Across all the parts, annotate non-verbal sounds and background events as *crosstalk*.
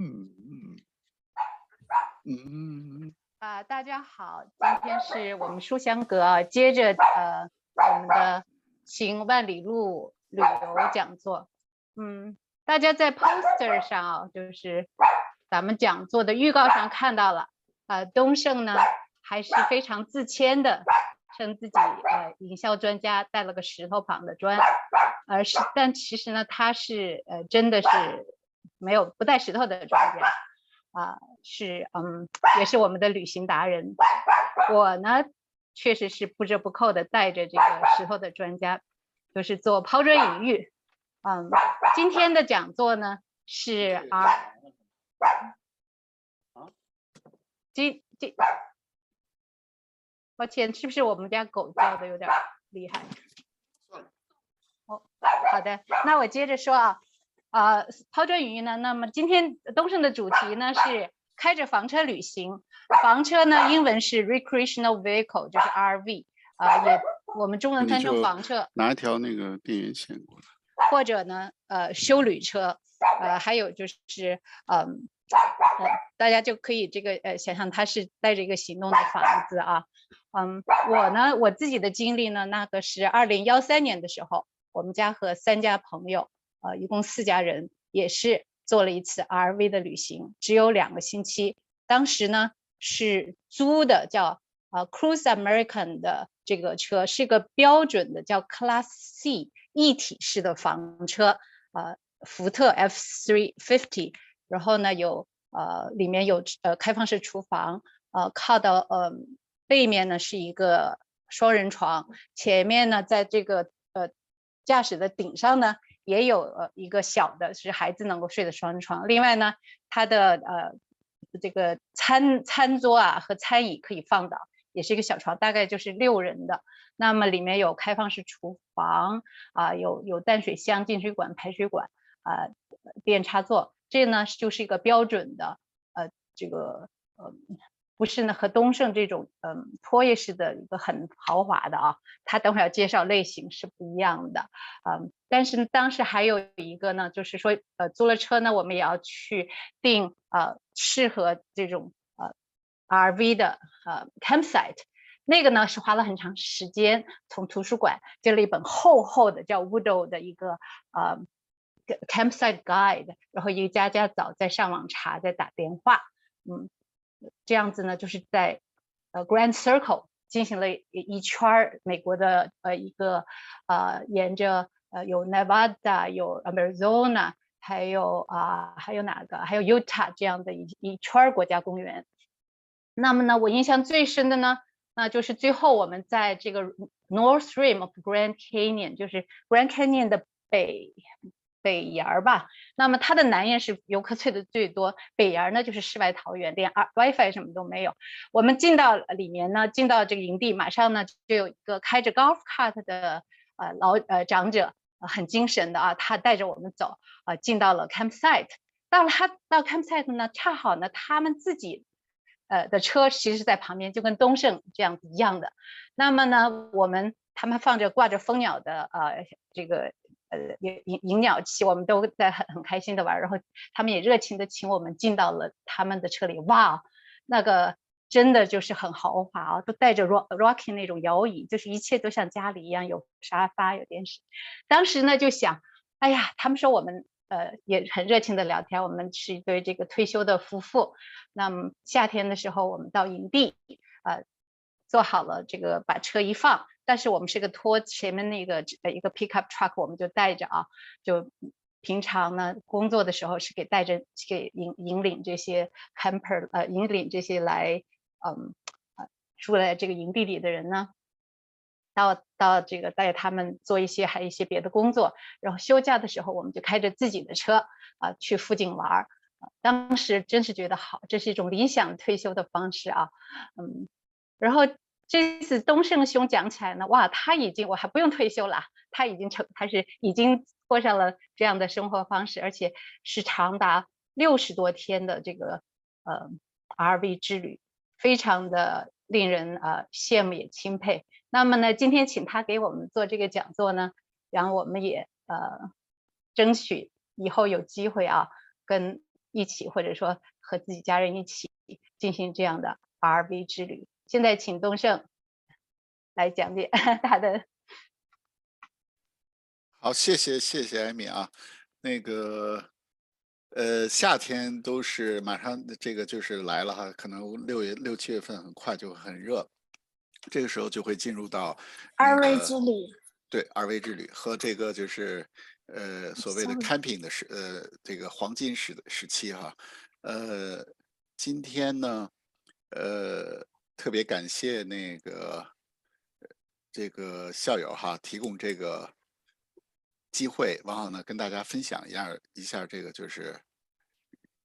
嗯嗯嗯啊，大家好，今天是我们书香阁啊接着呃我们的行万里路旅游讲座。嗯，大家在 poster 上啊，就是咱们讲座的预告上看到了，呃，东胜呢还是非常自谦的，称自己呃营销专家，带了个石头旁的砖，而是但其实呢他是呃真的是没有不带石头的专家。啊，是嗯，也是我们的旅行达人。我呢，确实是不折不扣的带着这个石头的专家，就是做抛砖引玉。嗯，今天的讲座呢是啊，今今，抱歉，是不是我们家狗叫的有点厉害？哦，好的，那我接着说啊。啊，抛砖引玉呢？那么今天东升的主题呢是开着房车旅行。房车呢，英文是 recreational vehicle，就是 RV 啊，也我们中文翻成房车。拿一条那个电源线过来。或者呢，呃，修旅车，呃，还有就是，嗯，呃，大家就可以这个呃想象它是带着一个行动的房子啊。嗯，我呢，我自己的经历呢，那个是二零幺三年的时候，我们家和三家朋友。呃，一共四家人也是做了一次 RV 的旅行，只有两个星期。当时呢是租的，叫呃 Cruise American 的这个车，是个标准的叫 Class C 一体式的房车，呃，福特 F350。然后呢有呃里面有呃开放式厨房，呃靠到呃背面呢是一个双人床，前面呢在这个呃驾驶的顶上呢。也有呃一个小的，是孩子能够睡的双人床。另外呢，它的呃这个餐餐桌啊和餐椅可以放倒，也是一个小床，大概就是六人的。那么里面有开放式厨房啊，有有淡水箱、进水管、排水管啊，电插座。这呢就是一个标准的呃这个呃。不是呢，和东胜这种嗯拖曳式的一个很豪华的啊，他等会儿要介绍类型是不一样的，嗯，但是呢当时还有一个呢，就是说呃租了车呢，我们也要去订呃适合这种呃 RV 的呃 campsite，那个呢是花了很长时间，从图书馆借了一本厚厚的叫 Woodall 的一个呃 campsite guide，然后一个家家早在上网查，在打电话，嗯。这样子呢，就是在呃 Grand Circle 进行了一圈儿美国的呃一个呃沿着呃有 Nevada 有 Arizona 还有啊还有哪个还有 Utah 这样的一一圈国家公园。那么呢，我印象最深的呢，那就是最后我们在这个 North Rim of Grand Canyon，就是 Grand Canyon 的北。北沿儿吧，那么它的南沿是游客去的最多，北沿呢就是世外桃源，连 WiFi 什么都没有。我们进到里面呢，进到这个营地，马上呢就有一个开着 golf cart 的呃老呃长者，很精神的啊，他带着我们走啊，进到了 campsite。到了他到 campsite 呢，恰好呢他们自己呃的车其实在旁边，就跟东胜这样子一样的。那么呢，我们他们放着挂着蜂鸟的呃这个。呃，引引引鸟器，我们都在很很开心的玩，然后他们也热情的请我们进到了他们的车里。哇，那个真的就是很豪华啊，都带着 rock rocking 那种摇椅，就是一切都像家里一样，有沙发，有电视。当时呢就想，哎呀，他们说我们呃也很热情的聊天，我们是一对这个退休的夫妇。那么夏天的时候，我们到营地，呃，做好了这个把车一放。但是我们是个拖前面那个呃一个 pickup truck，我们就带着啊，就平常呢工作的时候是给带着给引引领这些 camper 呃引领这些来嗯呃住在这个营地里的人呢，到到这个带他们做一些还有一些别的工作，然后休假的时候我们就开着自己的车啊去附近玩儿，当时真是觉得好，这是一种理想退休的方式啊，嗯，然后。这次东胜兄讲起来呢，哇，他已经我还不用退休了，他已经成，他是已经过上了这样的生活方式，而且是长达六十多天的这个呃 RV 之旅，非常的令人呃羡慕也钦佩。那么呢，今天请他给我们做这个讲座呢，然后我们也呃争取以后有机会啊，跟一起，或者说和自己家人一起进行这样的 RV 之旅。现在请东胜来讲解 *laughs* 他的。好，谢谢谢谢艾米啊，那个呃夏天都是马上这个就是来了哈，可能六月六七月份很快就很热，这个时候就会进入到二 V 之旅。对二 V 之旅和这个就是呃所谓的 camping 的时呃这个黄金时的时期哈，呃今天呢呃特别感谢那个这个校友哈提供这个。机会，然后呢，跟大家分享一下一下这个就是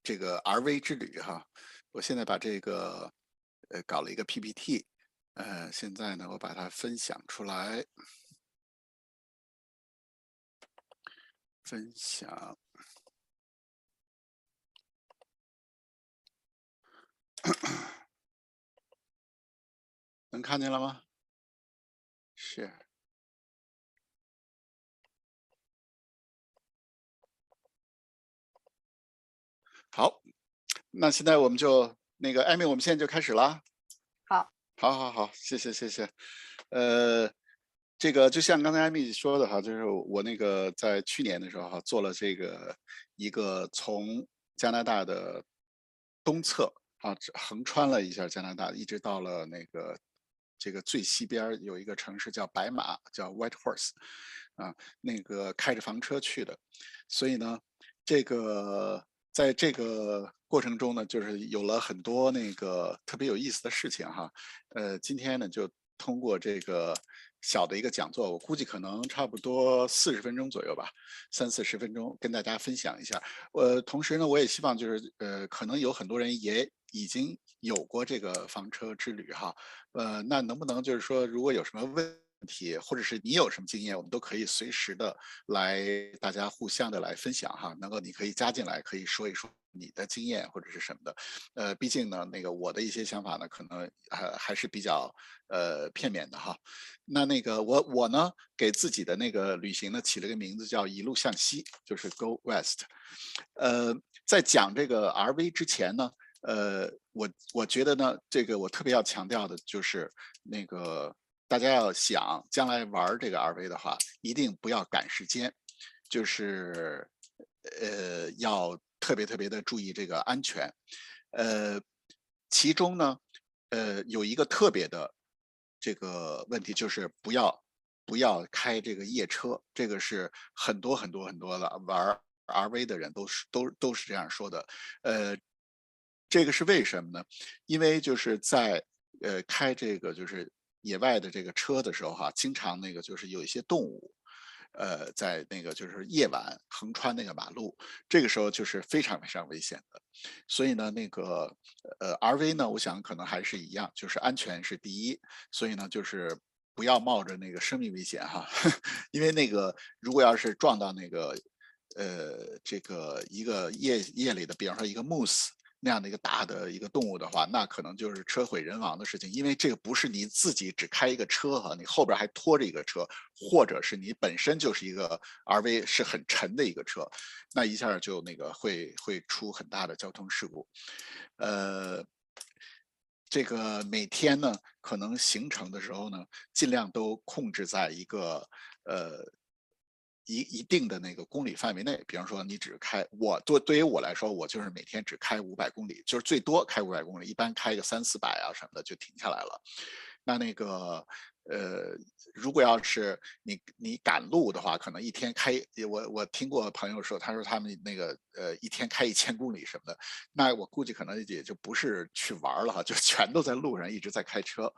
这个 RV 之旅哈。我现在把这个呃搞了一个 PPT，呃，现在呢我把它分享出来，分享，能看见了吗？是。好，那现在我们就那个艾米，我们现在就开始啦。好，好，好，好，谢谢，谢谢。呃，这个就像刚才艾米说的哈，就是我那个在去年的时候哈，做了这个一个从加拿大的东侧啊，横穿了一下加拿大，一直到了那个这个最西边有一个城市叫白马，叫 White Horse，啊，那个开着房车去的，所以呢，这个。在这个过程中呢，就是有了很多那个特别有意思的事情哈。呃，今天呢就通过这个小的一个讲座，我估计可能差不多四十分钟左右吧，三四十分钟跟大家分享一下。呃，同时呢，我也希望就是呃，可能有很多人也已经有过这个房车之旅哈。呃，那能不能就是说，如果有什么问？题，或者是你有什么经验，我们都可以随时的来，大家互相的来分享哈。能够你可以加进来，可以说一说你的经验或者是什么的。呃，毕竟呢，那个我的一些想法呢，可能还还是比较呃片面的哈。那那个我我呢，给自己的那个旅行呢起了个名字叫一路向西，就是 Go West。呃，在讲这个 RV 之前呢，呃，我我觉得呢，这个我特别要强调的就是那个。大家要想将来玩这个 RV 的话，一定不要赶时间，就是呃要特别特别的注意这个安全。呃，其中呢，呃有一个特别的这个问题，就是不要不要开这个夜车，这个是很多很多很多的玩 RV 的人都是都都是这样说的。呃，这个是为什么呢？因为就是在呃开这个就是。野外的这个车的时候哈，经常那个就是有一些动物，呃，在那个就是夜晚横穿那个马路，这个时候就是非常非常危险的。所以呢，那个呃，RV 呢，我想可能还是一样，就是安全是第一。所以呢，就是不要冒着那个生命危险哈，*laughs* 因为那个如果要是撞到那个呃这个一个夜夜里的，比方说一个 moose。那样的一个大的一个动物的话，那可能就是车毁人亡的事情，因为这个不是你自己只开一个车哈，你后边还拖着一个车，或者是你本身就是一个 RV 是很沉的一个车，那一下就那个会会出很大的交通事故。呃，这个每天呢，可能行程的时候呢，尽量都控制在一个呃。一一定的那个公里范围内，比方说你只开我对对于我来说，我就是每天只开五百公里，就是最多开五百公里，一般开个三四百啊什么的就停下来了。那那个呃，如果要是你你赶路的话，可能一天开我我听过朋友说，他说他们那个呃一天开一千公里什么的，那我估计可能也就不是去玩了哈，就全都在路上一直在开车。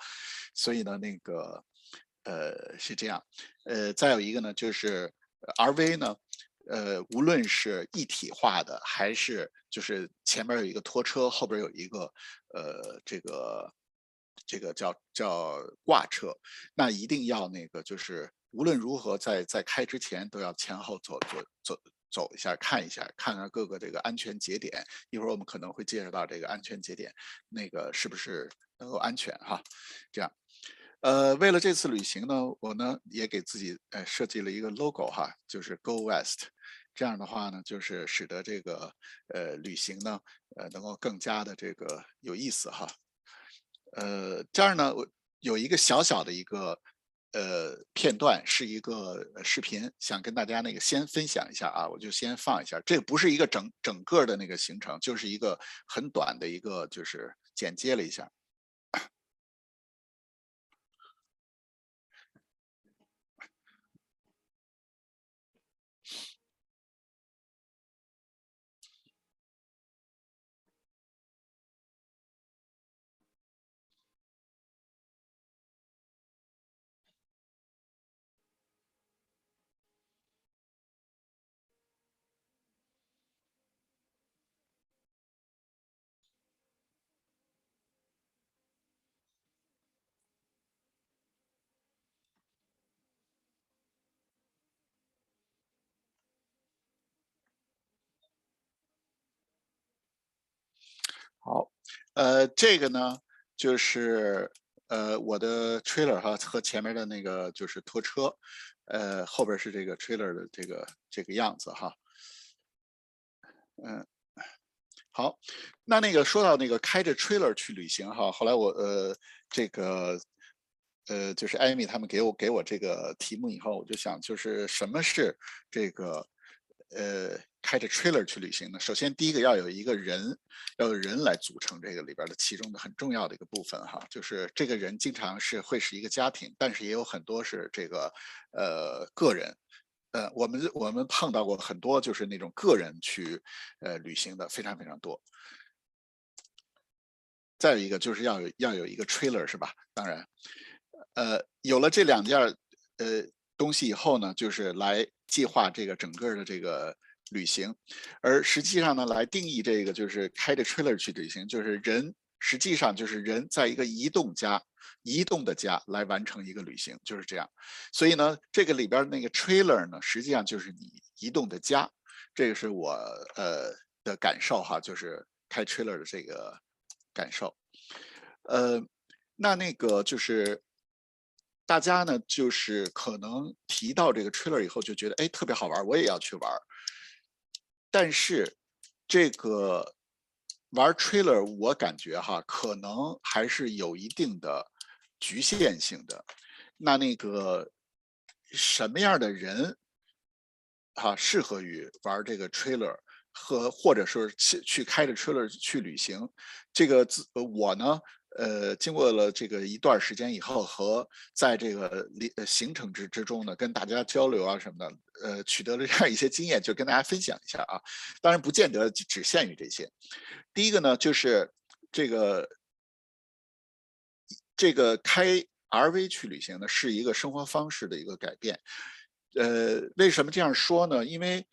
所以呢，那个呃是这样，呃再有一个呢就是。RV 呢，呃，无论是一体化的，还是就是前面有一个拖车，后边有一个呃，这个这个叫叫挂车，那一定要那个就是无论如何在在开之前都要前后走走走走一下，看一下，看看各个这个安全节点。一会儿我们可能会介绍到这个安全节点，那个是不是能够安全哈？这样。呃，为了这次旅行呢，我呢也给自己呃设计了一个 logo 哈，就是 Go West，这样的话呢，就是使得这个呃旅行呢，呃能够更加的这个有意思哈。呃，这儿呢，我有一个小小的一个呃片段，是一个视频，想跟大家那个先分享一下啊，我就先放一下。这不是一个整整个的那个行程，就是一个很短的一个，就是剪接了一下。好，呃，这个呢，就是呃我的 trailer 哈和前面的那个就是拖车，呃后边是这个 trailer 的这个这个样子哈，嗯，好，那那个说到那个开着 trailer 去旅行哈，后来我呃这个呃就是艾米他们给我给我这个题目以后，我就想就是什么是这个呃。开着 trailer 去旅行呢，首先第一个要有一个人，要有人来组成这个里边的其中的很重要的一个部分哈，就是这个人经常是会是一个家庭，但是也有很多是这个呃个人，呃我们我们碰到过很多就是那种个人去呃旅行的非常非常多。再有一个就是要有要有一个 trailer 是吧？当然，呃有了这两件呃东西以后呢，就是来计划这个整个的这个。旅行，而实际上呢，来定义这个就是开着 trailer 去旅行，就是人实际上就是人在一个移动家、移动的家来完成一个旅行，就是这样。所以呢，这个里边那个 trailer 呢，实际上就是你移动的家。这个是我呃的感受哈，就是开 trailer 的这个感受。呃，那那个就是大家呢，就是可能提到这个 trailer 以后，就觉得哎特别好玩，我也要去玩。但是，这个玩 trailer，我感觉哈，可能还是有一定的局限性的。那那个什么样的人，哈，适合于玩这个 trailer 和或者说去去开着 trailer 去旅行？这个自我呢？呃，经过了这个一段时间以后，和在这个行程之之中呢，跟大家交流啊什么的，呃，取得了这样一些经验，就跟大家分享一下啊。当然不见得只限于这些。第一个呢，就是这个这个开 RV 去旅行呢，是一个生活方式的一个改变。呃，为什么这样说呢？因为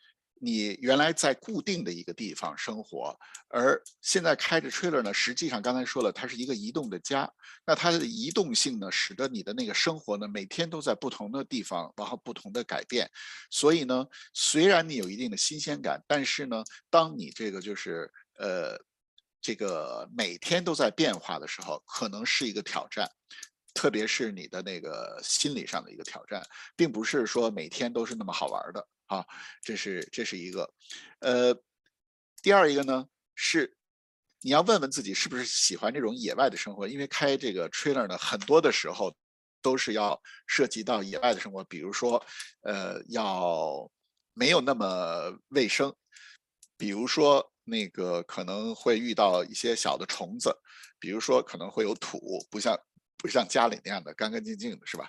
你原来在固定的一个地方生活，而现在开着 trailer 呢，实际上刚才说了，它是一个移动的家。那它的移动性呢，使得你的那个生活呢，每天都在不同的地方，然后不同的改变。所以呢，虽然你有一定的新鲜感，但是呢，当你这个就是呃，这个每天都在变化的时候，可能是一个挑战。特别是你的那个心理上的一个挑战，并不是说每天都是那么好玩的啊，这是这是一个，呃，第二一个呢是你要问问自己是不是喜欢这种野外的生活，因为开这个 trailer 呢，很多的时候都是要涉及到野外的生活，比如说呃要没有那么卫生，比如说那个可能会遇到一些小的虫子，比如说可能会有土，不像。不像家里那样的干干净净的，是吧？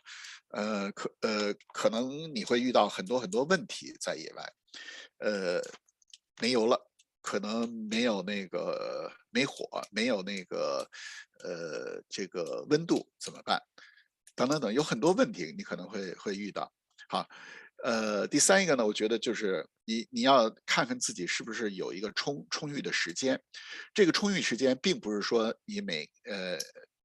呃，可呃，可能你会遇到很多很多问题在野外，呃，没油了，可能没有那个没火，没有那个呃这个温度怎么办？等等等，有很多问题你可能会会遇到。好，呃，第三一个呢，我觉得就是你你要看看自己是不是有一个充充裕的时间，这个充裕时间并不是说你每呃。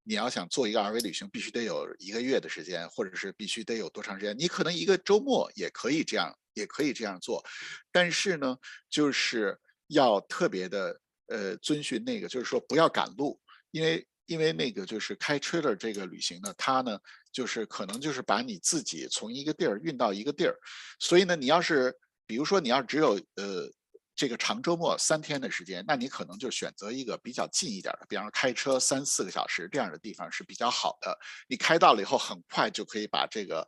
你要想做一个 RV 旅行，必须得有一个月的时间，或者是必须得有多长时间？你可能一个周末也可以这样，也可以这样做。但是呢，就是要特别的呃遵循那个，就是说不要赶路，因为因为那个就是开 trailer 这个旅行呢，它呢就是可能就是把你自己从一个地儿运到一个地儿，所以呢，你要是比如说你要只有呃这个长周末三天的时间，那你可能就选择一个比较近一点的，比方说开车三四个小时这样的地方是比较好的。你开到了以后，很快就可以把这个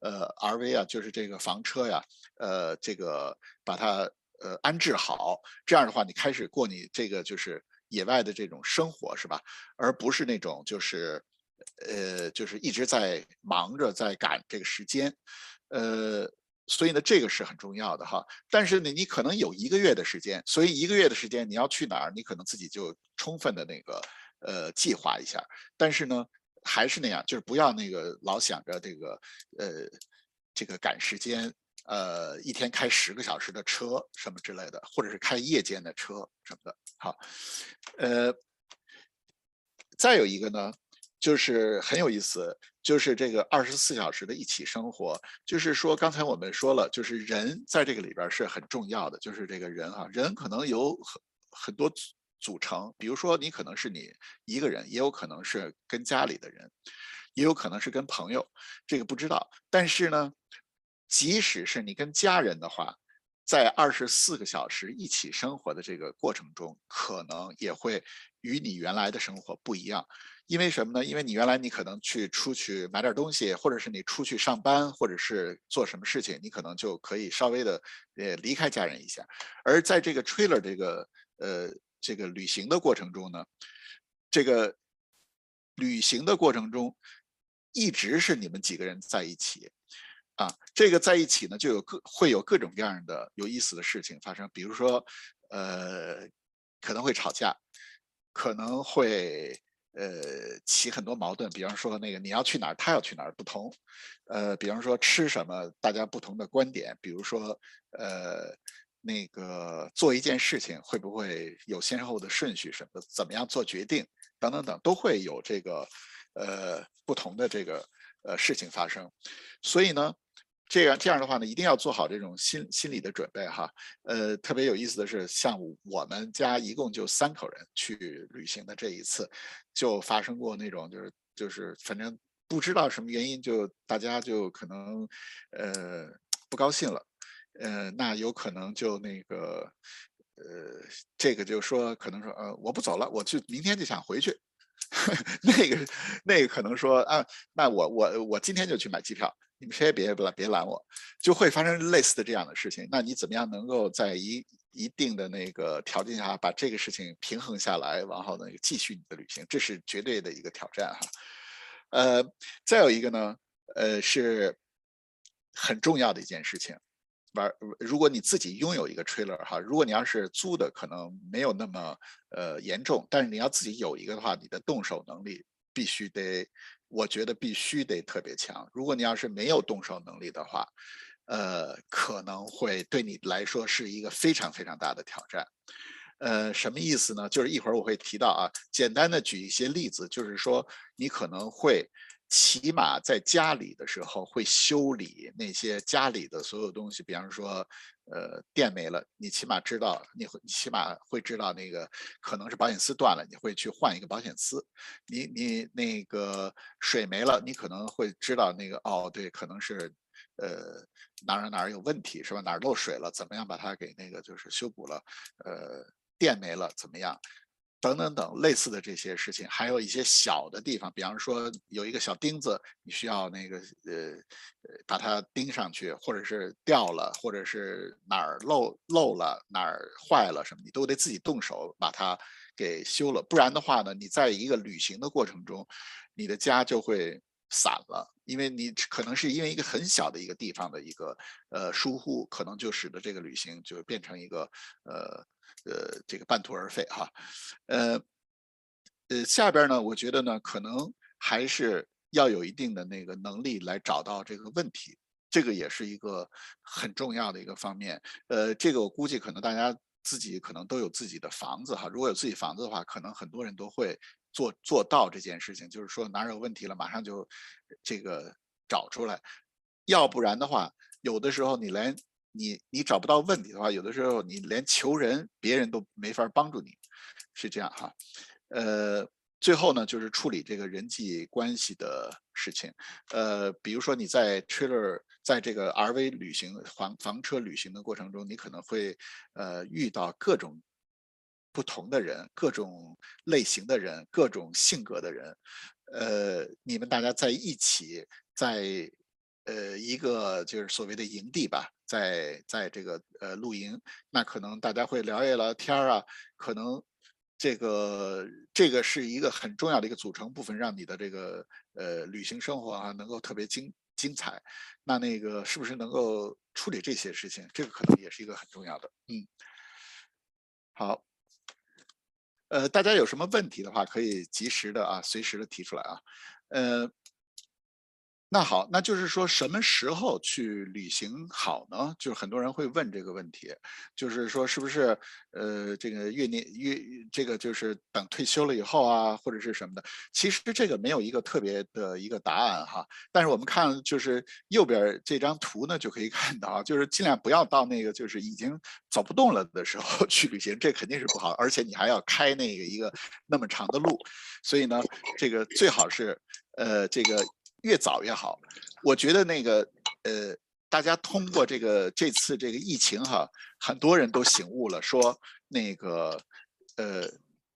呃 RV 啊，就是这个房车呀，呃这个把它呃安置好。这样的话，你开始过你这个就是野外的这种生活，是吧？而不是那种就是呃就是一直在忙着在赶这个时间，呃。所以呢，这个是很重要的哈。但是呢，你可能有一个月的时间，所以一个月的时间你要去哪儿，你可能自己就充分的那个呃计划一下。但是呢，还是那样，就是不要那个老想着这个呃这个赶时间，呃一天开十个小时的车什么之类的，或者是开夜间的车什么的。好，呃，再有一个呢。就是很有意思，就是这个二十四小时的一起生活，就是说刚才我们说了，就是人在这个里边是很重要的，就是这个人哈，人可能有很很多组组成，比如说你可能是你一个人，也有可能是跟家里的人，也有可能是跟朋友，这个不知道。但是呢，即使是你跟家人的话，在二十四个小时一起生活的这个过程中，可能也会与你原来的生活不一样。因为什么呢？因为你原来你可能去出去买点东西，或者是你出去上班，或者是做什么事情，你可能就可以稍微的呃离开家人一下。而在这个 trailer 这个呃这个旅行的过程中呢，这个旅行的过程中一直是你们几个人在一起啊。这个在一起呢，就有各会有各种各样的有意思的事情发生，比如说呃可能会吵架，可能会。呃，起很多矛盾，比方说那个你要去哪儿，他要去哪儿不同，呃，比方说吃什么，大家不同的观点，比如说呃，那个做一件事情会不会有先后的顺序什么，怎么样做决定等等等，都会有这个呃不同的这个呃事情发生，所以呢。这样这样的话呢，一定要做好这种心心理的准备哈。呃，特别有意思的是，像我们家一共就三口人去旅行的这一次，就发生过那种就是就是反正不知道什么原因，就大家就可能呃不高兴了，呃，那有可能就那个呃这个就说可能说呃我不走了，我就明天就想回去。*laughs* 那个那个可能说啊，那我我我今天就去买机票。你们谁也别拦，别拦我，就会发生类似的这样的事情。那你怎么样能够在一一定的那个条件下把这个事情平衡下来，然后呢继续你的旅行，这是绝对的一个挑战哈。呃，再有一个呢，呃，是很重要的一件事情。玩，如果你自己拥有一个 trailer 哈，如果你要是租的，可能没有那么呃严重，但是你要自己有一个的话，你的动手能力必须得。我觉得必须得特别强。如果你要是没有动手能力的话，呃，可能会对你来说是一个非常非常大的挑战。呃，什么意思呢？就是一会儿我会提到啊，简单的举一些例子，就是说你可能会。起码在家里的时候会修理那些家里的所有东西，比方说，呃，电没了，你起码知道，你会起码会知道那个可能是保险丝断了，你会去换一个保险丝。你你那个水没了，你可能会知道那个哦，对，可能是呃哪儿哪儿有问题是吧？哪儿漏水了，怎么样把它给那个就是修补了？呃，电没了怎么样？等等等类似的这些事情，还有一些小的地方，比方说有一个小钉子，你需要那个呃呃把它钉上去，或者是掉了，或者是哪儿漏漏了，哪儿坏了什么，你都得自己动手把它给修了。不然的话呢，你在一个旅行的过程中，你的家就会散了，因为你可能是因为一个很小的一个地方的一个呃疏忽，可能就使得这个旅行就变成一个呃。呃，这个半途而废哈，呃，呃，下边呢，我觉得呢，可能还是要有一定的那个能力来找到这个问题，这个也是一个很重要的一个方面。呃，这个我估计可能大家自己可能都有自己的房子哈，如果有自己房子的话，可能很多人都会做做到这件事情，就是说哪有问题了，马上就这个找出来，要不然的话，有的时候你连。你你找不到问题的话，有的时候你连求人，别人都没法帮助你，是这样哈。呃，最后呢，就是处理这个人际关系的事情。呃，比如说你在 trailer 在这个 RV 旅行房房车旅行的过程中，你可能会呃遇到各种不同的人，各种类型的人，各种性格的人，呃，你们大家在一起，在呃一个就是所谓的营地吧，在在这个呃露营，那可能大家会聊一聊天啊，可能。这个这个是一个很重要的一个组成部分，让你的这个呃旅行生活啊能够特别精精彩。那那个是不是能够处理这些事情？这个可能也是一个很重要的。嗯，好，呃，大家有什么问题的话，可以及时的啊，随时的提出来啊，呃。那好，那就是说什么时候去旅行好呢？就是很多人会问这个问题，就是说是不是呃这个越年越这个就是等退休了以后啊，或者是什么的？其实这个没有一个特别的一个答案哈。但是我们看就是右边这张图呢，就可以 *laughs* 看到，就是尽量不要到那个就是已经走不动了的时候去旅行，这肯定是不好，而且你还要开那个一个那么长的路，所以呢，这个最好是呃这个。越早越好，我觉得那个呃，大家通过这个这次这个疫情哈，很多人都醒悟了，说那个呃，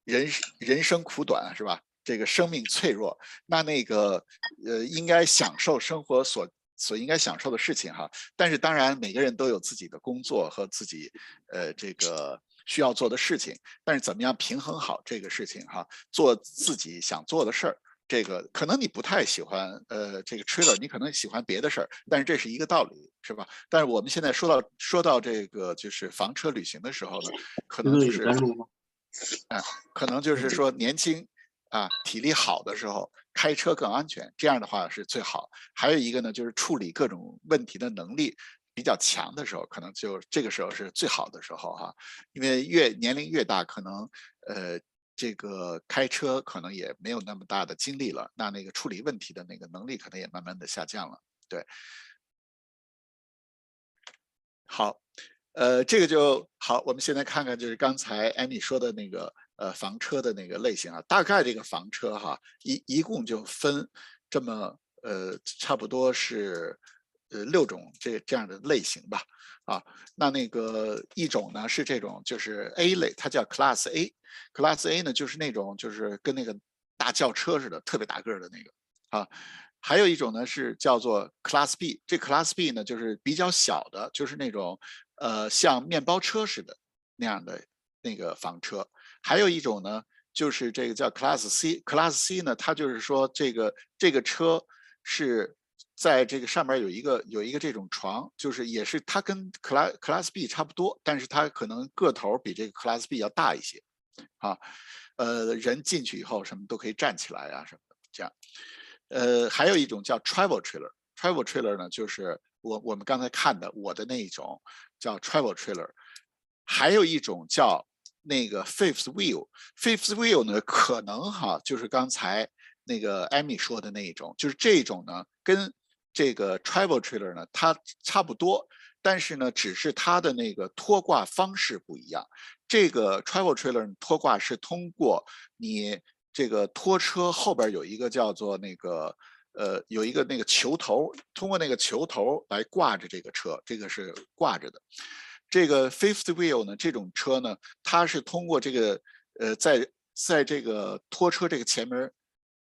人人生苦短是吧？这个生命脆弱，那那个呃，应该享受生活所所应该享受的事情哈。但是当然，每个人都有自己的工作和自己呃这个需要做的事情，但是怎么样平衡好这个事情哈，做自己想做的事儿。这个可能你不太喜欢，呃，这个 trailer，你可能喜欢别的事儿，但是这是一个道理，是吧？但是我们现在说到说到这个就是房车旅行的时候呢，可能就是，啊，可能就是说年轻啊，体力好的时候开车更安全，这样的话是最好。还有一个呢，就是处理各种问题的能力比较强的时候，可能就这个时候是最好的时候哈，因为越年龄越大，可能呃。这个开车可能也没有那么大的精力了，那那个处理问题的那个能力可能也慢慢的下降了。对，好，呃，这个就好。我们现在看看，就是刚才艾米说的那个呃房车的那个类型啊，大概这个房车哈，一一共就分这么呃差不多是呃六种这这样的类型吧。啊，那那个一种呢是这种，就是 A 类，它叫 Class A，Class A 呢就是那种就是跟那个大轿车似的，特别大个的那个啊。还有一种呢是叫做 Class B，这 Class B 呢就是比较小的，就是那种呃像面包车似的那样的那个房车。还有一种呢就是这个叫 Class C，Class C 呢它就是说这个这个车是。在这个上面有一个有一个这种床，就是也是它跟 Class Class B 差不多，但是它可能个头比这个 Class B 要大一些，啊，呃，人进去以后什么都可以站起来啊什么的这样，呃，还有一种叫 Travel Trailer，Travel Trailer 呢就是我我们刚才看的我的那一种叫 Travel Trailer，还有一种叫那个 Fifth Wheel，Fifth Wheel 呢可能哈就是刚才那个 Amy 说的那一种，就是这种呢跟这个 travel trailer 呢，它差不多，但是呢，只是它的那个拖挂方式不一样。这个 travel trailer 拖挂是通过你这个拖车后边有一个叫做那个呃有一个那个球头，通过那个球头来挂着这个车，这个是挂着的。这个 fifth wheel 呢，这种车呢，它是通过这个呃在在这个拖车这个前面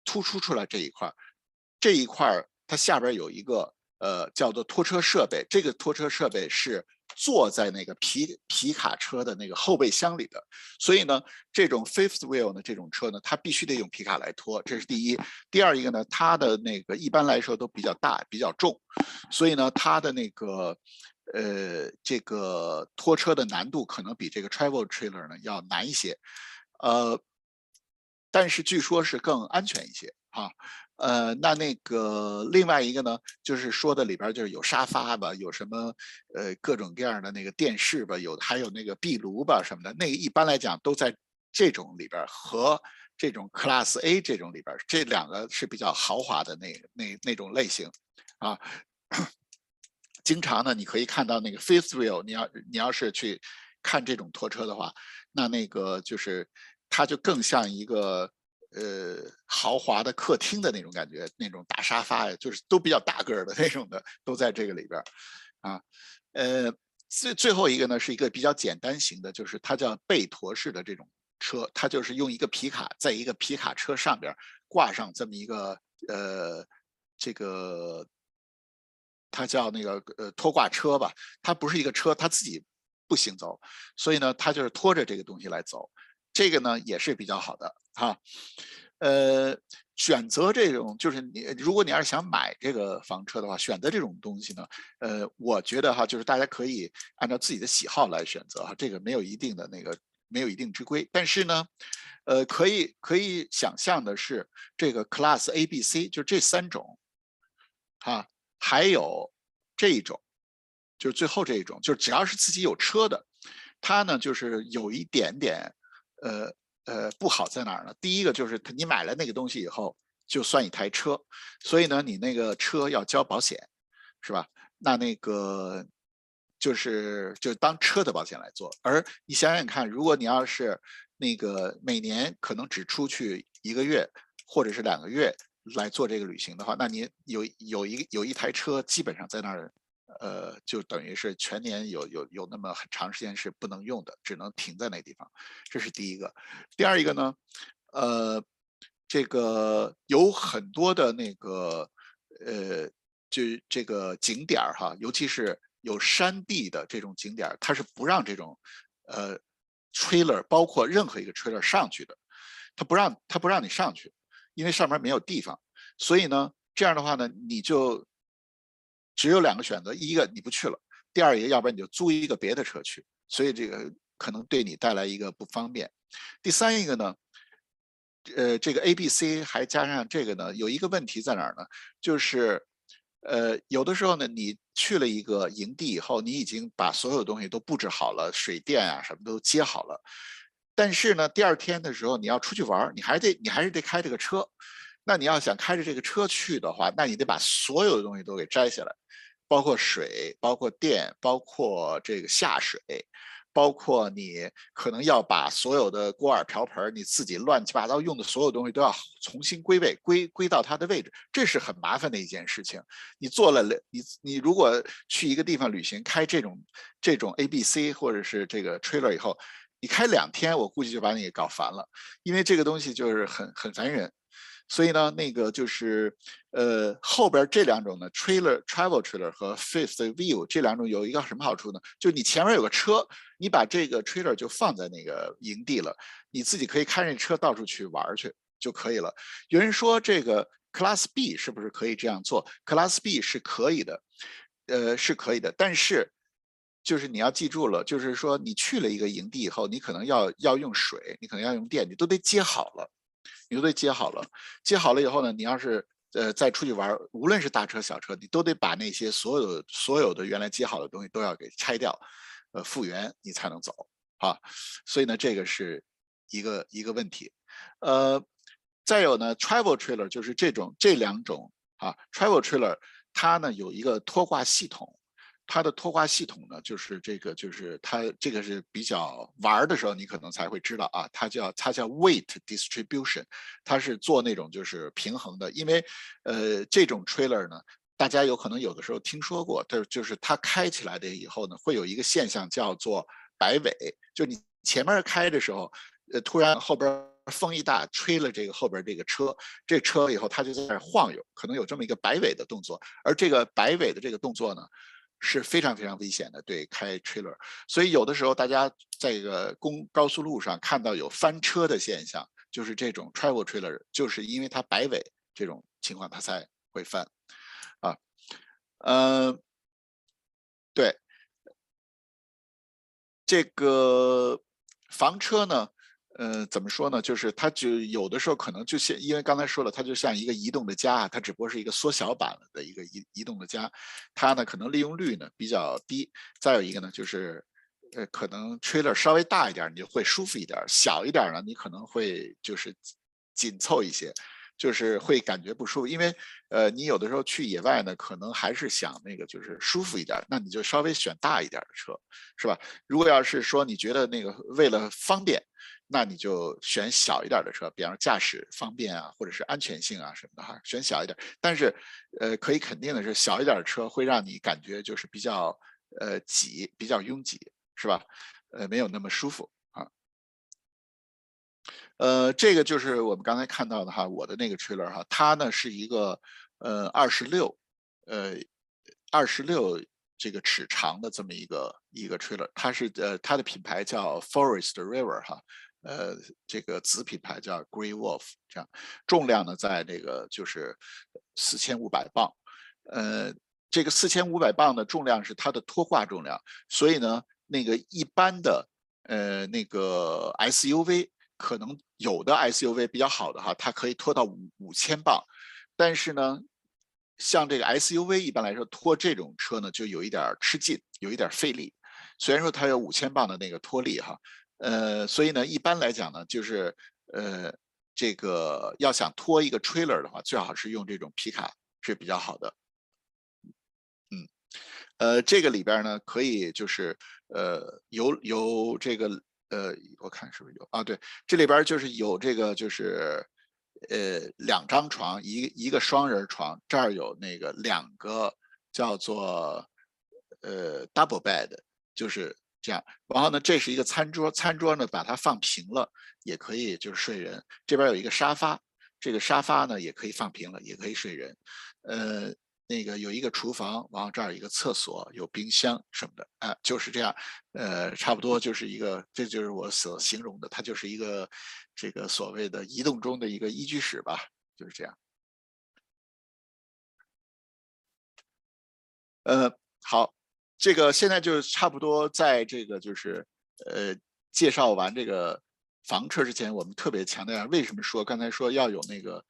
突出出来这一块这一块它下边有一个呃叫做拖车设备，这个拖车设备是坐在那个皮皮卡车的那个后备箱里的，所以呢，这种 fifth wheel 呢这种车呢，它必须得用皮卡来拖，这是第一。第二一个呢，它的那个一般来说都比较大比较重，所以呢，它的那个呃这个拖车的难度可能比这个 travel trailer 呢要难一些，呃，但是据说是更安全一些啊。呃，那那个另外一个呢，就是说的里边就是有沙发吧，有什么呃各种各样的那个电视吧，有还有那个壁炉吧什么的，那一般来讲都在这种里边和这种 Class A 这种里边，这两个是比较豪华的那那那种类型啊。经常呢，你可以看到那个 Fifth Wheel，你要你要是去看这种拖车的话，那那个就是它就更像一个。呃豪华的客厅的那种感觉，那种大沙发呀，就是都比较大个儿的那种的，都在这个里边啊。呃，最最后一个呢是一个比较简单型的，就是它叫背驮式的这种车，它就是用一个皮卡在一个皮卡车上边挂上这么一个呃这个。它叫那个呃拖挂车吧，它不是一个车，它自己不行走，所以呢，它就是拖着这个东西来走，这个呢也是比较好的哈。呃，选择这种就是你，如果你要是想买这个房车的话，选择这种东西呢，呃，我觉得哈，就是大家可以按照自己的喜好来选择哈，这个没有一定的那个没有一定之规，但是呢，呃，可以可以想象的是，这个 Class A、B、C 就这三种，哈。还有这一种，就是最后这一种，就是只要是自己有车的，它呢就是有一点点，呃呃不好在哪儿呢？第一个就是你买了那个东西以后，就算一台车，所以呢你那个车要交保险，是吧？那那个就是就当车的保险来做。而你想想看，如果你要是那个每年可能只出去一个月或者是两个月。来做这个旅行的话，那你有有一有一台车，基本上在那儿，呃，就等于是全年有有有那么很长时间是不能用的，只能停在那地方。这是第一个。第二一个呢，呃，这个有很多的那个呃，就这个景点儿哈，尤其是有山地的这种景点儿，它是不让这种呃 trailer，包括任何一个 trailer 上去的，它不让它不让你上去。因为上面没有地方，所以呢，这样的话呢，你就只有两个选择：一个你不去了，第二一个，要不然你就租一个别的车去。所以这个可能对你带来一个不方便。第三一个呢，呃，这个 A、B、C 还加上这个呢，有一个问题在哪儿呢？就是，呃，有的时候呢，你去了一个营地以后，你已经把所有东西都布置好了，水电啊什么都接好了。但是呢，第二天的时候你要出去玩你还得你还是得开这个车。那你要想开着这个车去的话，那你得把所有的东西都给摘下来，包括水、包括电、包括这个下水，包括你可能要把所有的锅碗瓢盆你自己乱七八糟用的所有东西都要重新归位，归归到它的位置，这是很麻烦的一件事情。你做了，你你如果去一个地方旅行，开这种这种 A、B、C 或者是这个 trailer 以后。你开两天，我估计就把你给搞烦了，因为这个东西就是很很烦人，所以呢，那个就是呃后边这两种呢，trailer travel trailer 和 fifth view 这两种有一个什么好处呢？就你前面有个车，你把这个 trailer 就放在那个营地了，你自己可以开着车到处去玩去就可以了。有人说这个 class B 是不是可以这样做？class B 是可以的，呃是可以的，但是。就是你要记住了，就是说你去了一个营地以后，你可能要要用水，你可能要用电，你都得接好了，你都得接好了。接好了以后呢，你要是呃再出去玩，无论是大车小车，你都得把那些所有所有的原来接好的东西都要给拆掉，呃复原你才能走啊。所以呢，这个是一个一个问题。呃，再有呢，travel trailer 就是这种这两种啊，travel trailer 它呢有一个拖挂系统。它的拖挂系统呢，就是这个，就是它这个是比较玩的时候，你可能才会知道啊。它叫它叫 weight distribution，它是做那种就是平衡的。因为呃，这种 trailer 呢，大家有可能有的时候听说过，但是就是它开起来的以后呢，会有一个现象叫做摆尾，就你前面开的时候，呃，突然后边风一大，吹了这个后边这个车，这车以后它就在那晃悠，可能有这么一个摆尾的动作。而这个摆尾的这个动作呢？是非常非常危险的，对开 trailer，所以有的时候大家在这个公高速路上看到有翻车的现象，就是这种 travel trailer，就是因为它摆尾这种情况，它才会翻，啊，嗯，对，这个房车呢。呃，怎么说呢？就是它就有的时候可能就像，因为刚才说了，它就像一个移动的家，它只不过是一个缩小版的一个移移动的家，它呢可能利用率呢比较低。再有一个呢，就是呃可能 trailer 稍微大一点，你就会舒服一点；小一点呢，你可能会就是紧凑一些，就是会感觉不舒服。因为呃你有的时候去野外呢，可能还是想那个就是舒服一点，那你就稍微选大一点的车，是吧？如果要是说你觉得那个为了方便。那你就选小一点的车，比方说驾驶方便啊，或者是安全性啊什么的哈，选小一点。但是，呃，可以肯定的是，小一点的车会让你感觉就是比较呃挤，比较拥挤，是吧？呃，没有那么舒服啊。呃，这个就是我们刚才看到的哈，我的那个 trailer 哈，它呢是一个呃二十六，呃二十六这个尺长的这么一个一个 trailer，它是呃它的品牌叫 Forest River 哈。呃，这个子品牌叫 Grey Wolf，这样重量呢在那个就是四千五百磅，呃，这个四千五百磅的重量是它的拖挂重量，所以呢，那个一般的呃那个 SUV 可能有的 SUV 比较好的哈，它可以拖到五五千磅，但是呢，像这个 SUV 一般来说拖这种车呢就有一点吃劲，有一点费力，虽然说它有五千磅的那个拖力哈。呃，所以呢，一般来讲呢，就是呃，这个要想拖一个 trailer 的话，最好是用这种皮卡是比较好的。嗯，呃，这个里边呢，可以就是呃，有有这个呃，我看是不是有啊？对，这里边就是有这个就是呃，两张床，一一个双人床，这儿有那个两个叫做呃 double bed，就是。这样，然后呢，这是一个餐桌，餐桌呢把它放平了，也可以就是睡人。这边有一个沙发，这个沙发呢也可以放平了，也可以睡人。呃，那个有一个厨房，然后这儿有一个厕所，有冰箱什么的，啊，就是这样。呃，差不多就是一个，这就是我所形容的，它就是一个这个所谓的移动中的一个一居室吧，就是这样。呃，好。这个现在就差不多在这个就是呃介绍完这个房车之前，我们特别强调为什么说刚才说要有那个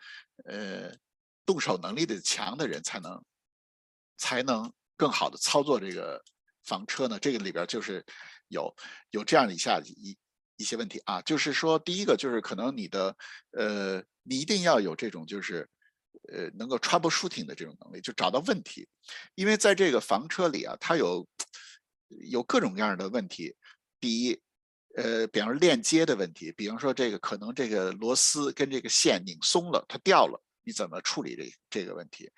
呃动手能力的强的人才能才能更好的操作这个房车呢？这个里边就是有有这样以下一一些问题啊，就是说第一个就是可能你的呃你一定要有这种就是。呃，能够 troubleshooting 的这种能力，就找到问题，因为在这个房车里啊，它有有各种各样的问题。第一，呃，比方说链接的问题，比方说这个可能这个螺丝跟这个线拧松了，它掉了。你怎么处理这这个问题？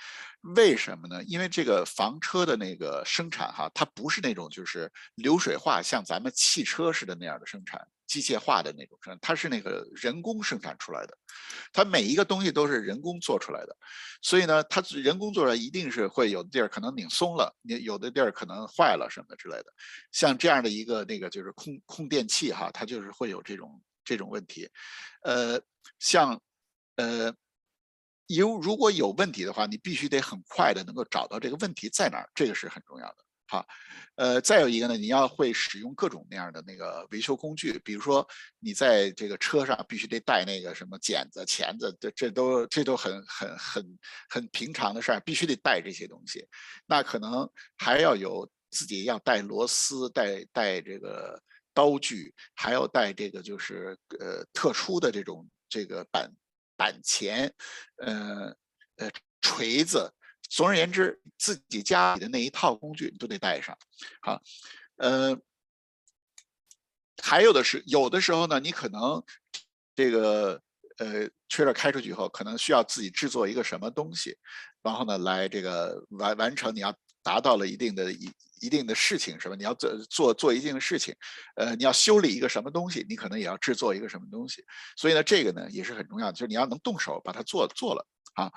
为什么呢？因为这个房车的那个生产哈，它不是那种就是流水化，像咱们汽车似的那样的生产，机械化的那种生产，它是那个人工生产出来的，它每一个东西都是人工做出来的，所以呢，它人工做出来一定是会有的地儿可能拧松了，你有的地儿可能坏了什么之类的，像这样的一个那个就是空空电器哈，它就是会有这种这种问题，呃，像呃。有如果有问题的话，你必须得很快的能够找到这个问题在哪儿，这个是很重要的。好，呃，再有一个呢，你要会使用各种那样的那个维修工具，比如说你在这个车上必须得带那个什么剪子、钳子，这这都这都很很很很平常的事儿，必须得带这些东西。那可能还要有自己要带螺丝、带带这个刀具，还要带这个就是呃特殊的这种这个板。板钳，呃呃，锤子，总而言之，自己家里的那一套工具你都得带上，好，呃，还有的是，有的时候呢，你可能这个呃车这开出去以后，可能需要自己制作一个什么东西，然后呢，来这个完完成你要达到了一定的一。一定的事情是吧？你要做做做一定的事情，呃，你要修理一个什么东西，你可能也要制作一个什么东西。所以呢，这个呢也是很重要的，就是你要能动手把它做做了啊。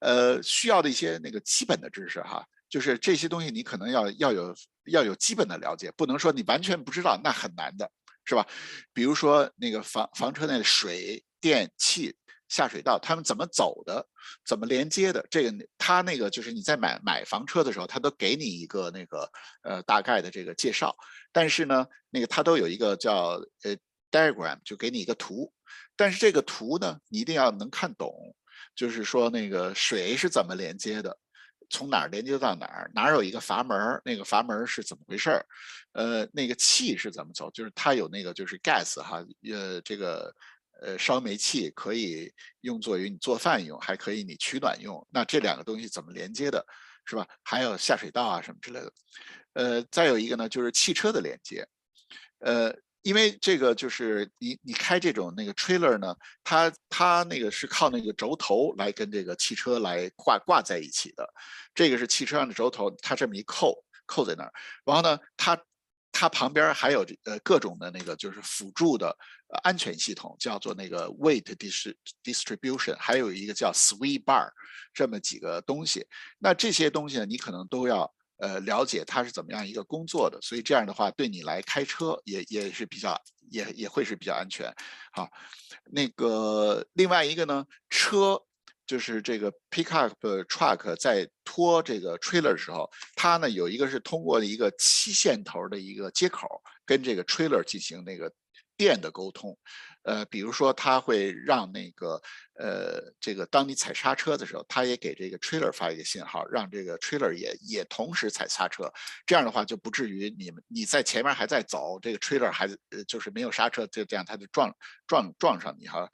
呃，需要的一些那个基本的知识哈，就是这些东西你可能要要有要有基本的了解，不能说你完全不知道，那很难的，是吧？比如说那个房房车内的水电气。下水道他们怎么走的，怎么连接的？这个他那个就是你在买买房车的时候，他都给你一个那个呃大概的这个介绍。但是呢，那个他都有一个叫呃 diagram，就给你一个图。但是这个图呢，你一定要能看懂，就是说那个水是怎么连接的，从哪儿连接到哪儿，哪儿有一个阀门，那个阀门是怎么回事儿？呃，那个气是怎么走？就是它有那个就是 gas 哈，呃这个。呃，烧煤气可以用作于你做饭用，还可以你取暖用。那这两个东西怎么连接的，是吧？还有下水道啊什么之类的。呃，再有一个呢，就是汽车的连接。呃，因为这个就是你你开这种那个 trailer 呢，它它那个是靠那个轴头来跟这个汽车来挂挂在一起的，这个是汽车上的轴头，它这么一扣扣在那儿，然后呢，它它旁边还有呃各种的那个就是辅助的安全系统，叫做那个 weight distribution，还有一个叫 sway bar，这么几个东西，那这些东西呢，你可能都要。呃，了解它是怎么样一个工作的，所以这样的话对你来开车也也是比较也也会是比较安全。好，那个另外一个呢，车就是这个 pickup truck 在拖这个 trailer 的时候，它呢有一个是通过一个七线头的一个接口跟这个 trailer 进行那个电的沟通。呃，比如说，它会让那个，呃，这个当你踩刹车的时候，它也给这个 trailer 发一个信号，让这个 trailer 也也同时踩刹车。这样的话，就不至于你们你在前面还在走，这个 trailer 还就是没有刹车，就这样它就撞撞撞上你哈，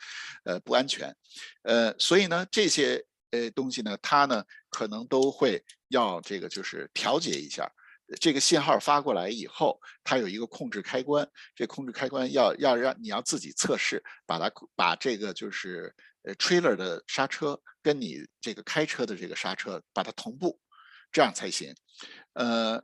呃，不安全。呃，所以呢，这些呃东西呢，它呢可能都会要这个就是调节一下。这个信号发过来以后，它有一个控制开关，这控制开关要要让你要自己测试，把它把这个就是呃 trailer 的刹车跟你这个开车的这个刹车把它同步，这样才行。呃，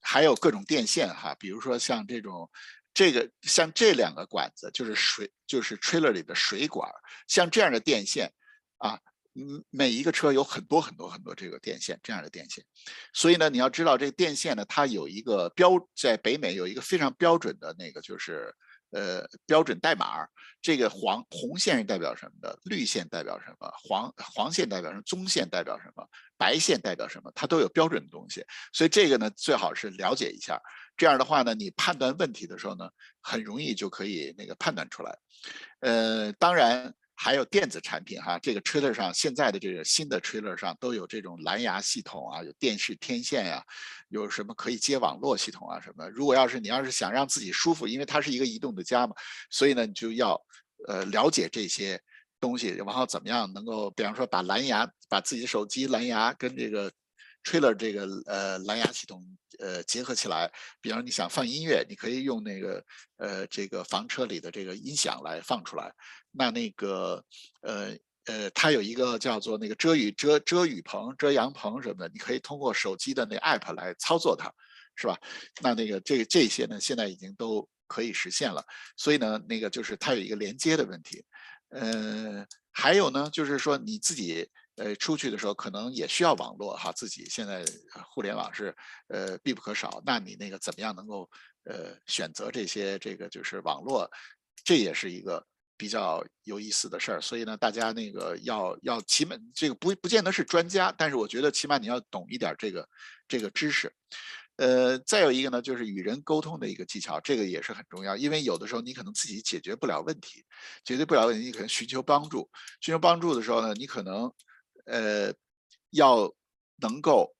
还有各种电线哈，比如说像这种这个像这两个管子就是水就是 trailer 里的水管，像这样的电线啊。嗯，每一个车有很多很多很多这个电线，这样的电线，所以呢，你要知道这个电线呢，它有一个标，在北美有一个非常标准的那个就是呃标准代码，这个黄红线是代表什么的，绿线代表什么，黄黄线代表什么，棕线代表什么，白线代表什么，它都有标准的东西，所以这个呢最好是了解一下，这样的话呢，你判断问题的时候呢，很容易就可以那个判断出来，呃，当然。还有电子产品哈，这个 trailer 上现在的这个新的 trailer 上都有这种蓝牙系统啊，有电视天线呀，有什么可以接网络系统啊什么。如果要是你要是想让自己舒服，因为它是一个移动的家嘛，所以呢你就要呃了解这些东西，然后怎么样能够，比方说把蓝牙，把自己的手机蓝牙跟这个。trailer 这个呃蓝牙系统呃结合起来，比方你想放音乐，你可以用那个呃这个房车里的这个音响来放出来。那那个呃呃它有一个叫做那个遮雨遮遮雨棚、遮阳棚什么的，你可以通过手机的那 app 来操作它，是吧？那那个这这些呢，现在已经都可以实现了。所以呢，那个就是它有一个连接的问题。呃，还有呢，就是说你自己。呃，出去的时候可能也需要网络哈，自己现在互联网是呃必不可少。那你那个怎么样能够呃选择这些这个就是网络，这也是一个比较有意思的事儿。所以呢，大家那个要要起码这个不不见得是专家，但是我觉得起码你要懂一点这个这个知识。呃，再有一个呢，就是与人沟通的一个技巧，这个也是很重要。因为有的时候你可能自己解决不了问题，解决不了问题，你可能寻求帮助。寻求帮助的时候呢，你可能。呃，要能够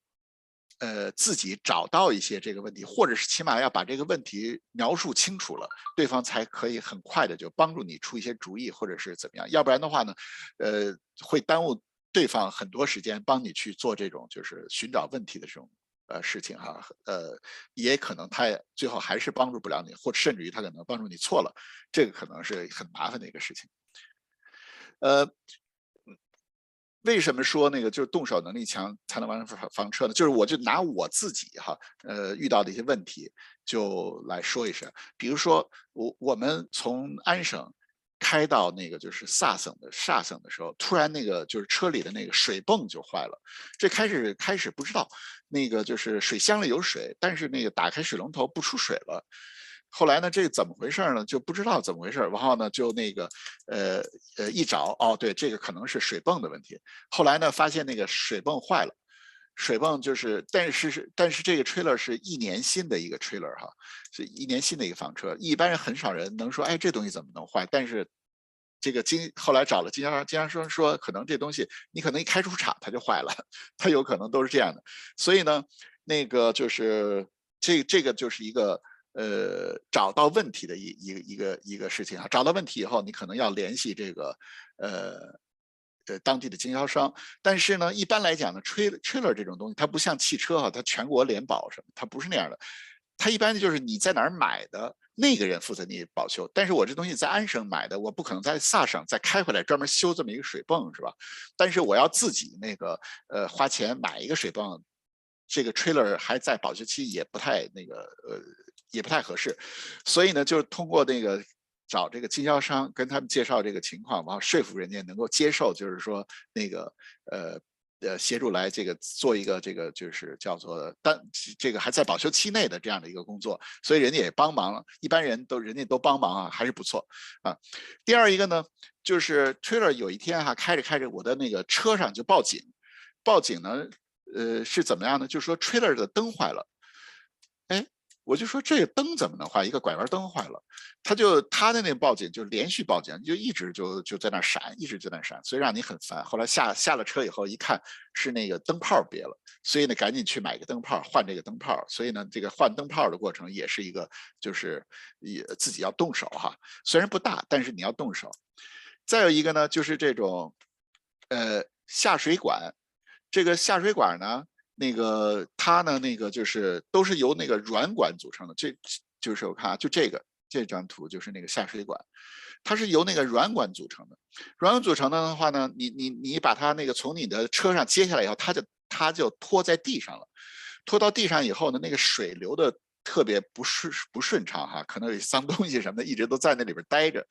呃自己找到一些这个问题，或者是起码要把这个问题描述清楚了，对方才可以很快的就帮助你出一些主意，或者是怎么样。要不然的话呢，呃，会耽误对方很多时间帮你去做这种就是寻找问题的这种呃事情哈。呃，也可能他最后还是帮助不了你，或甚至于他可能帮助你错了，这个可能是很麻烦的一个事情。呃。为什么说那个就是动手能力强才能完成房房车呢？就是我就拿我自己哈，呃，遇到的一些问题就来说一声。比如说我我们从安省开到那个就是萨省的萨省的时候，突然那个就是车里的那个水泵就坏了。这开始开始不知道那个就是水箱里有水，但是那个打开水龙头不出水了。后来呢，这怎么回事呢？就不知道怎么回事然后呢，就那个，呃呃，一找，哦，对，这个可能是水泵的问题。后来呢，发现那个水泵坏了，水泵就是，但是是，但是这个 trailer 是一年新的一个 trailer 哈，是一年新的一个房车。一般人很少人能说，哎，这东西怎么能坏？但是这个经后来找了经销商，经销商说，可能这东西你可能一开出厂它就坏了，*laughs* 它有可能都是这样的。所以呢，那个就是这这个就是一个。呃，找到问题的一一个一个一个事情啊，找到问题以后，你可能要联系这个呃呃当地的经销商。但是呢，一般来讲呢，trailer trailer 这种东西，它不像汽车哈，它全国联保什么，它不是那样的。它一般的就是你在哪儿买的，那个人负责你保修。但是我这东西在安省买的，我不可能在萨省再开回来专门修这么一个水泵，是吧？但是我要自己那个呃花钱买一个水泵，这个 trailer 还在保修期也不太那个呃也不太合适，所以呢，就是通过那个。找这个经销商跟他们介绍这个情况，然后说服人家能够接受，就是说那个呃呃协助来这个做一个这个就是叫做单这个还在保修期内的这样的一个工作，所以人家也帮忙了，一般人都人家都帮忙啊，还是不错啊。第二一个呢，就是 trailer 有一天哈开着开着，我的那个车上就报警，报警呢，呃是怎么样呢？就是说 trailer 的灯坏了。哎我就说这个灯怎么能坏？一个拐弯灯坏了，他就他的那报警就连续报警，就一直就就在那闪，一直就在那闪，所以让你很烦。后来下下了车以后一看是那个灯泡别了，所以呢赶紧去买个灯泡换这个灯泡。所以呢这个换灯泡的过程也是一个就是也自己要动手哈，虽然不大，但是你要动手。再有一个呢就是这种呃下水管，这个下水管呢。那个它呢，那个就是都是由那个软管组成的。这就是我看啊，就这个这张图就是那个下水管，它是由那个软管组成的。软管组成的话呢，你你你把它那个从你的车上接下来以后，它就它就拖在地上了。拖到地上以后呢，那个水流的特别不顺不顺畅哈，可能有脏东西什么的一直都在那里边待着。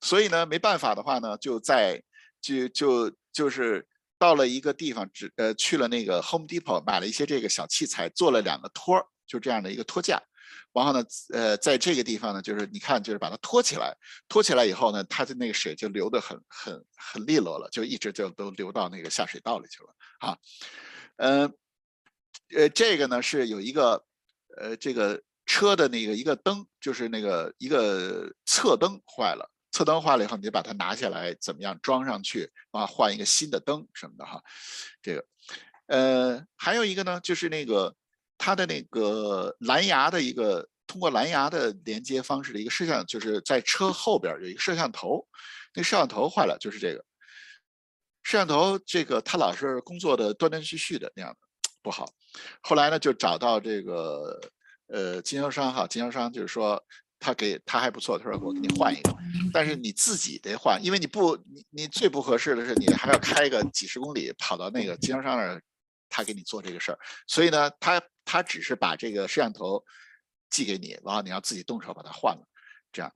所以呢，没办法的话呢，就在就就就是。到了一个地方，只呃去了那个 Home Depot，买了一些这个小器材，做了两个托儿就这样的一个托架。然后呢，呃，在这个地方呢，就是你看，就是把它托起来，托起来以后呢，它的那个水就流得很很很利落了，就一直就都流到那个下水道里去了啊。嗯，呃，这个呢是有一个呃这个车的那个一个灯，就是那个一个侧灯坏了。侧灯坏了以后，你就把它拿下来，怎么样装上去啊？换一个新的灯什么的哈。这个，呃，还有一个呢，就是那个它的那个蓝牙的一个通过蓝牙的连接方式的一个摄像，就是在车后边有一个摄像头，那摄像头坏了，就是这个摄像头，这个它老是工作的断断续续的那样的不好。后来呢，就找到这个呃经销商哈，经销商就是说。他给他还不错，他说我给你换一个，但是你自己得换，因为你不你你最不合适的是你还要开个几十公里跑到那个经销商那儿，他给你做这个事儿，所以呢，他他只是把这个摄像头寄给你，然后你要自己动手把它换了，这样。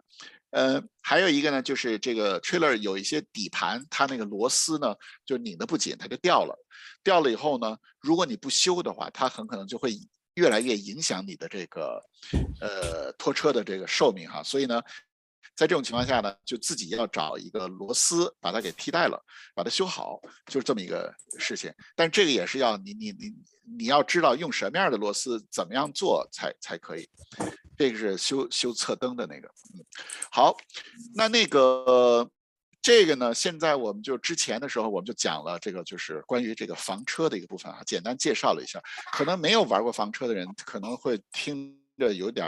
呃，还有一个呢，就是这个 trailer 有一些底盘，它那个螺丝呢就拧得不紧，它就掉了，掉了以后呢，如果你不修的话，它很可能就会。越来越影响你的这个，呃，拖车的这个寿命哈，所以呢，在这种情况下呢，就自己要找一个螺丝把它给替代了，把它修好，就是这么一个事情。但这个也是要你你你你要知道用什么样的螺丝，怎么样做才才可以。这个是修修侧灯的那个，嗯，好，那那个。这个呢，现在我们就之前的时候，我们就讲了这个，就是关于这个房车的一个部分啊，简单介绍了一下。可能没有玩过房车的人，可能会听着有点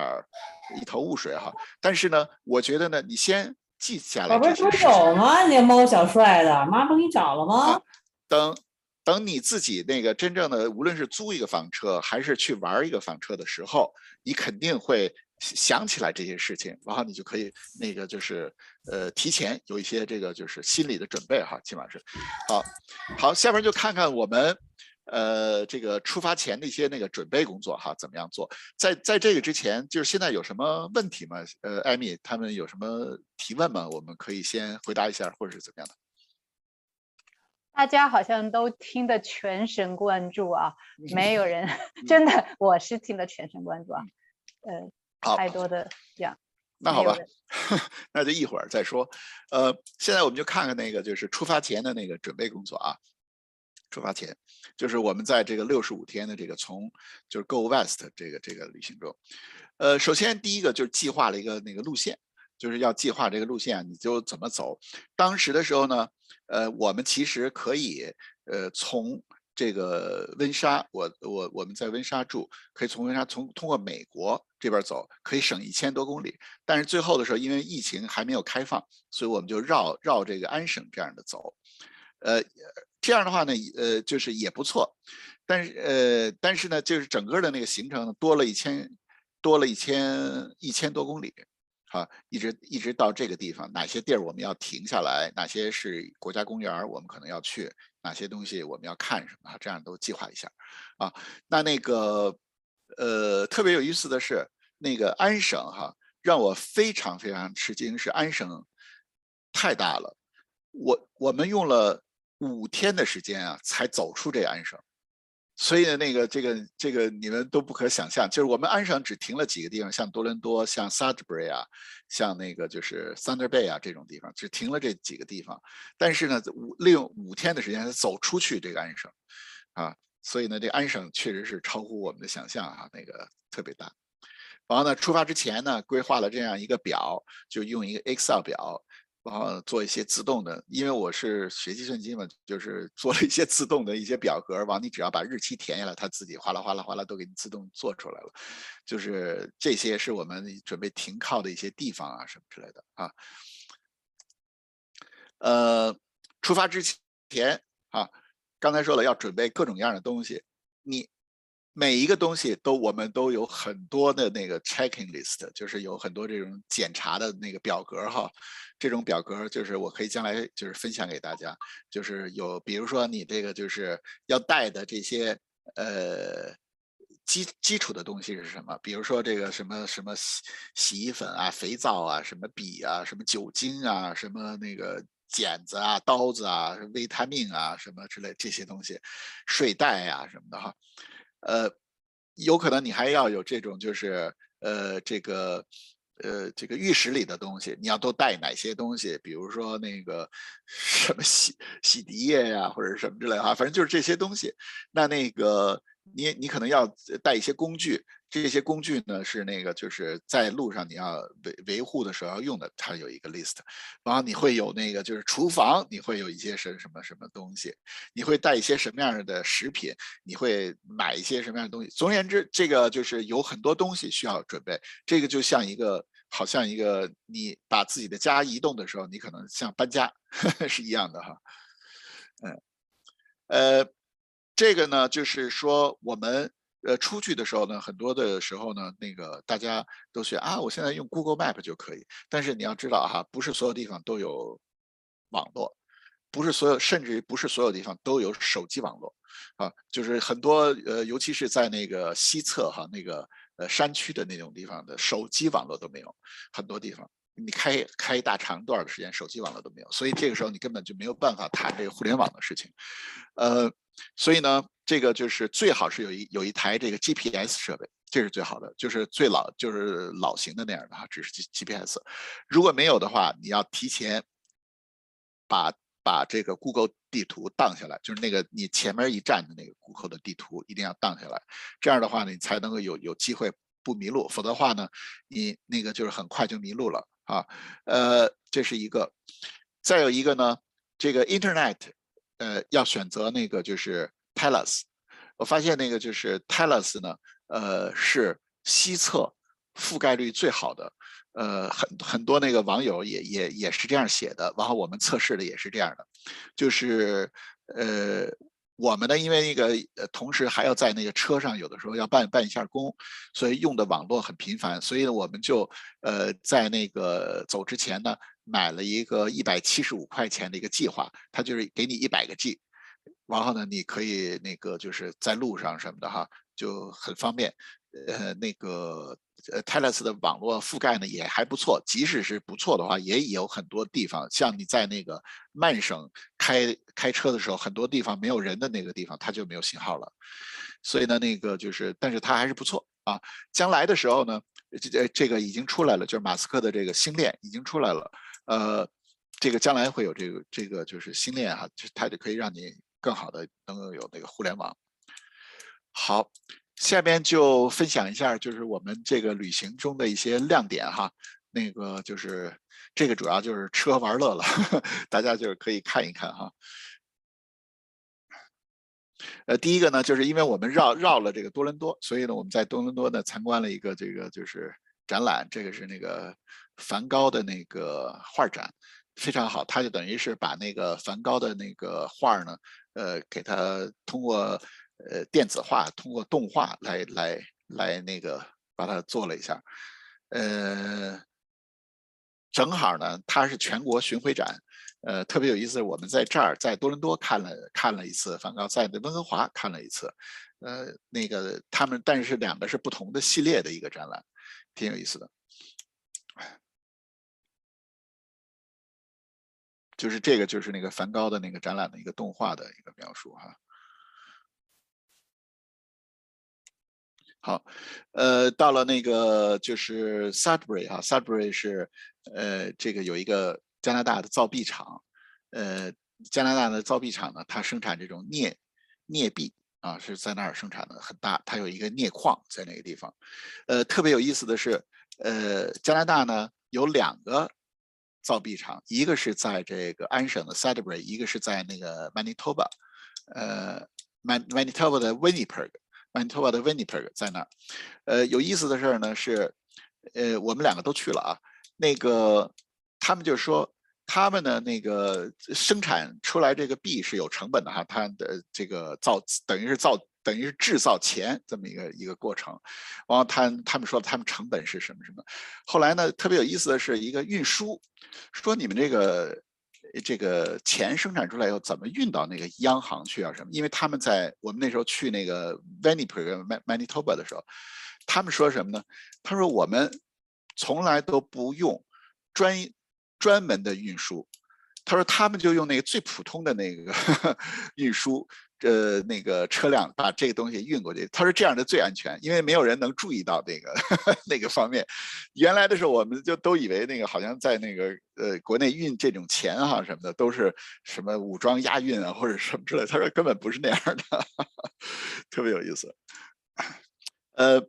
一头雾水哈。但是呢，我觉得呢，你先记下来。宝贝不是有吗？那猫小帅的，妈不给你找了吗？等，等你自己那个真正的，无论是租一个房车，还是去玩一个房车的时候，你肯定会。想起来这些事情，然后你就可以那个就是呃提前有一些这个就是心理的准备哈，起码是好。好，下面就看看我们呃这个出发前的一些那个准备工作哈，怎么样做？在在这个之前，就是现在有什么问题吗？呃，艾米他们有什么提问吗？我们可以先回答一下，或者是怎么样的？大家好像都听得全神贯注啊，没有人 *laughs* 真的，我是听得全神贯注啊，呃。太多的样，那好吧，*laughs* 那就一会儿再说。呃，现在我们就看看那个，就是出发前的那个准备工作啊。出发前，就是我们在这个六十五天的这个从就是 Go West 这个这个旅行中，呃，首先第一个就是计划了一个那个路线，就是要计划这个路线，你就怎么走。当时的时候呢，呃，我们其实可以呃从。这个温莎，我我我们在温莎住，可以从温莎从通过美国这边走，可以省一千多公里。但是最后的时候，因为疫情还没有开放，所以我们就绕绕这个安省这样的走。呃，这样的话呢，呃，就是也不错。但是呃，但是呢，就是整个的那个行程多了一千多了一千一千多公里，哈，一直一直到这个地方，哪些地儿我们要停下来，哪些是国家公园我们可能要去，哪些东西我们要看什么，这样都计划一下，啊，那那个呃特别有意思的是，那个安省哈，让我非常非常吃惊，是安省太大了，我我们用了五天的时间啊，才走出这安省。所以呢，那个这个这个你们都不可想象，就是我们安省只停了几个地方，像多伦多、像 Sudbury 啊，像那个就是 Thunder Bay 啊这种地方，只停了这几个地方。但是呢，五利用五天的时间走出去这个安省，啊，所以呢，这安省确实是超乎我们的想象啊，那个特别大。然后呢，出发之前呢，规划了这样一个表，就用一个 Excel 表。然后做一些自动的，因为我是学计算机嘛，就是做了一些自动的一些表格，完你只要把日期填下来，它自己哗啦哗啦哗啦都给你自动做出来了。就是这些是我们准备停靠的一些地方啊，什么之类的啊。呃，出发之前啊，刚才说了要准备各种各样的东西，你。每一个东西都，我们都有很多的那个 checking list，就是有很多这种检查的那个表格哈。这种表格就是我可以将来就是分享给大家，就是有比如说你这个就是要带的这些呃基基础的东西是什么？比如说这个什么什么洗洗衣粉啊、肥皂啊、什么笔啊、什么酒精啊、什么那个剪子啊、刀子啊、维他命啊什么之类这些东西，睡袋呀什么的哈。呃，有可能你还要有这种，就是呃，这个呃，这个浴室里的东西，你要都带哪些东西？比如说那个什么洗洗涤液呀，或者什么之类的哈，反正就是这些东西。那那个。你你可能要带一些工具，这些工具呢是那个就是在路上你要维维护的时候要用的，它有一个 list。然后你会有那个就是厨房，你会有一些什什么什么东西，你会带一些什么样的食品，你会买一些什么样的东西。总而言之，这个就是有很多东西需要准备。这个就像一个好像一个你把自己的家移动的时候，你可能像搬家 *laughs* 是一样的哈。嗯，呃。这个呢，就是说我们呃出去的时候呢，很多的时候呢，那个大家都学啊，我现在用 Google Map 就可以。但是你要知道哈，不是所有地方都有网络，不是所有，甚至于不是所有地方都有手机网络啊。就是很多呃，尤其是在那个西侧哈，那个呃山区的那种地方的手机网络都没有，很多地方你开开一大长段的时间，手机网络都没有，所以这个时候你根本就没有办法谈这个互联网的事情，呃。所以呢，这个就是最好是有一有一台这个 GPS 设备，这是最好的，就是最老就是老型的那样的哈，只是 G GPS。如果没有的话，你要提前把把这个 Google 地图荡下来，就是那个你前面一站的那个 Google 的地图一定要荡下来，这样的话呢，你才能够有有机会不迷路，否则的话呢，你那个就是很快就迷路了啊。呃，这是一个，再有一个呢，这个 Internet。呃，要选择那个就是 Telus，我发现那个就是 Telus 呢，呃，是西侧覆盖率最好的，呃，很很多那个网友也也也是这样写的，然后我们测试的也是这样的，就是呃，我们呢，因为那个呃，同时还要在那个车上，有的时候要办办一下工，所以用的网络很频繁，所以呢，我们就呃，在那个走之前呢。买了一个一百七十五块钱的一个计划，它就是给你一百个 G，然后呢，你可以那个就是在路上什么的哈，就很方便。呃，那个呃 t e l e s 的网络覆盖呢也还不错，即使是不错的话，也有很多地方，像你在那个曼省开开车的时候，很多地方没有人的那个地方，它就没有信号了。所以呢，那个就是，但是它还是不错啊。将来的时候呢，这这个已经出来了，就是马斯克的这个星链已经出来了。呃，这个将来会有这个这个就是星链哈，就它就可以让你更好的能够有那个互联网。好，下面就分享一下就是我们这个旅行中的一些亮点哈。那个就是这个主要就是吃喝玩乐了，*laughs* 大家就是可以看一看哈。呃，第一个呢，就是因为我们绕绕了这个多伦多，所以呢，我们在多伦多呢参观了一个这个就是展览，这个是那个。梵高的那个画展非常好，他就等于是把那个梵高的那个画呢，呃，给他通过呃电子化，通过动画来来来那个把它做了一下，呃，正好呢，它是全国巡回展，呃，特别有意思。我们在这儿在多伦多看了看了一次梵高，在温哥华看了一次，呃，那个他们但是两个是不同的系列的一个展览，挺有意思的。就是这个就是那个梵高的那个展览的一个动画的一个描述哈。好，呃，到了那个就是 Sudbury 哈，Sudbury 是呃这个有一个加拿大的造币厂，呃，加拿大的造币厂呢，它生产这种镍镍币啊，是在那儿生产的很大，它有一个镍矿在那个地方，呃，特别有意思的是，呃，加拿大呢有两个造币厂，一个是在这个安省的 Sudbury，一个是在那个 Manitoba，呃，Man Manitoba 的 Winnipeg，Manitoba 的 Winnipeg 在那儿，呃，有意思的事儿呢是，呃，我们两个都去了啊。那个他们就说，他们的那个生产出来这个币是有成本的哈，它的这个造等于是造等于是制造钱这么一个一个过程。然后他他们说他们成本是什么什么。后来呢，特别有意思的是一个运输，说你们这个。这个钱生产出来以后怎么运到那个央行去啊？什么？因为他们在我们那时候去那个 Winnipeg、Manitoba 的时候，他们说什么呢？他说我们从来都不用专专门的运输，他说他们就用那个最普通的那个 *laughs* 运输。呃，那个车辆把这个东西运过去，他说这样的最安全，因为没有人能注意到那个 *laughs* 那个方面。原来的时候，我们就都以为那个好像在那个呃国内运这种钱哈什么的都是什么武装押运啊或者什么之类。他说根本不是那样的，*laughs* 特别有意思。呃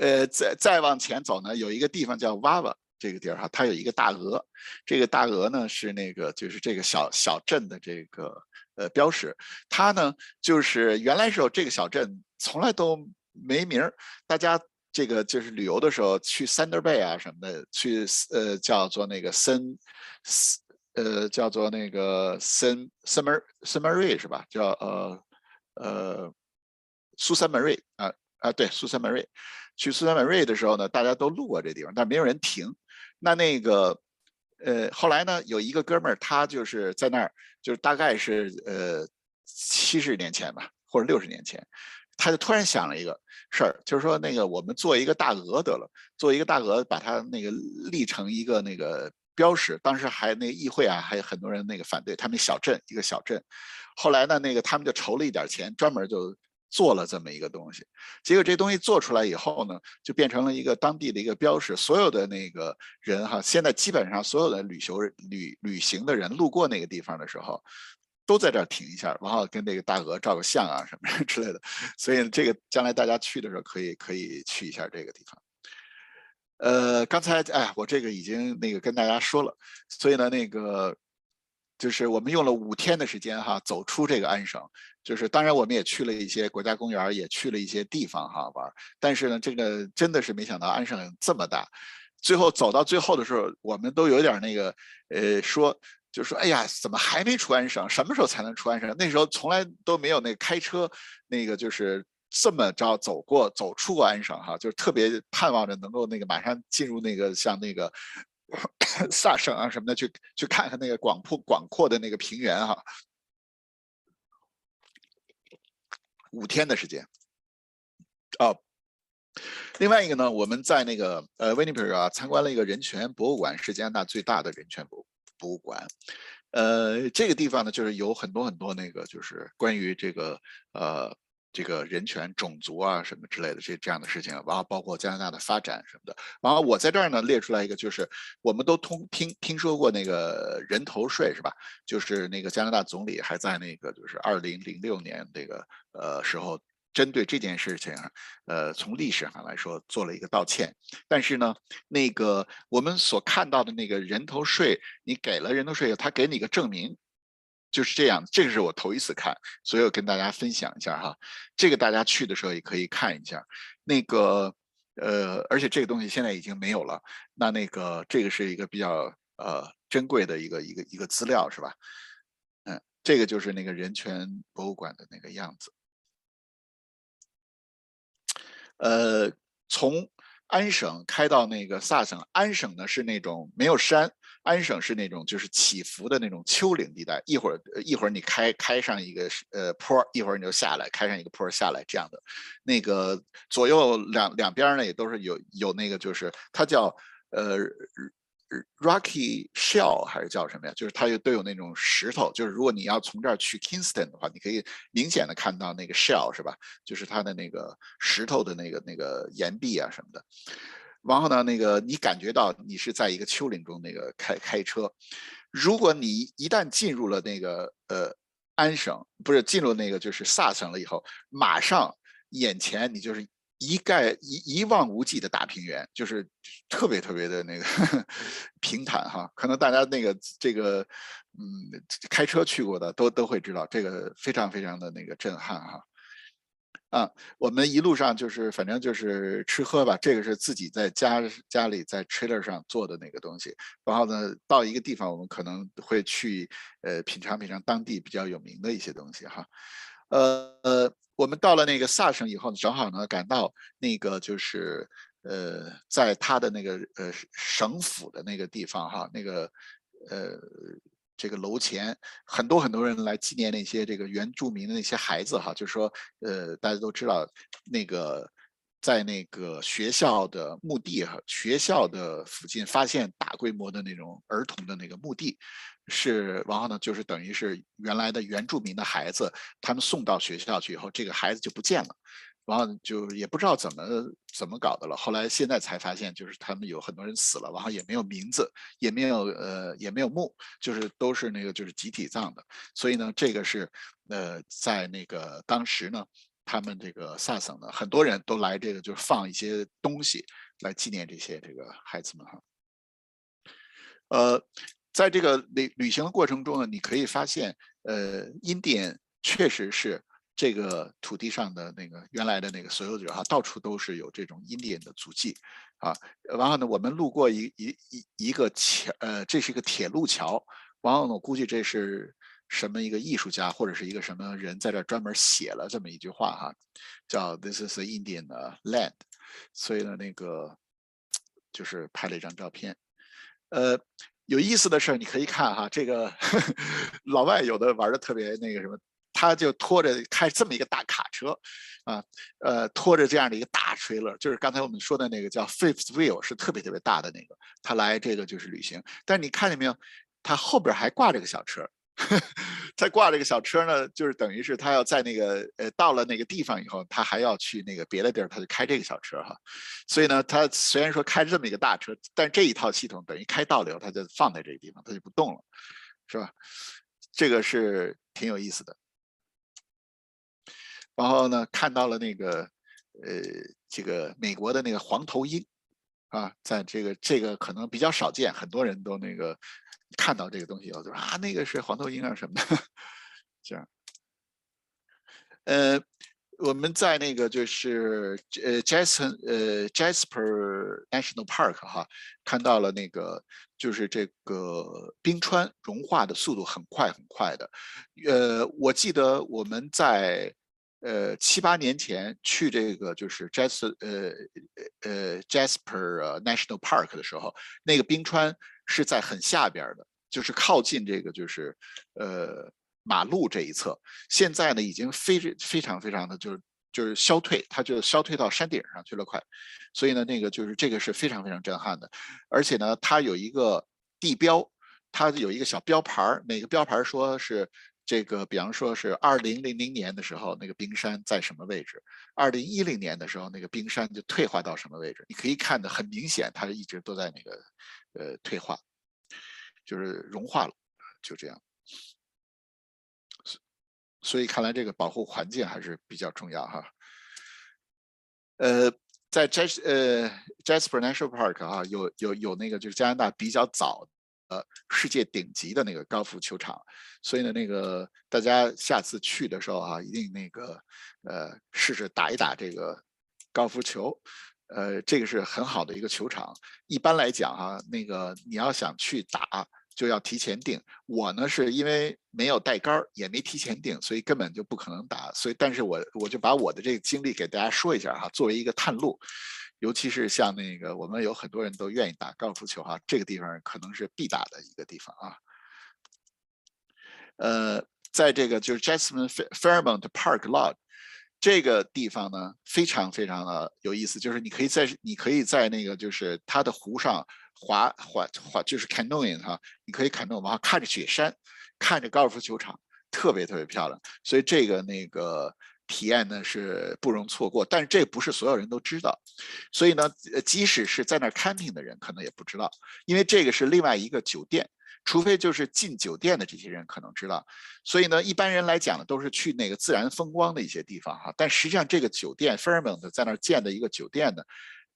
呃，再再往前走呢，有一个地方叫娃娃这个地儿哈，它有一个大鹅，这个大鹅呢是那个就是这个小小镇的这个。呃，标识，它呢，就是原来时候这个小镇从来都没名儿，大家这个就是旅游的时候去 Thunder Bay 啊什么的，去呃叫做那个森，呃叫做那个森 Summer Summery 是吧？叫呃呃苏珊门瑞啊啊对苏珊门瑞，去苏珊门瑞的时候呢，大家都路过这地方，但没有人停。那那个。呃，后来呢，有一个哥们儿，他就是在那儿，就是大概是呃七十年前吧，或者六十年前，他就突然想了一个事儿，就是说那个我们做一个大鹅得了，做一个大鹅，把它那个立成一个那个标识。当时还那个议会啊，还有很多人那个反对，他们小镇一个小镇。后来呢，那个他们就筹了一点钱，专门就。做了这么一个东西，结果这东西做出来以后呢，就变成了一个当地的一个标识。所有的那个人哈，现在基本上所有的旅游旅旅行的人路过那个地方的时候，都在这儿停一下，然后跟那个大鹅照个相啊什么 *laughs* 之类的。所以这个将来大家去的时候可以可以去一下这个地方。呃，刚才哎，我这个已经那个跟大家说了，所以呢，那个就是我们用了五天的时间哈，走出这个安省。就是当然，我们也去了一些国家公园，也去了一些地方哈玩。但是呢，这个真的是没想到安省这么大。最后走到最后的时候，我们都有点那个，呃，说就说，哎呀，怎么还没出安省？什么时候才能出安省？那时候从来都没有那开车，那个就是这么着走过走出过安省哈，就是特别盼望着能够那个马上进入那个像那个萨省啊什么的去去看看那个广阔广阔的那个平原哈。五天的时间，哦，另外一个呢，我们在那个呃威尼斯啊参观了一个人权博物馆，是加拿大最大的人权博博物馆。呃，这个地方呢，就是有很多很多那个，就是关于这个呃。这个人权、种族啊什么之类的这这样的事情，然后包括加拿大的发展什么的，然后我在这儿呢列出来一个，就是我们都通听听说过那个人头税是吧？就是那个加拿大总理还在那个就是二零零六年这个呃时候，针对这件事情，呃从历史上来说做了一个道歉，但是呢，那个我们所看到的那个人头税，你给了人头税，他给你个证明。就是这样，这个是我头一次看，所以我跟大家分享一下哈。这个大家去的时候也可以看一下。那个呃，而且这个东西现在已经没有了。那那个这个是一个比较呃珍贵的一个一个一个资料是吧？嗯，这个就是那个人权博物馆的那个样子。呃，从安省开到那个萨省，安省呢是那种没有山，安省是那种就是起伏的那种丘陵地带，一会儿一会儿你开开上一个呃坡，一会儿你就下来，开上一个坡下来这样的，那个左右两两边呢也都是有有那个就是它叫呃。Rocky Shell 还是叫什么呀？就是它有都有那种石头，就是如果你要从这儿去 Kingston 的话，你可以明显的看到那个 shell 是吧？就是它的那个石头的那个那个岩壁啊什么的。然后呢，那个你感觉到你是在一个丘陵中那个开开车。如果你一旦进入了那个呃安省，不是进入那个就是萨省了以后，马上眼前你就是。一概一一望无际的大平原，就是特别特别的那个 *laughs* 平坦哈。可能大家那个这个嗯开车去过的都都会知道，这个非常非常的那个震撼哈。啊，我们一路上就是反正就是吃喝吧，这个是自己在家家里在 trailer 上做的那个东西。然后呢，到一个地方我们可能会去呃品尝品尝当地比较有名的一些东西哈。呃呃。我们到了那个萨省以后呢，正好呢赶到那个就是呃，在他的那个呃省府的那个地方哈，那个呃这个楼前很多很多人来纪念那些这个原住民的那些孩子哈，就是说呃大家都知道那个在那个学校的墓地哈，学校的附近发现大规模的那种儿童的那个墓地。是，然后呢，就是等于是原来的原住民的孩子，他们送到学校去以后，这个孩子就不见了，然后就也不知道怎么怎么搞的了。后来现在才发现，就是他们有很多人死了，然后也没有名字，也没有呃也没有墓，就是都是那个就是集体葬的。所以呢，这个是呃在那个当时呢，他们这个萨省呢，很多人都来这个就是放一些东西来纪念这些这个孩子们哈，呃。在这个旅旅行的过程中呢，你可以发现，呃，印第安确实是这个土地上的那个原来的那个所有者哈，到处都是有这种印第安的足迹啊。然后呢，我们路过一一一一个桥，呃，这是一个铁路桥。然后呢，我估计这是什么一个艺术家或者是一个什么人在这专门写了这么一句话哈，叫 “This is Indian land”。所以呢，那个就是拍了一张照片，呃。有意思的事儿，你可以看哈，这个 *laughs* 老外有的玩的特别那个什么，他就拖着开这么一个大卡车，啊，呃，拖着这样的一个大 trailer，就是刚才我们说的那个叫 fifth wheel，是特别特别大的那个，他来这个就是旅行。但是你看见没有，他后边还挂着个小车。*laughs* 他挂这个小车呢，就是等于是他要在那个呃到了那个地方以后，他还要去那个别的地儿，他就开这个小车哈。所以呢，他虽然说开这么一个大车，但这一套系统等于开倒流，他就放在这个地方，他就不动了，是吧？这个是挺有意思的。然后呢，看到了那个呃这个美国的那个黄头鹰啊，在这个这个可能比较少见，很多人都那个。看到这个东西以后，就说啊，那个是黄头鹰啊什么的，*laughs* 这样。呃，我们在那个就是呃 Jason 呃 Jasper National Park 哈，看到了那个就是这个冰川融化的速度很快很快的。呃，我记得我们在呃七八年前去这个就是 Jas 呃呃 Jasper National Park 的时候，那个冰川。是在很下边的，就是靠近这个就是呃马路这一侧。现在呢，已经非非常非常的就是就是消退，它就消退到山顶上去了，快。所以呢，那个就是这个是非常非常震撼的，而且呢，它有一个地标，它有一个小标牌儿，每个标牌说是这个，比方说是二零零零年的时候那个冰山在什么位置，二零一零年的时候那个冰山就退化到什么位置，你可以看得很明显，它一直都在那个。呃，退化，就是融化了，就这样。所以看来这个保护环境还是比较重要哈。呃，在 Jas 呃 Jasper National Park 啊，有有有那个就是加拿大比较早呃世界顶级的那个高尔夫球场，所以呢，那个大家下次去的时候啊，一定那个呃试试打一打这个高尔夫球。呃，这个是很好的一个球场。一般来讲啊，那个你要想去打，就要提前订。我呢是因为没有带杆儿，也没提前订，所以根本就不可能打。所以，但是我我就把我的这个经历给大家说一下哈，作为一个探路。尤其是像那个我们有很多人都愿意打高尔夫球哈，这个地方可能是必打的一个地方啊。呃，在这个就是 Jasmine Fairmont Park Lodge 这个地方呢，非常非常的有意思，就是你可以在你可以在那个就是它的湖上滑滑滑，就是 canoeing 哈，你可以 canoe 往看着雪山，看着高尔夫球场，特别特别漂亮，所以这个那个体验呢是不容错过。但是这不是所有人都知道，所以呢，即使是在那 camping 的人可能也不知道，因为这个是另外一个酒店。除非就是进酒店的这些人可能知道，所以呢，一般人来讲呢，都是去那个自然风光的一些地方哈。但实际上，这个酒店 Fairmont 在那儿建的一个酒店呢，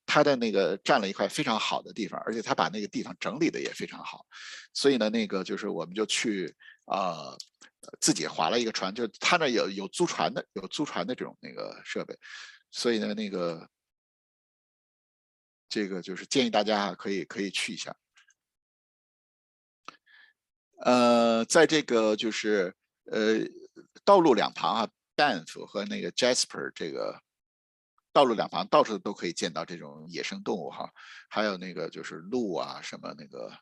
它的那个占了一块非常好的地方，而且他把那个地方整理的也非常好。所以呢，那个就是我们就去啊，自己划了一个船，就他那有有租船的，有租船的这种那个设备。所以呢，那个这个就是建议大家可以可以去一下。呃，在这个就是呃道路两旁啊，Banff 和那个 Jasper 这个道路两旁到处都可以见到这种野生动物哈，还有那个就是鹿啊，什么那个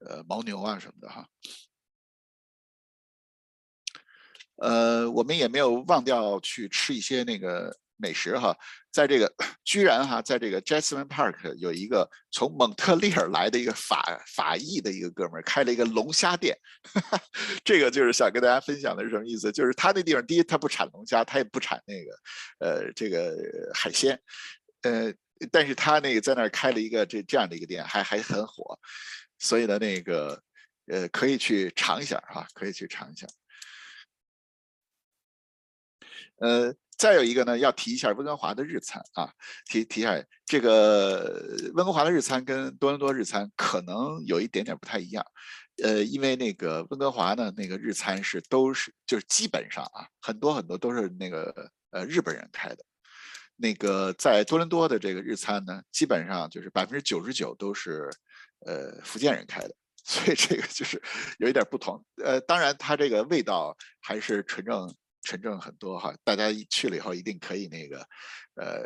呃牦牛啊什么的哈。呃，我们也没有忘掉去吃一些那个。美食哈，在这个居然哈，在这个 Jasmine Park 有一个从蒙特利尔来的一个法法裔的一个哥们儿开了一个龙虾店，*laughs* 这个就是想跟大家分享的是什么意思？就是他那地方第一他不产龙虾，他也不产那个呃这个海鲜，呃，但是他那个在那儿开了一个这这样的一个店，还还很火，所以呢那个呃可以去尝一下哈，可以去尝一下，呃。再有一个呢，要提一下温哥华的日餐啊，提提一下这个温哥华的日餐跟多伦多日餐可能有一点点不太一样，呃，因为那个温哥华呢，那个日餐是都是就是基本上啊，很多很多都是那个呃日本人开的，那个在多伦多的这个日餐呢，基本上就是百分之九十九都是呃福建人开的，所以这个就是有一点不同，呃，当然它这个味道还是纯正。纯正很多哈，大家一去了以后一定可以那个，呃，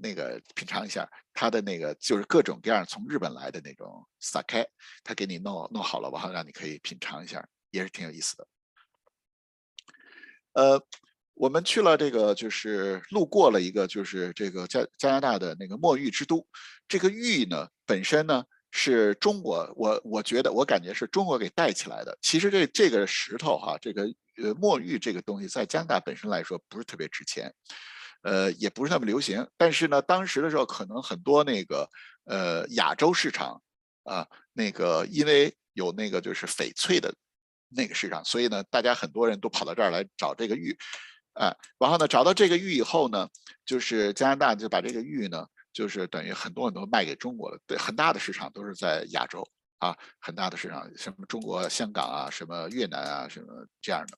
那个品尝一下它的那个就是各种各样从日本来的那种 sake，他给你弄弄好了，然后让你可以品尝一下，也是挺有意思的。呃，我们去了这个就是路过了一个就是这个加加拿大的那个墨玉之都，这个玉呢本身呢。是中国，我我觉得我感觉是中国给带起来的。其实这这个石头哈，这个呃墨玉这个东西，在加拿大本身来说不是特别值钱，呃也不是那么流行。但是呢，当时的时候可能很多那个呃亚洲市场啊，那个因为有那个就是翡翠的那个市场，所以呢，大家很多人都跑到这儿来找这个玉，啊，然后呢找到这个玉以后呢，就是加拿大就把这个玉呢。就是等于很多很多卖给中国的，对很大的市场都是在亚洲啊，很大的市场，什么中国、香港啊，什么越南啊，什么这样的。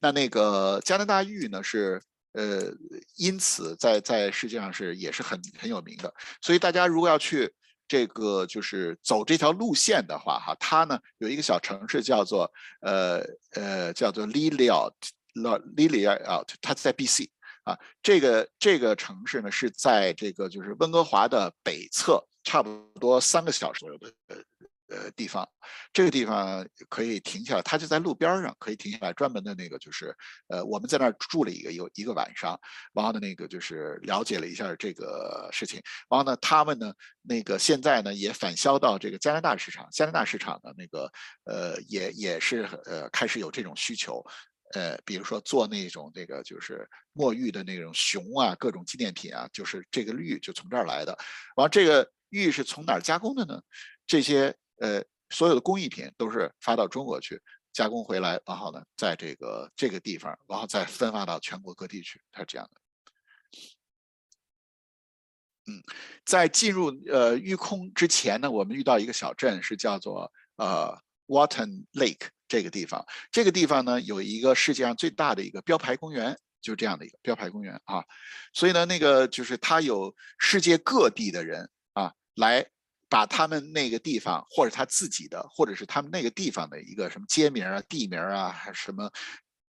那那个加拿大玉呢，是呃，因此在在世界上是也是很很有名的。所以大家如果要去这个就是走这条路线的话，哈，它呢有一个小城市叫做呃呃叫做 Liliot，Liliot，它在 BC。啊，这个这个城市呢是在这个就是温哥华的北侧，差不多三个小时左右的呃呃地方。这个地方可以停下来，它就在路边上，可以停下来。专门的那个就是呃，我们在那儿住了一个有一个晚上，然后呢那个就是了解了一下这个事情。然后呢，他们呢那个现在呢也返销到这个加拿大市场，加拿大市场的那个呃也也是呃开始有这种需求。呃，比如说做那种那个就是墨玉的那种熊啊，各种纪念品啊，就是这个玉就从这儿来的。完，这个玉是从哪儿加工的呢？这些呃，所有的工艺品都是发到中国去加工回来，然后呢，在这个这个地方，然后再分发到全国各地去，它是这样的。嗯，在进入呃玉空之前呢，我们遇到一个小镇，是叫做呃 Water Lake。这个地方，这个地方呢，有一个世界上最大的一个标牌公园，就是这样的一个标牌公园啊。所以呢，那个就是它有世界各地的人啊，来把他们那个地方，或者他自己的，或者是他们那个地方的一个什么街名啊、地名啊，还是什么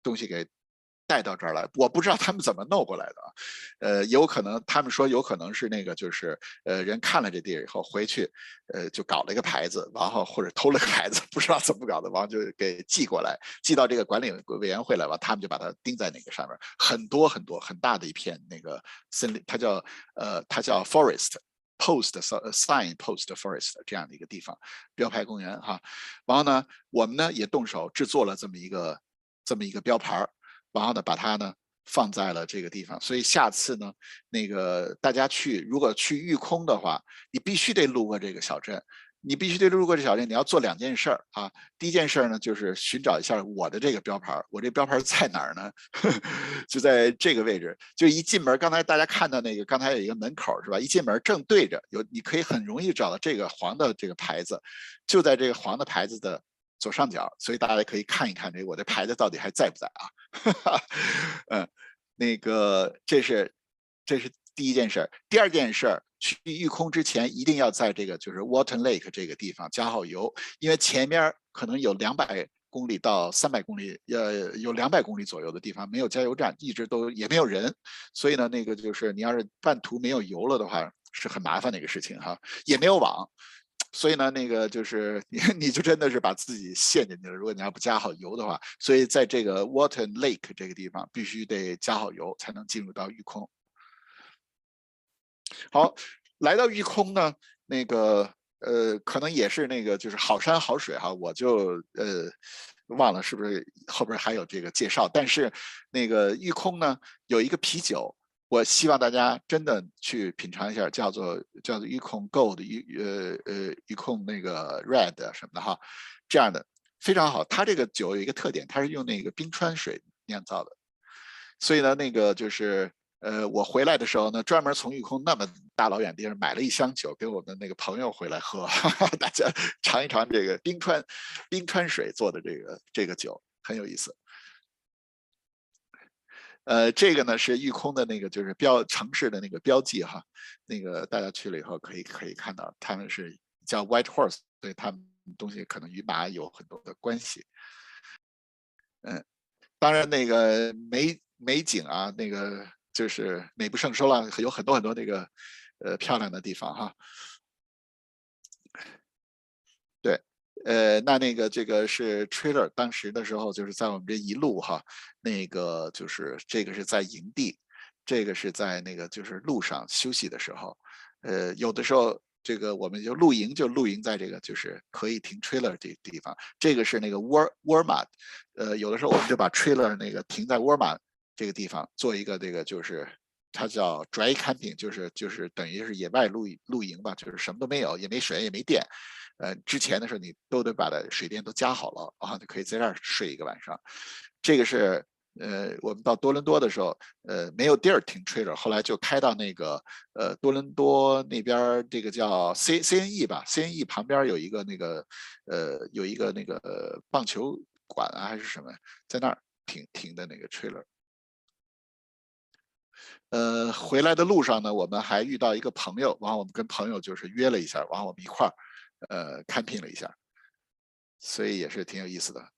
东西给带到这儿来，我不知道他们怎么弄过来的啊。呃，有可能他们说有可能是那个就是呃人看了这地儿以后回去，呃就搞了一个牌子，然后或者偷了个牌子，不知道怎么搞的，然后就给寄过来，寄到这个管理委员会来吧，他们就把它钉在那个上面，很多很多很大的一片那个森林，它叫呃它叫 forest。Post sign post forest 这样的一个地方，标牌公园哈。然后呢，我们呢也动手制作了这么一个这么一个标牌儿，然后呢把它呢放在了这个地方。所以下次呢，那个大家去如果去玉空的话，你必须得路过这个小镇。你必须得路过这小镇，你要做两件事儿啊。第一件事儿呢，就是寻找一下我的这个标牌我这标牌在哪儿呢？*laughs* 就在这个位置。就一进门，刚才大家看到那个，刚才有一个门口是吧？一进门正对着有，你可以很容易找到这个黄的这个牌子，就在这个黄的牌子的左上角。所以大家可以看一看这我的牌子到底还在不在啊？*laughs* 嗯，那个这是这是第一件事儿。第二件事儿。去玉空之前，一定要在这个就是 Water Lake 这个地方加好油，因为前面可能有两百公里到三百公里，呃，有两百公里左右的地方没有加油站，一直都也没有人，所以呢，那个就是你要是半途没有油了的话，是很麻烦的一个事情哈，也没有网，所以呢，那个就是你 *laughs* 你就真的是把自己陷进去了。如果你要不加好油的话，所以在这个 Water Lake 这个地方必须得加好油才能进入到玉空。好，来到玉空呢，那个呃，可能也是那个就是好山好水哈，我就呃忘了是不是后边还有这个介绍，但是那个玉空呢有一个啤酒，我希望大家真的去品尝一下，叫做叫做玉空 Gold 玉呃呃玉空那个 Red 什么的哈，这样的非常好。它这个酒有一个特点，它是用那个冰川水酿造的，所以呢，那个就是。呃，我回来的时候呢，专门从玉空那么大老远地方买了一箱酒给我们那个朋友回来喝，哈 *laughs* 哈大家尝一尝这个冰川冰川水做的这个这个酒很有意思。呃，这个呢是玉空的那个就是标城市的那个标记哈，那个大家去了以后可以可以看到，他们是叫 White Horse，所以他们东西可能与马有很多的关系。嗯，当然那个美美景啊，那个。就是美不胜收了，有很多很多那个呃漂亮的地方哈。呃，那那个这个是 trailer，当时的时候就是在我们这一路哈，那个就是这个是在营地，这个是在那个就是路上休息的时候，呃，有的时候这个我们就露营就露营在这个就是可以停 trailer 这地方，这个是那个沃沃尔玛，呃，有的时候我们就把 trailer 那个停在沃尔玛。这个地方做一个这个就是它叫 dry camping，就是就是等于是野外露露营吧，就是什么都没有，也没水也没电，呃，之前的时候你都得把它水电都加好了啊，就可以在这儿睡一个晚上。这个是呃，我们到多伦多的时候，呃，没有地儿停 trailer，后来就开到那个呃多伦多那边这个叫 C C N E 吧，C N E 旁边有一个那个呃有一个那个棒球馆啊还是什么，在那儿停停的那个 trailer。呃，回来的路上呢，我们还遇到一个朋友，完我们跟朋友就是约了一下，完我们一块儿呃 camping 了一下，所以也是挺有意思的。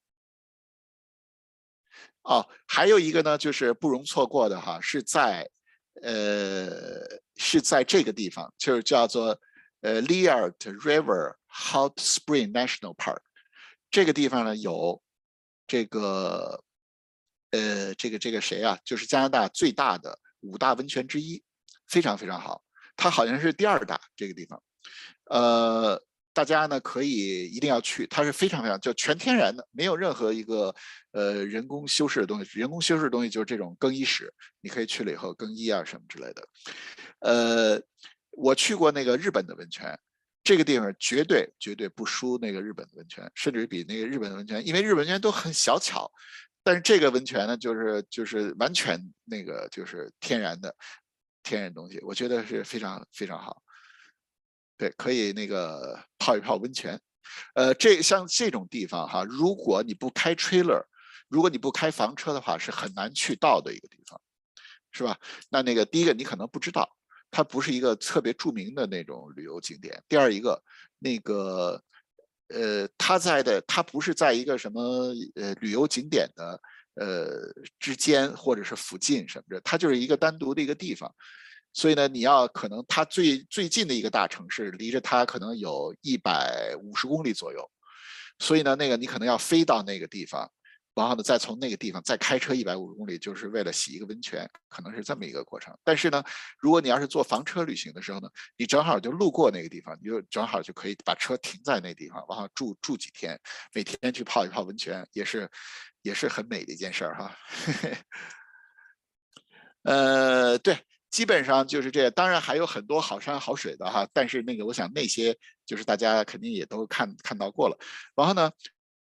哦，还有一个呢，就是不容错过的哈，是在呃是在这个地方，就是叫做呃 Liard River Hot Spring National Park，这个地方呢有这个呃这个这个谁啊，就是加拿大最大的。五大温泉之一，非常非常好。它好像是第二大这个地方，呃，大家呢可以一定要去。它是非常非常就全天然的，没有任何一个呃人工修饰的东西。人工修饰的东西就是这种更衣室，你可以去了以后更衣啊什么之类的。呃，我去过那个日本的温泉，这个地方绝对绝对不输那个日本的温泉，甚至比那个日本的温泉，因为日本温泉都很小巧。但是这个温泉呢，就是就是完全那个就是天然的天然东西，我觉得是非常非常好。对，可以那个泡一泡温泉。呃，这像这种地方哈，如果你不开 trailer，如果你不开房车的话，是很难去到的一个地方，是吧？那那个第一个你可能不知道，它不是一个特别著名的那种旅游景点。第二一个，那个呃，它在的它不是在一个什么呃旅游景点的呃之间或者是附近什么的，它就是一个单独的一个地方。所以呢，你要可能它最最近的一个大城市离着它可能有一百五十公里左右，所以呢，那个你可能要飞到那个地方。然后呢，再从那个地方再开车一百五十公里，就是为了洗一个温泉，可能是这么一个过程。但是呢，如果你要是坐房车旅行的时候呢，你正好就路过那个地方，你就正好就可以把车停在那地方，然后住住几天，每天去泡一泡温泉，也是也是很美的一件事儿哈。*laughs* 呃，对，基本上就是这。当然还有很多好山好水的哈，但是那个我想那些就是大家肯定也都看看到过了。然后呢？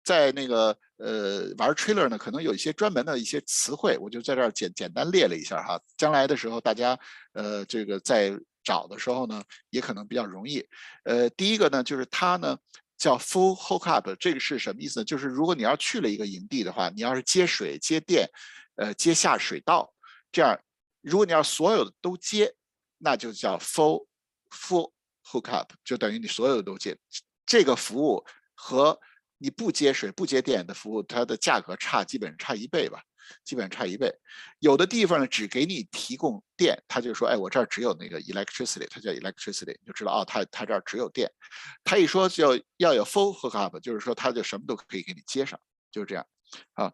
在那个呃玩 trailer 呢，可能有一些专门的一些词汇，我就在这儿简简单列了一下哈。将来的时候，大家呃这个在找的时候呢，也可能比较容易。呃，第一个呢，就是它呢叫 full hookup，这个是什么意思呢？就是如果你要去了一个营地的话，你要是接水、接电，呃，接下水道，这样如果你要所有的都接，那就叫 full full hookup，就等于你所有的都接。这个服务和你不接水不接电的服务，它的价格差基本上差一倍吧，基本上差一倍。有的地方呢只给你提供电，他就说，哎，我这儿只有那个 electricity，它叫 electricity，你就知道哦，他他这儿只有电。他一说就要有 full hookup，就是说他就什么都可以给你接上，就是这样啊。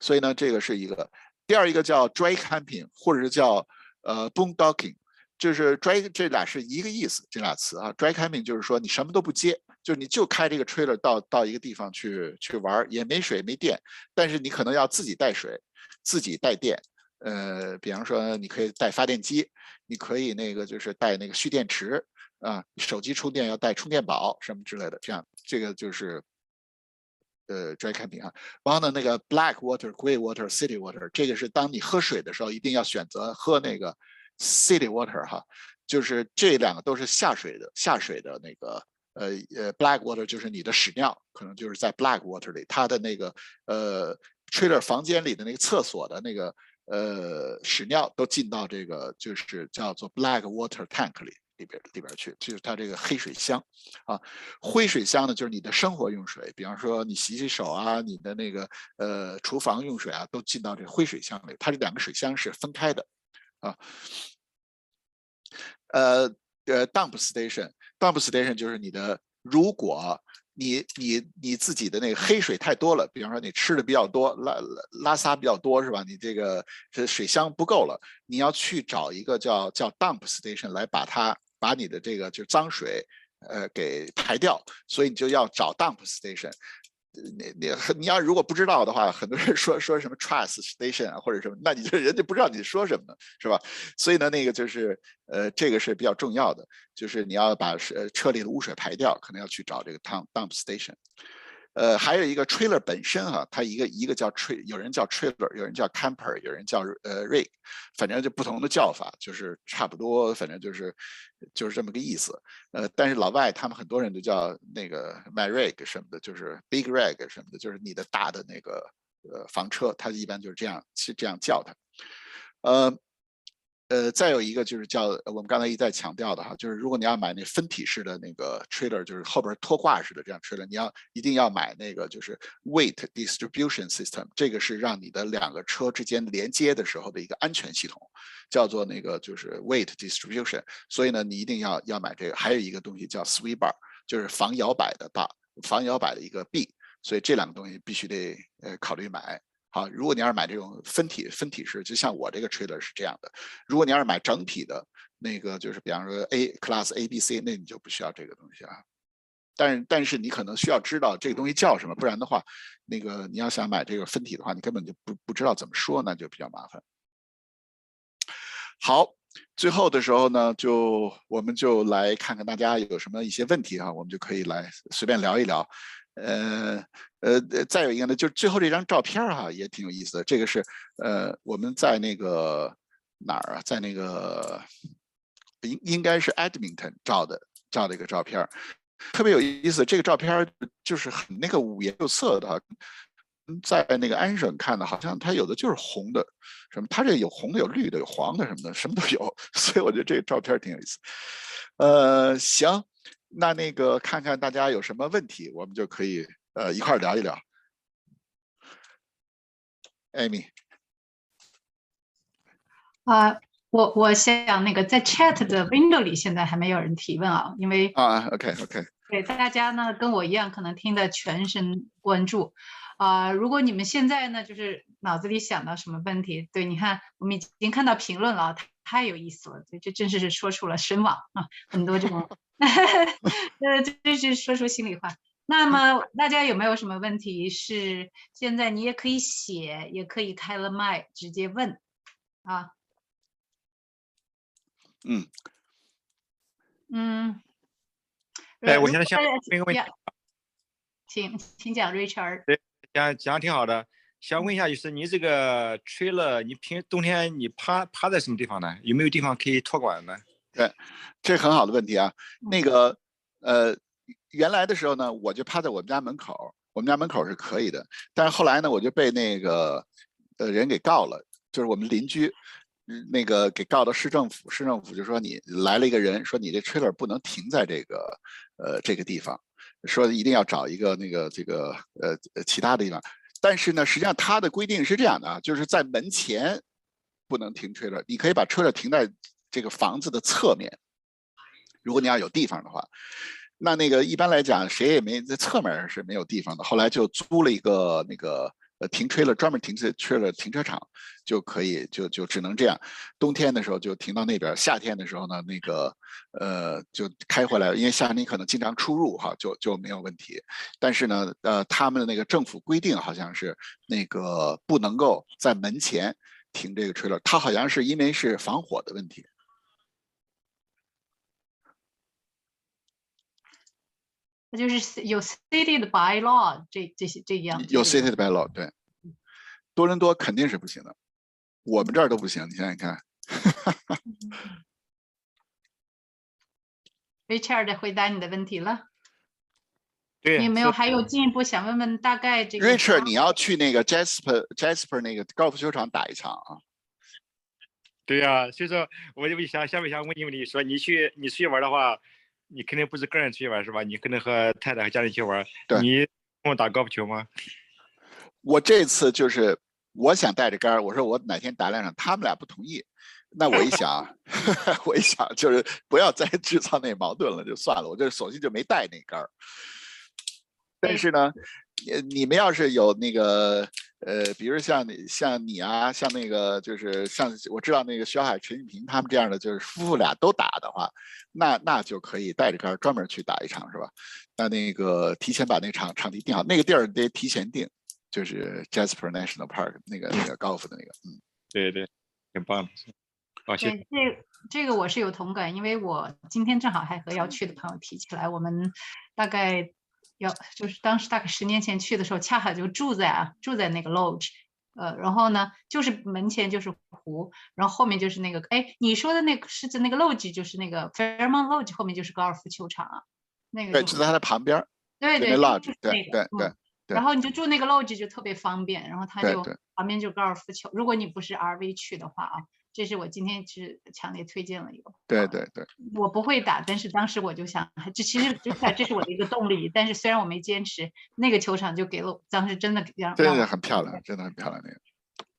所以呢，这个是一个。第二一个叫 dry camping，或者是叫呃 boondocking，就是 dry 这俩是一个意思，这俩词啊。dry camping 就是说你什么都不接。就你就开这个 trailer 到到一个地方去去玩，也没水没电，但是你可能要自己带水，自己带电。呃，比方说你可以带发电机，你可以那个就是带那个蓄电池啊，手机充电要带充电宝什么之类的。这样这个就是呃 dry camping 啊。然后呢，那个 black water、grey water、city water，这个是当你喝水的时候一定要选择喝那个 city water 哈，就是这两个都是下水的下水的那个。呃呃，black water 就是你的屎尿，可能就是在 black water 里，它的那个呃 trailer 房间里的那个厕所的那个呃屎尿都进到这个就是叫做 black water tank 里里边里边去，就是它这个黑水箱啊。灰水箱呢，就是你的生活用水，比方说你洗洗手啊，你的那个呃厨房用水啊，都进到这灰水箱里。它这两个水箱是分开的啊。呃呃，dump station。Dump station 就是你的，如果你你你自己的那个黑水太多了，比方说你吃的比较多，拉拉撒比较多是吧？你这个这水箱不够了，你要去找一个叫叫 dump station 来把它把你的这个就脏水呃给排掉，所以你就要找 dump station。你你你要如果不知道的话，很多人说说什么 trust station 啊或者什么，那你这人家不知道你说什么呢，是吧？所以呢，那个就是呃，这个是比较重要的，就是你要把呃车里的污水排掉，可能要去找这个 dump dump station。呃，还有一个 trailer 本身哈，它一个一个叫 tra，有人叫 trailer，有人叫 camper，有人叫呃 rig，反正就不同的叫法，就是差不多，反正就是就是这么个意思。呃，但是老外他们很多人都叫那个 my rig 什么的，就是 big rig 什么的，就是你的大的那个呃房车，它一般就是这样是这样叫它。呃。呃，再有一个就是叫我们刚才一再强调的哈，就是如果你要买那分体式的那个 trailer，就是后边拖挂式的这样 trailer，你要一定要买那个就是 weight distribution system，这个是让你的两个车之间连接的时候的一个安全系统，叫做那个就是 weight distribution。所以呢，你一定要要买这个。还有一个东西叫 sway bar，就是防摇摆的大防摇摆的一个臂。所以这两个东西必须得呃考虑买。好，如果你要是买这种分体分体式，就像我这个 trailer 是这样的。如果你要是买整体的，那个就是比方说 A class A B C，那你就不需要这个东西啊。但但是你可能需要知道这个东西叫什么，不然的话，那个你要想买这个分体的话，你根本就不不知道怎么说，那就比较麻烦。好，最后的时候呢，就我们就来看看大家有什么一些问题哈，我们就可以来随便聊一聊。呃呃，再有一个呢，就是最后这张照片哈，也挺有意思的。这个是呃，我们在那个哪儿啊，在那个应应该是 Edmonton 照的照的一个照片，特别有意思。这个照片就是很那个五颜六色的，在那个安省看的，好像它有的就是红的，什么它这有红的、有绿的、有黄的什么的，什么都有。*laughs* 所以我觉得这个照片挺有意思。呃，行。那那个看看大家有什么问题，我们就可以呃一块儿聊一聊。Amy，啊，我我想那个在 Chat 的 window 里现在还没有人提问啊，因为啊，OK OK，对大家呢跟我一样可能听得全神贯注。啊，如果你们现在呢，就是脑子里想到什么问题，对，你看我们已经看到评论了，太有意思了，这，这真是是说出了声望啊，很多这种，呃，*laughs* 这是说出心里话。那么大家有没有什么问题？是现在你也可以写，也可以开了麦直接问啊。嗯嗯，哎，我现在先问个问题，请请讲，Richard。讲讲挺好的，想问一下，就是你这个吹了，你平冬天你趴趴在什么地方呢？有没有地方可以托管呢？对，这很好的问题啊。那个呃，原来的时候呢，我就趴在我们家门口，我们家门口是可以的。但是后来呢，我就被那个呃人给告了，就是我们邻居，那个给告到市政府，市政府就说你来了一个人，说你这 trailer 不能停在这个呃这个地方。说一定要找一个那个这个呃其他的地方，但是呢，实际上它的规定是这样的啊，就是在门前不能停 trailer，，你可以把车子停在这个房子的侧面，如果你要有地方的话，那那个一般来讲谁也没在侧面是没有地方的，后来就租了一个那个。呃，停吹了，专门停车去了停车场就可以，就就只能这样。冬天的时候就停到那边，夏天的时候呢，那个呃就开回来，因为夏天你可能经常出入哈，就就没有问题。但是呢，呃，他们的那个政府规定好像是那个不能够在门前停这个吹了，它好像是因为是防火的问题。就是有 city 的 by law 这这些这样。有 city 的 by law 对，多伦多肯定是不行的，我们这儿都不行。你想想看。Richard 回答你的问题了。对。你有没有还有进一步想问问大概这个？Richard，你要去那个 Jasper Jasper 那个高尔夫球场打一场啊？对呀，所以说我就想下面想问你问题，说你去你出去玩的话。你肯定不是个人出去玩是吧？你肯定和太太和家人一起玩。对。你我打高尔夫球吗？*laughs* 我这次就是我想带着杆儿，我说我哪天打两场，他们俩不同意。那我一想，*laughs* 我一想就是不要再制造那矛盾了，就算了。我就索性就没带那杆儿。但是呢，你你们要是有那个呃，比如像你像你啊，像那个就是像我知道那个徐海、陈玉平他们这样的，就是夫妇俩都打的话。那那就可以带着杆专门去打一场，是吧？那那个提前把那场场地定好，那个地儿得提前定，就是 Jasper National Park 那个那个高尔夫的那个，嗯，*laughs* 对对，挺棒的。对，这这个我是有同感，因为我今天正好还和要去的朋友提起来，我们大概要就是当时大概十年前去的时候，恰好就住在啊住在那个 Lodge。呃，然后呢，就是门前就是湖，然后后面就是那个，哎，你说的那个是在那个 lodge，就是那个 Fairmont Lodge 后面就是高尔夫球场啊，那个对，就在它的旁边对对，lodge，对对对。然后你就住那个 lodge 就特别方便，然后它就旁边就高尔夫球，如果你不是 RV 去的话啊。这是我今天是强烈推荐了一个。对对对，我不会打，但是当时我就想，这其实这这是我的一个动力。但是虽然我没坚持，那个球场就给了，当时真的让真的很漂亮，真的很漂亮那个。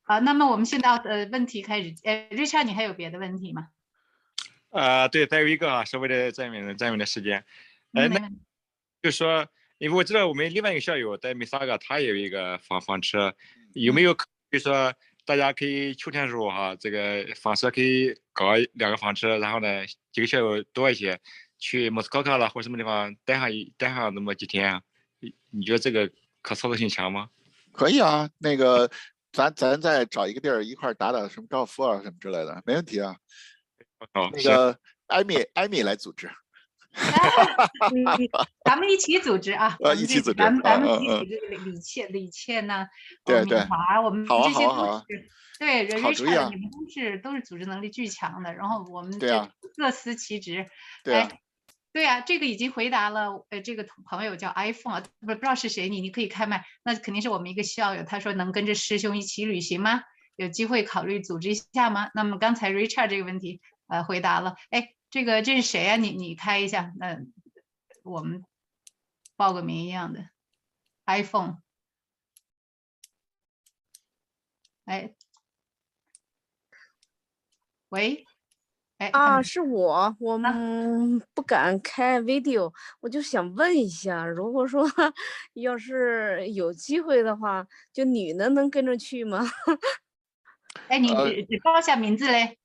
好，那么我们现在呃问题开始，呃，Richard，你还有别的问题吗？啊，对，再有一个啊，稍微的占用占用的时间，呃，那就说，因为我知道我们另外一个校友在米萨嘎，他也有一个房房车，有没有比如说？大家可以秋天的时候哈，这个房车可以搞两个房车，然后呢几个校友多一些，去莫斯科克了或什么地方待上一待上那么几天，你你觉得这个可操作性强吗？可以啊，那个咱咱再找一个地儿一块打打什么高尔夫啊什么之类的，没问题啊。好，那个艾米艾米来组织。咱们一起组织啊！呃，一起组织。咱们咱们一起组织李倩、李倩呢？对对。华，我们这些都是对 Richard，！你们都是都是组织能力巨强的，然后我们这各司其职。对啊。对啊，这个已经回答了。呃，这个朋友叫 iPhone 啊，不不知道是谁，你你可以开麦。那肯定是我们一个校友，他说能跟着师兄一起旅行吗？有机会考虑组织一下吗？那么刚才 Richard 这个问题呃回答了，哎。这个这是谁呀？你你开一下，那我们报个名一样的 iPhone。哎，喂，哎啊，嗯是我，我们不敢开 video，我就想问一下，如果说 *laughs* 要是有机会的话，就女的能跟着去吗？*laughs* 哎，你呃只只报一下名字嘞？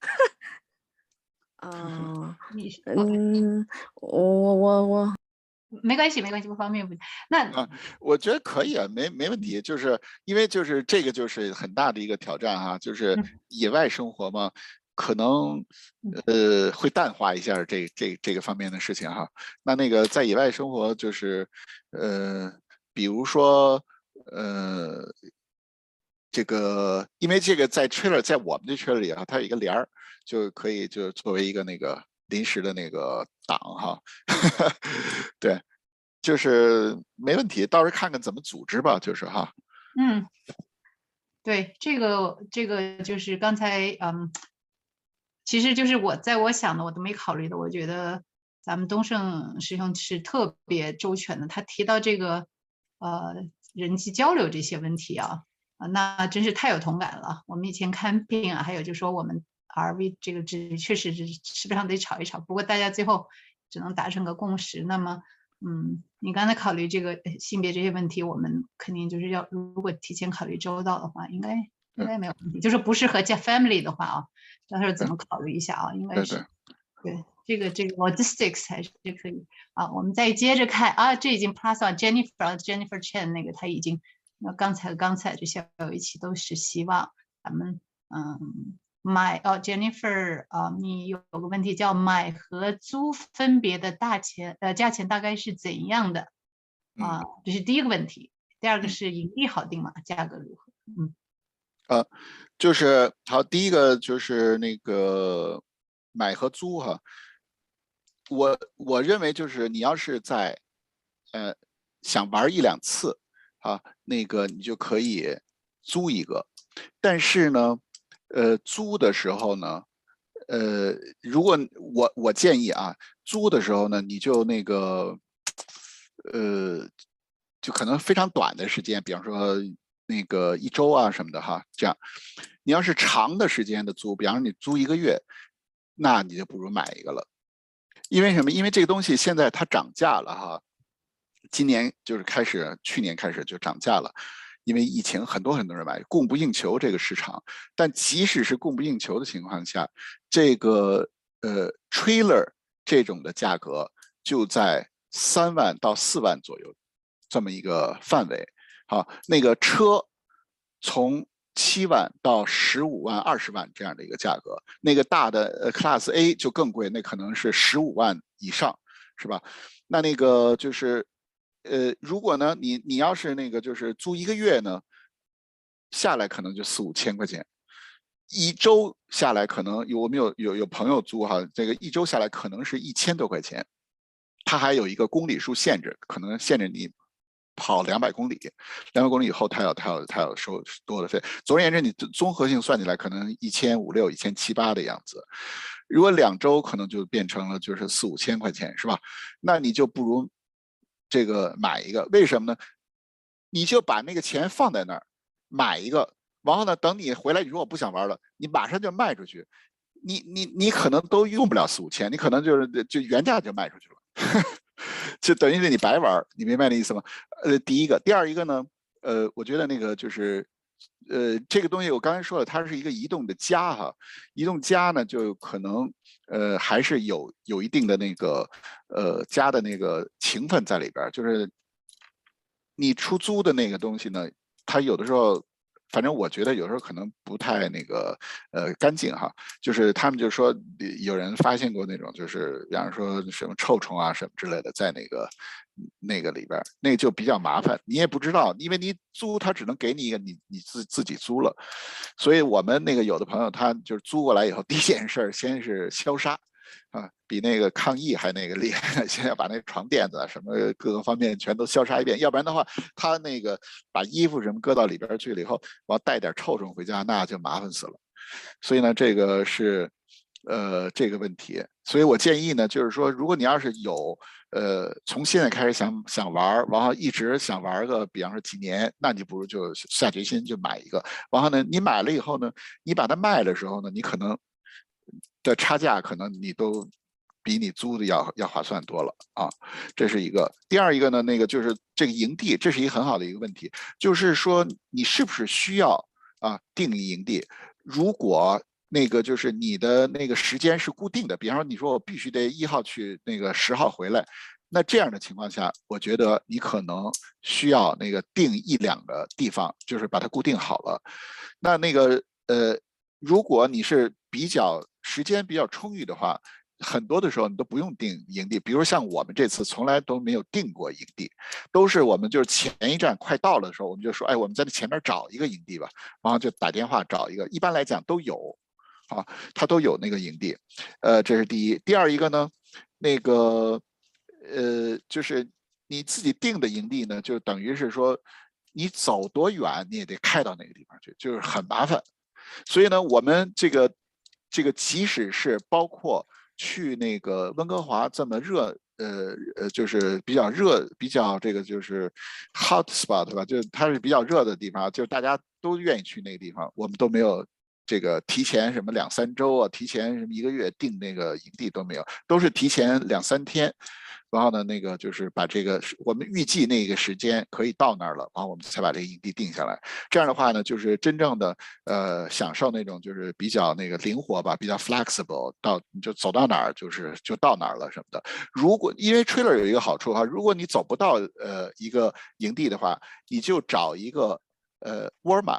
*laughs* 啊，*laughs* 你嗯，我我我我，没关系，没关系，不方便不。那啊我觉得可以啊，没没问题，就是因为就是这个就是很大的一个挑战哈，就是嗯野外生活嘛，可能呃会淡化一下这这这个方面的事情哈。那那个在野外生活就是呃，比如说呃。这个，因为这个在 trailer，在我们的 trailer 里啊，它有一个帘儿，就可以就作为一个那个临时的那个党哈，*laughs* 对，就是没问题，到时候看看怎么组织吧，就是哈，嗯，对，这个这个就是刚才嗯，其实就是我在我想的我都没考虑的，我觉得咱们东胜师兄是特别周全的，他提到这个呃人际交流这些问题啊，啊那真是太有同感了。我们以前看病啊，还有就说我们 RV 这个值确实是基本上得吵一吵，不过大家最后只能达成个共识。那么嗯，你刚才考虑这个呃性别这些问题，我们肯定就是要如果提前考虑周到的话，应该应该没有问题。就是不适合加 family 的话啊，到时候怎么考虑一下啊？应该是对这个这个 logistics 还是可以啊。我们再接着看啊，这已经 pass on Jennifer 啊 Jennifer Chen 那个他已经，那刚才刚才这校友一起都是希望咱们嗯买哦 Jennifer 啊，你有有个问题叫买和租分别的大钱呃价钱大概是怎样的嗯啊？这是第一个问题。第二个是盈利好定吗？价格如何？嗯呃就是好，第一个就是那个买和租哈，我我认为就是你要是在呃想玩一两次啊，那个你就可以租一个，但是呢，呃，租的时候呢，呃，如果我我建议啊，租的时候呢，你就那个呃，就可能非常短的时间，比方说那个一周啊什么的哈，这样。你要是长的时间的租，比方说你租一个月，那你就不如买一个了。因为什么？因为这个东西现在它涨价了哈，今年就是开始，去年开始就涨价了。因为疫情，很多很多人买，供不应求这个市场。但即使是供不应求的情况下，这个呃 trailer 这种的价格就在三万到四万左右这么一个范围。好，那个车从七万到十五万、二十万这样的一个价格，那个大的呃 Class A 就更贵，那可能是十五万以上，是吧？那那个就是，呃，如果呢，你你要是那个就是租一个月呢，下来可能就四五千块钱，一周下来可能有我们有有有朋友租哈，这个一周下来可能是一千多块钱，它还有一个公里数限制，可能限制你。跑两百公里，两百公里以后，他要他要他要收多的费。总而言之，你综合性算起来，可能一千五六、一千七八的样子。如果两周，可能就变成了就是四五千块钱，是吧？那你就不如这个买一个，为什么呢？你就把那个钱放在那儿，买一个，然后呢，等你回来，你说我不想玩了，你马上就卖出去，你你你可能都用不了四五千，你可能就是就原价就卖出去了。*laughs* 就等于是你白玩，你明白那意思吗？呃，第一个，第二一个呢，呃，我觉得那个就是，呃，这个东西我刚才说了，它是一个移动的家哈，移动家呢，就可能呃还是有有一定的那个呃家的那个情分在里边儿，就是你出租的那个东西呢，它有的时候。反正我觉得有时候可能不太那个呃干净哈，就是他们就说有人发现过那种就是比方说什么臭虫啊什么之类的在那个那个里边，那就比较麻烦，你也不知道，因为你租他只能给你一个你你自自己租了，所以我们那个有的朋友他就是租过来以后第一件事先是消杀。啊，比那个抗疫还那个厉害！*laughs* 先要把那床垫子什么各个方面全都消杀一遍，要不然的话，他那个把衣服什么搁到里边去了以后，完带点臭虫回家，那就麻烦死了。所以呢，这个是，呃这个问题。所以我建议呢，就是说，如果你要是有呃从现在开始想想玩儿，然后一直想玩个，比方说几年，那你不如就下决心就买一个。然后呢，你买了以后呢，你把它卖的时候呢，你可能的差价可能你都。比你租的要要划算多了啊，这是一个。第二一个呢，那个就是这个营地，这是一个很好的一个问题，就是说你是不是需要啊定营地？如果那个就是你的那个时间是固定的，比方说你说我必须得一号去，那个十号回来，那这样的情况下，我觉得你可能需要那个定一两个地方，就是把它固定好了。那那个呃，如果你是比较时间比较充裕的话。很多的时候你都不用定营地，比如像我们这次从来都没有定过营地，都是我们就是前一站快到了的时候，我们就说，哎，我们在那前面找一个营地吧，然后就打电话找一个，一般来讲都有，啊，他都有那个营地，呃，这是第一。第二一个呢，那个，呃，就是你自己定的营地呢，就等于是说，你走多远你也得开到那个地方去，就是很麻烦。所以呢，我们这个这个即使是包括。去那个温哥华这么热，呃呃，就是比较热，比较这个就是 hot spot 吧，就是它是比较热的地方，就是大家都愿意去那个地方，我们都没有这个提前什么两三周啊，提前什么一个月定那个营地都没有，都是提前两三天。然后呢，那个就是把这个我们预计那个时间可以到那儿了，然后我们才把这个营地定下来。这样的话呢，就是真正的呃享受那种就是比较那个灵活吧，比较 flexible，到你就走到哪儿就是就到哪儿了什么的。如果因为 trailer 有一个好处哈，如果你走不到呃一个营地的话，你就找一个呃沃尔玛，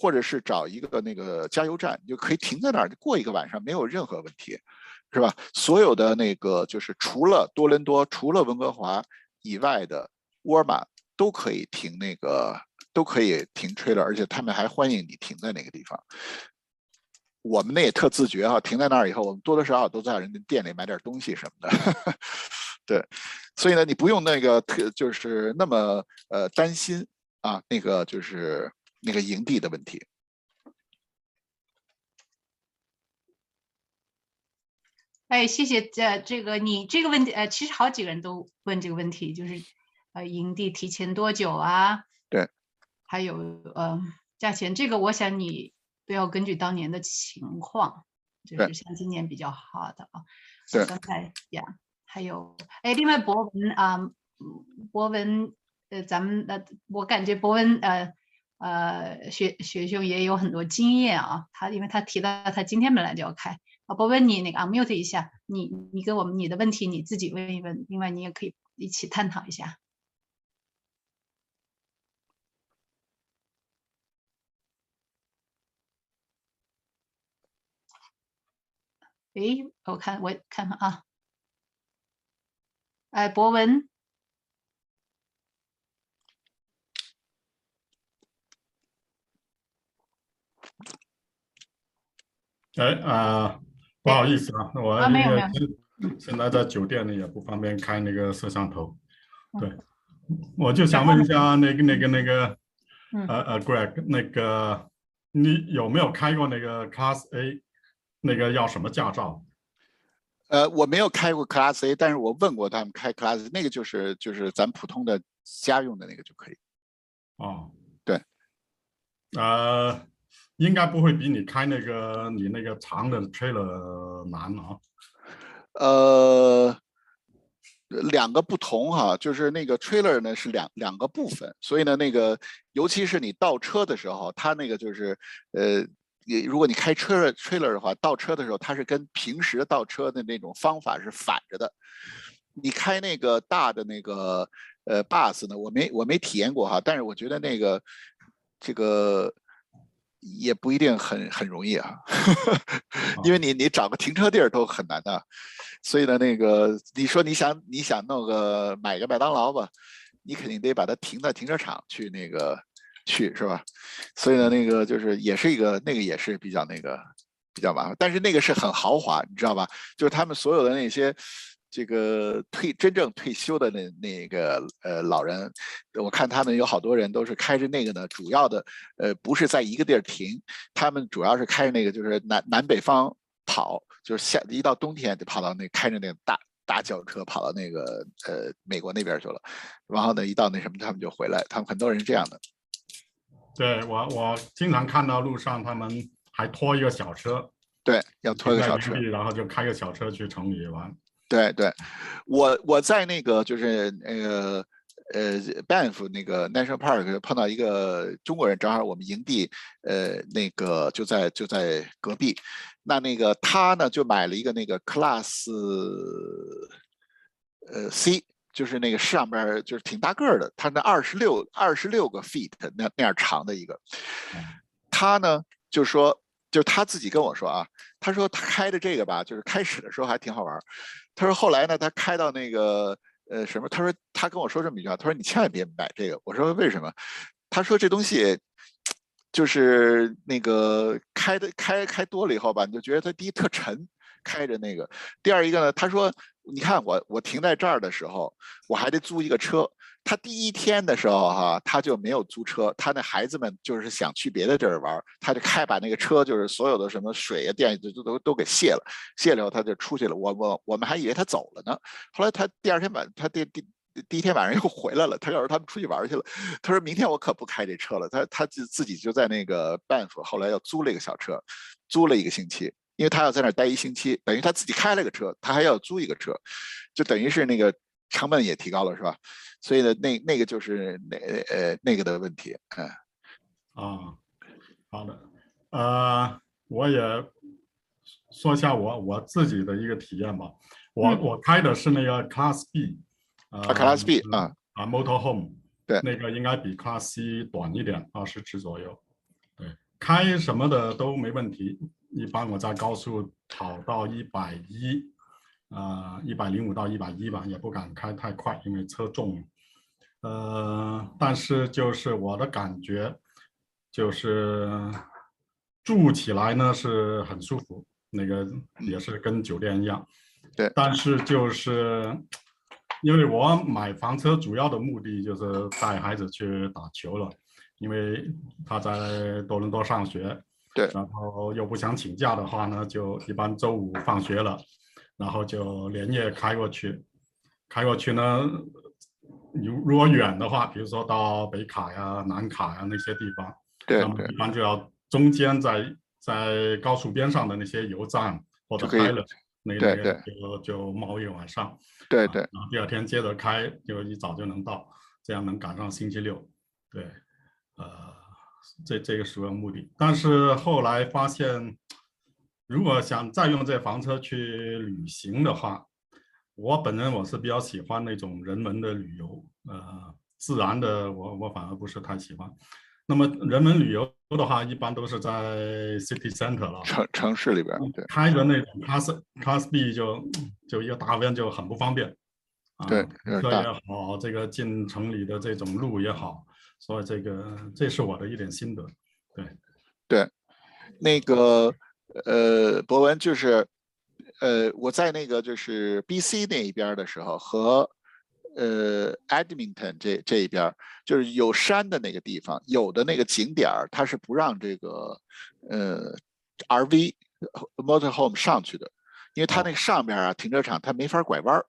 或者是找一个那个加油站，你就可以停在那儿过一个晚上，没有任何问题。是吧？所有的那个就是除了多伦多、除了温哥华以外的沃尔玛都可以停那个，都可以停 trailer，而且他们还欢迎你停在那个地方。我们那也特自觉哈，停在那儿以后，我们多多少少都在人家店里买点东西什么的。*laughs* 对，所以呢，你不用那个特就是那么呃担心啊，那个就是那个营地的问题。哎，谢谢。这这个你这个问题，呃，其实好几个人都问这个问题，就是，呃，营地提前多久啊？对。还有，呃，价钱，这个我想你都要根据当年的情况，就是像今年比较好的啊。对。刚才呀，还有，哎，另外博文啊，博文，呃，咱们的，我感觉博文，呃，呃，学学兄也有很多经验啊，他因为他提到他今天本来就要开。我不问你那个 unmute 一下，你你给我们你的问题你自己问一问，另外你也可以一起探讨一下。诶，我看我看看啊，哎，博文。哎啊。不好意思啊，我因为现在在酒店里也不方便开那个摄像头。对，我就想问一下那个那个那个，呃呃，Greg，那个你有没有开过那个 Class A？那个要什么驾照？呃，我没有开过 Class A，但是我问过他们开 Class，那个就是就是咱普通的家用的那个就可以。哦，对，呃。应该不会比你开那个你那个长的 trailer 难啊。呃，两个不同哈，就是那个 trailer 呢是两两个部分，所以呢，那个尤其是你倒车的时候，它那个就是呃，你如果你开车 trailer 的话，倒车的时候它是跟平时倒车的那种方法是反着的。你开那个大的那个呃 bus 呢，我没我没体验过哈，但是我觉得那个这个。也不一定很很容易啊，*laughs* 因为你你找个停车地儿都很难的，所以呢，那个你说你想你想弄个买个麦当劳吧，你肯定得把它停在停车场去那个去是吧？所以呢，那个就是也是一个那个也是比较那个比较麻烦，但是那个是很豪华，你知道吧？就是他们所有的那些。这个退真正退休的那那个呃老人，我看他们有好多人都是开着那个呢，主要的呃不是在一个地儿停，他们主要是开着那个就是南南北方跑，就是夏一到冬天就跑到那开着那个大大轿车跑到那个呃美国那边去了，然后呢一到那什么他们就回来，他们很多人这样的。对我我经常看到路上他们还拖一个小车，对，要拖一个小车，然后就开个小车去城里玩。对对，我我在那个就是那个。呃，Banff 那个 National Park 碰到一个中国人，正好我们营地，呃，那个就在就在隔壁。那那个他呢，就买了一个那个 Class，呃 C，就是那个上边就是挺大个儿的，他那二十六二十六个 feet 那那样长的一个。他呢就说，就他自己跟我说啊，他说他开的这个吧，就是开始的时候还挺好玩。他说后来呢，他开到那个。呃，什么？他说他跟我说这么一句话，他说你千万别买这个。我说为什么？他说这东西就是那个开的开开多了以后吧，你就觉得它第一特沉，开着那个。第二一个呢，他说你看我我停在这儿的时候，我还得租一个车。他第一天的时候，哈，他就没有租车。他那孩子们就是想去别的地儿玩，他就开把那个车，就是所有的什么水啊、电都都都给卸了。卸了以后，他就出去了。我我我们还以为他走了呢。后来他第二天晚，他第第第一天晚上又回来了。他要是他们出去玩去了，他说明天我可不开这车了。他他自自己就在那个 Banff，后来又租了一个小车，租了一个星期，因为他要在那儿待一星期，等于他自己开了个车，他还要租一个车，就等于是那个成本也提高了，是吧？所以呢，那那个就是那呃那个的问题，嗯，啊，好的，呃，我也说一下我我自己的一个体验吧。我我开的是那个 Class B，啊，Class B 啊啊，Motor Home，对，那个应该比 Class C 短一点，二十尺左右。对，开什么的都没问题。一般我在高速跑到一百一。啊，一百零五到一百一吧，也不敢开太快，因为车重。呃，但是就是我的感觉，就是住起来呢是很舒服，那个也是跟酒店一样。对。但是就是因为我买房车主要的目的就是带孩子去打球了，因为他在多伦多上学。对。然后又不想请假的话呢，就一般周五放学了。然后就连夜开过去，开过去呢，如如果远的话，比如说到北卡呀、南卡呀那些地方，对，一般就要中间在在高速边上的那些油站或者开了那边就就冒一晚上，对对，然后第二天接着开，就一早就能到，这样能赶上星期六，对，呃，这这个主要目的，但是后来发现。如果想再用这房车去旅行的话，我本人我是比较喜欢那种人文的旅游，呃，自然的我我反而不是太喜欢。那么人文旅游的话，一般都是在 city center 了，城城市里边，对，开着那种 class class B 就就一个大弯就很不方便，对，车也好，这个进城里的这种路也好，所以这个这是我的一点心得，对，对，那个。呃，博文就是，呃，我在那个就是 B.C 那一边的时候，和呃 Edmonton 这这一边，就是有山的那个地方，有的那个景点儿，它是不让这个呃 R.V. motorhome 上去的，因为它那个上边啊停车场它没法拐弯儿。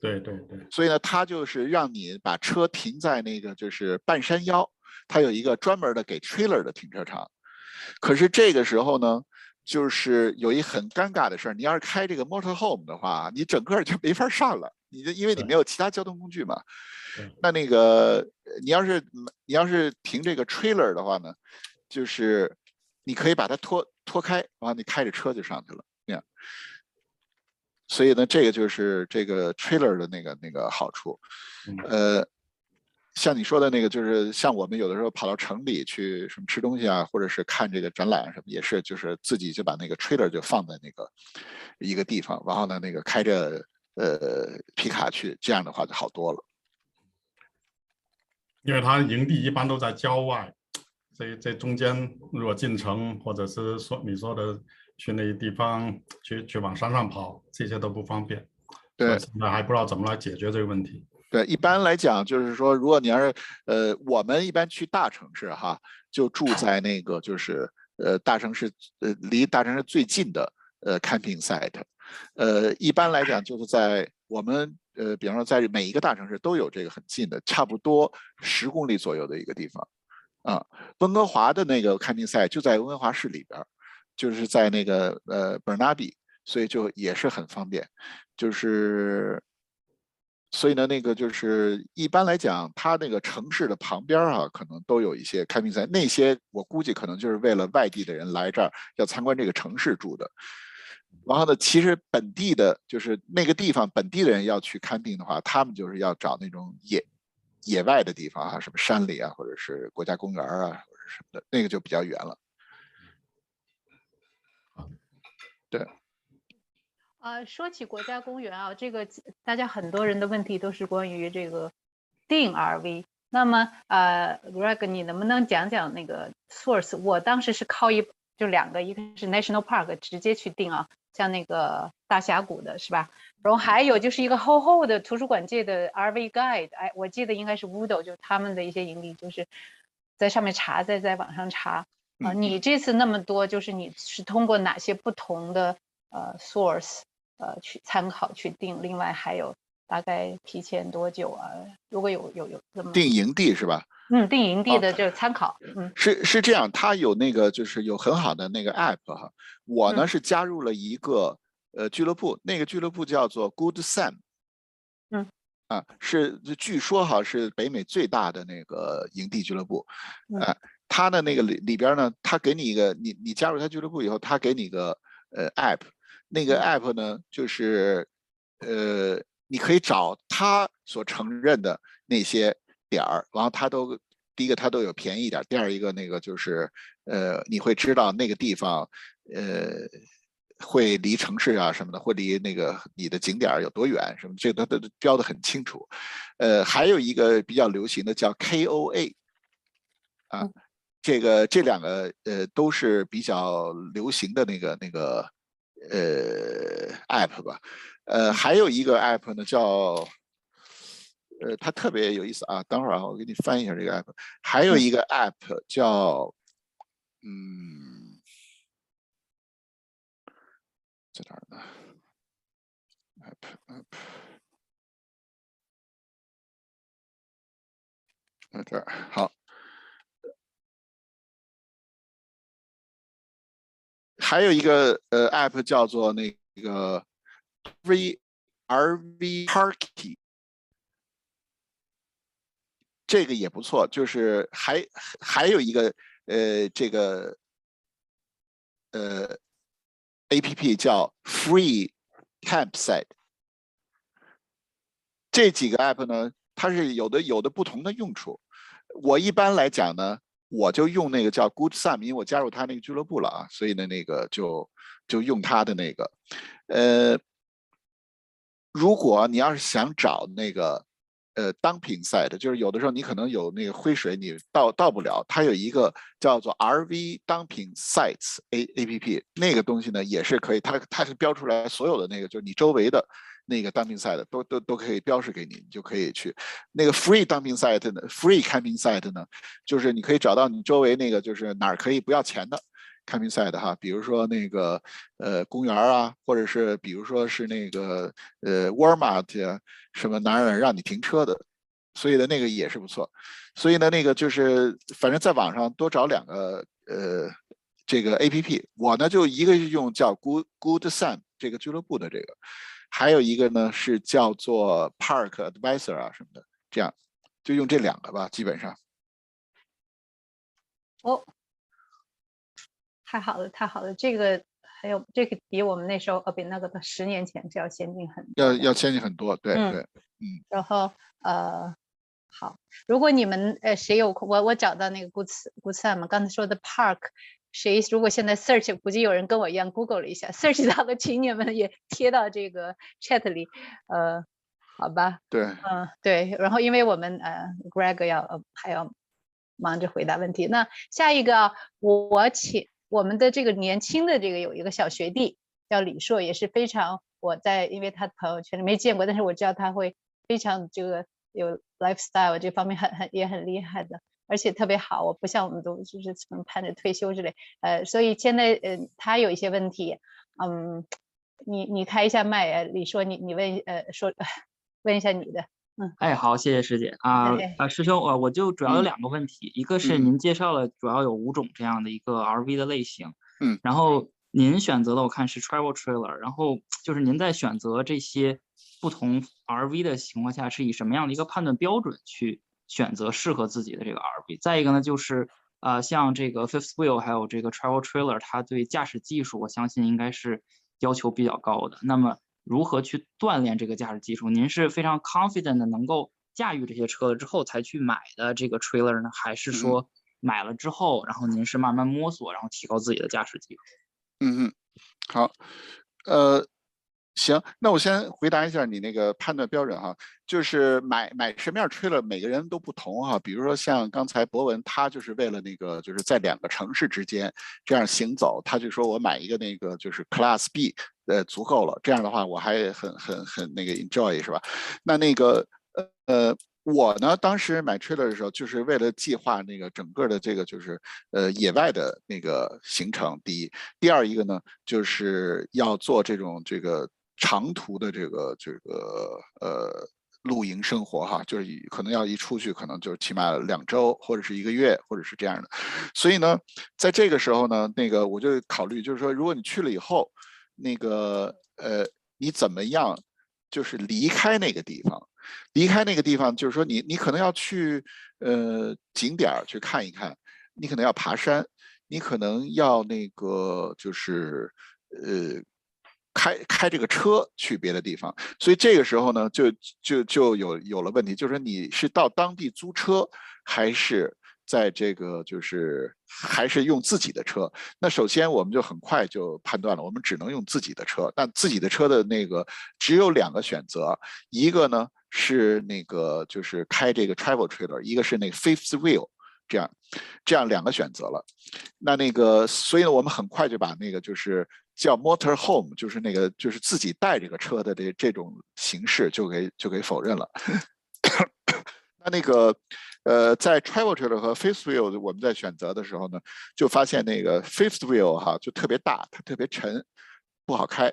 对对对。所以呢，它就是让你把车停在那个就是半山腰，它有一个专门的给 trailer 的停车场。可是这个时候呢。就是有一很尴尬的事儿，你要是开这个 motor home 的话，你整个就没法上了，你就因为你没有其他交通工具嘛。那那个你要是你要是停这个 trailer 的话呢，就是你可以把它拖拖开，然后你开着车就上去了，那样。所以呢，这个就是这个 trailer 的那个那个好处，呃。像你说的那个，就是像我们有的时候跑到城里去什么吃东西啊，或者是看这个展览什么，也是就是自己就把那个 trailer 就放在那个一个地方，然后呢那个开着呃皮卡去，这样的话就好多了。因为他营地一般都在郊外，这这中间如果进城或者是说你说的去那些地方去去往山上跑，这些都不方便。对，现在还不知道怎么来解决这个问题。对，一般来讲就是说，如果你要是呃，我们一般去大城市哈，就住在那个就是呃大城市呃离大城市最近的呃 camping site，呃，一般来讲就是在我们呃，比方说在每一个大城市都有这个很近的，差不多十公里左右的一个地方。啊，温哥华的那个 camping site 就在温哥华市里边，就是在那个呃 Burnaby，所以就也是很方便，就是。所以呢，那个就是一般来讲，它那个城市的旁边啊，可能都有一些开屏赛。那些我估计可能就是为了外地的人来这儿要参观这个城市住的。然后呢，其实本地的，就是那个地方本地的人要去看病的话，他们就是要找那种野野外的地方啊，什么山里啊，或者是国家公园啊，或者什么的，那个就比较远了。对。呃，说起国家公园啊，这个大家很多人的问题都是关于这个定 RV。那么，呃，Greg，你能不能讲讲那个 source？我当时是靠一就两个，一个是 National Park 直接去定啊，像那个大峡谷的是吧？然后还有就是一个厚厚的图书馆界的 RV Guide，哎，我记得应该是 Woodo，就他们的一些盈利，就是在上面查，在在网上查啊。你这次那么多，就是你是通过哪些不同的呃 source？呃，去参考去定，另外还有大概提前多久啊？如果有有有这么定营地是吧？嗯，定营地的就是参考。嗯，是是这样，它有那个就是有很好的那个 app 哈。我呢是加入了一个呃俱乐部，那个俱乐部叫做 Good Sam。嗯，啊，是据说哈是北美最大的那个营地俱乐部。啊，他的那个里里边呢，他给你一个你你加入他俱乐部以后，他给你个呃 app。那个 app 呢，就是，呃，你可以找他所承认的那些点儿，然后他都第一个他都有便宜点，第二一个那个就是，呃，你会知道那个地方，呃，会离城市啊什么的，会离那个你的景点有多远什么，这个都都标的很清楚。呃，还有一个比较流行的叫 KOA，啊，这个这两个呃都是比较流行的那个那个。呃，app 吧，呃，还有一个 app 呢，叫，呃，它特别有意思啊。等会儿啊，我给你翻译一下这个 app。还有一个 app 叫，嗯，在哪儿呢？app app，在这儿，好。还有一个呃 app 叫做那个 V R V Parky，这个也不错。就是还还有一个呃这个呃 A P P 叫 Free Campsite。这几个 app 呢，它是有的有的不同的用处。我一般来讲呢。我就用那个叫 Good Sam，因为我加入他那个俱乐部了啊，所以呢，那个就就用他的那个。呃，如果你要是想找那个呃 dumping site，就是有的时候你可能有那个灰水你到到不了，它有一个叫做 RV dumping sites A A P P，那个东西呢也是可以，它它是标出来所有的那个就是你周围的。那个 dumping site 都都都可以标示给你，你就可以去。那个 free dumping site 呢，free camping site 呢，就是你可以找到你周围那个就是哪儿可以不要钱的 camping site 哈，比如说那个呃公园啊，或者是比如说是那个呃 Walmart 啊，什么哪儿让你停车的，所以的那个也是不错。所以呢，那个就是反正在网上多找两个呃这个 A P P，我呢就一个用叫 Good Good Sun 这个俱乐部的这个。还有一个呢，是叫做 Park Advisor 啊什么的，这样就用这两个吧，基本上。哦，太好了，太好了，这个还有这个比我们那时候呃比那个十年前是要先进很要要先进很多，对对，嗯。然后呃，好，如果你们呃谁有空，我我找到那个 Good Good Sam 刚才说的 Park。谁如果现在 search，估计有人跟我一样 Google 了一下，search *laughs* 到的，请你们也贴到这个 chat 里，呃，好吧？对，嗯，对。然后因为我们呃，Greg 要呃还要忙着回答问题，那下一个我请我们的这个年轻的这个有一个小学弟叫李硕，也是非常我在因为他朋友圈里没见过，但是我知道他会非常这个有 lifestyle 这方面很很也很厉害的。而且特别好，我不像我们都就是盼着退休之类，呃，所以现在，呃，他有一些问题，嗯，你你开一下麦，李说你你问呃说 *laughs* 问一下你的。嗯，哎，好，谢谢师姐。啊啊，师兄，呃，我就主要有两个问题，一个是您介绍了主要有五种这样的一个 RV 的类型，嗯，然后您选择的我看是 travel trailer，然后就是您在选择这些不同 RV 的情况下，是以什么样的一个判断标准去选择适合自己的这个 RV？再一个呢，就是呃，像这个 fifth wheel 还有这个 travel trailer，它对驾驶技术，我相信应该是要求比较高的，那么。如何去锻炼这个驾驶技术？您是非常 confident 的能够驾驭这些车了之后才去买的这个 trailer 呢，还是说买了之后，然后您是慢慢摸索，然后提高自己的驾驶技术？嗯嗯，好，呃。行，那我先回答一下你那个判断标准哈，就是买买什么样吹了，每个人都不同哈。比如说像刚才博文，他就是为了那个就是在两个城市之间这样行走，他就说我买一个那个就是 Class B，呃，足够了。这样的话我还很很很那个 enjoy 是吧？那那个呃我呢，当时买 trailer 的时候，就是为了计划那个整个的这个就是呃野外的那个行程。第一，第二一个呢，就是要做这种这个。长途的这个这个呃露营生活哈，就是可能要一出去，可能就起码两周或者是一个月，或者是这样的。所以呢，在这个时候呢，那个我就考虑，就是说，如果你去了以后，那个呃，你怎么样，就是离开那个地方，离开那个地方，就是说你你可能要去呃景点去看一看，你可能要爬山，你可能要那个就是呃。开开这个车去别的地方，所以这个时候呢，就就就有有了问题，就是你是到当地租车，还是在这个就是还是用自己的车？那首先我们就很快就判断了，我们只能用自己的车。但自己的车的那个只有两个选择，一个呢是那个就是开这个 travel trailer，一个是那个 fifth wheel，这样这样两个选择了。那那个所以呢，我们很快就把那个就是。叫 motor home，就是那个就是自己带这个车的这这种形式就给就给否认了。那那个呃，在 travel trailer 和 fifth wheel 我们在选择的时候呢，就发现那个 fifth wheel 哈就特别大，它特别沉，不好开。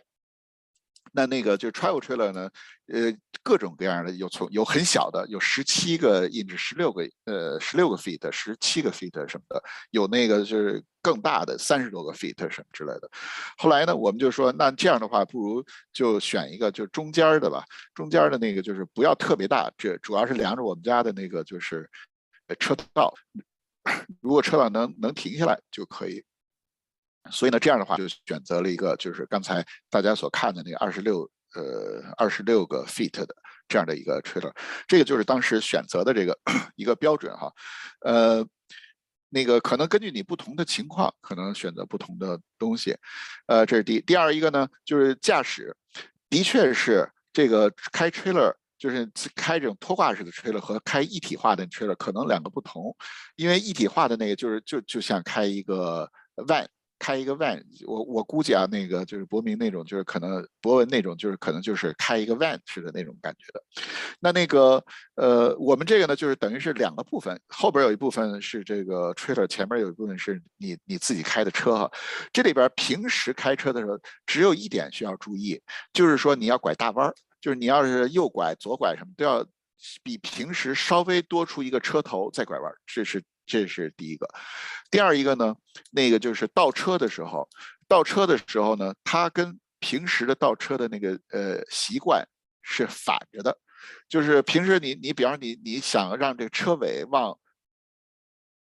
那那个就 travel trailer 呢，呃，各种各样的有从有很小的，有十七个 inch，十六个呃十六个 feet，十七个 feet 什么的，有那个就是更大的三十多个 feet 什么之类的。后来呢，我们就说，那这样的话，不如就选一个就中间的吧，中间的那个就是不要特别大，这主要是量着我们家的那个就是车道，*coughs* 如果车道能能停下来就可以。所以呢，这样的话就选择了一个，就是刚才大家所看的那个二十六呃二十六个 feet 的这样的一个 trailer，这个就是当时选择的这个 *clears throat* 一个标准哈。呃，那个可能根据你不同的情况，可能选择不同的东西。呃，这是第第二一个呢，就是驾驶，的确是这个开 trailer 就是开这种拖挂式的 trailer 和开一体化的 trailer 可能两个不同，因为一体化的那个就是就就像开一个 van。开一个 van，我我估计啊，那个就是博明那种，就是可能博文那种，就是可能就是开一个 van 似的那种感觉的。那那个呃，我们这个呢，就是等于是两个部分，后边有一部分是这个 trailer，前面有一部分是你你自己开的车哈。这里边平时开车的时候，只有一点需要注意，就是说你要拐大弯儿，就是你要是右拐、左拐什么都要比平时稍微多出一个车头再拐弯，这是。这是第一个，第二一个呢，那个就是倒车的时候，倒车的时候呢，它跟平时的倒车的那个呃习惯是反着的，就是平时你你比方你你想让这个车尾往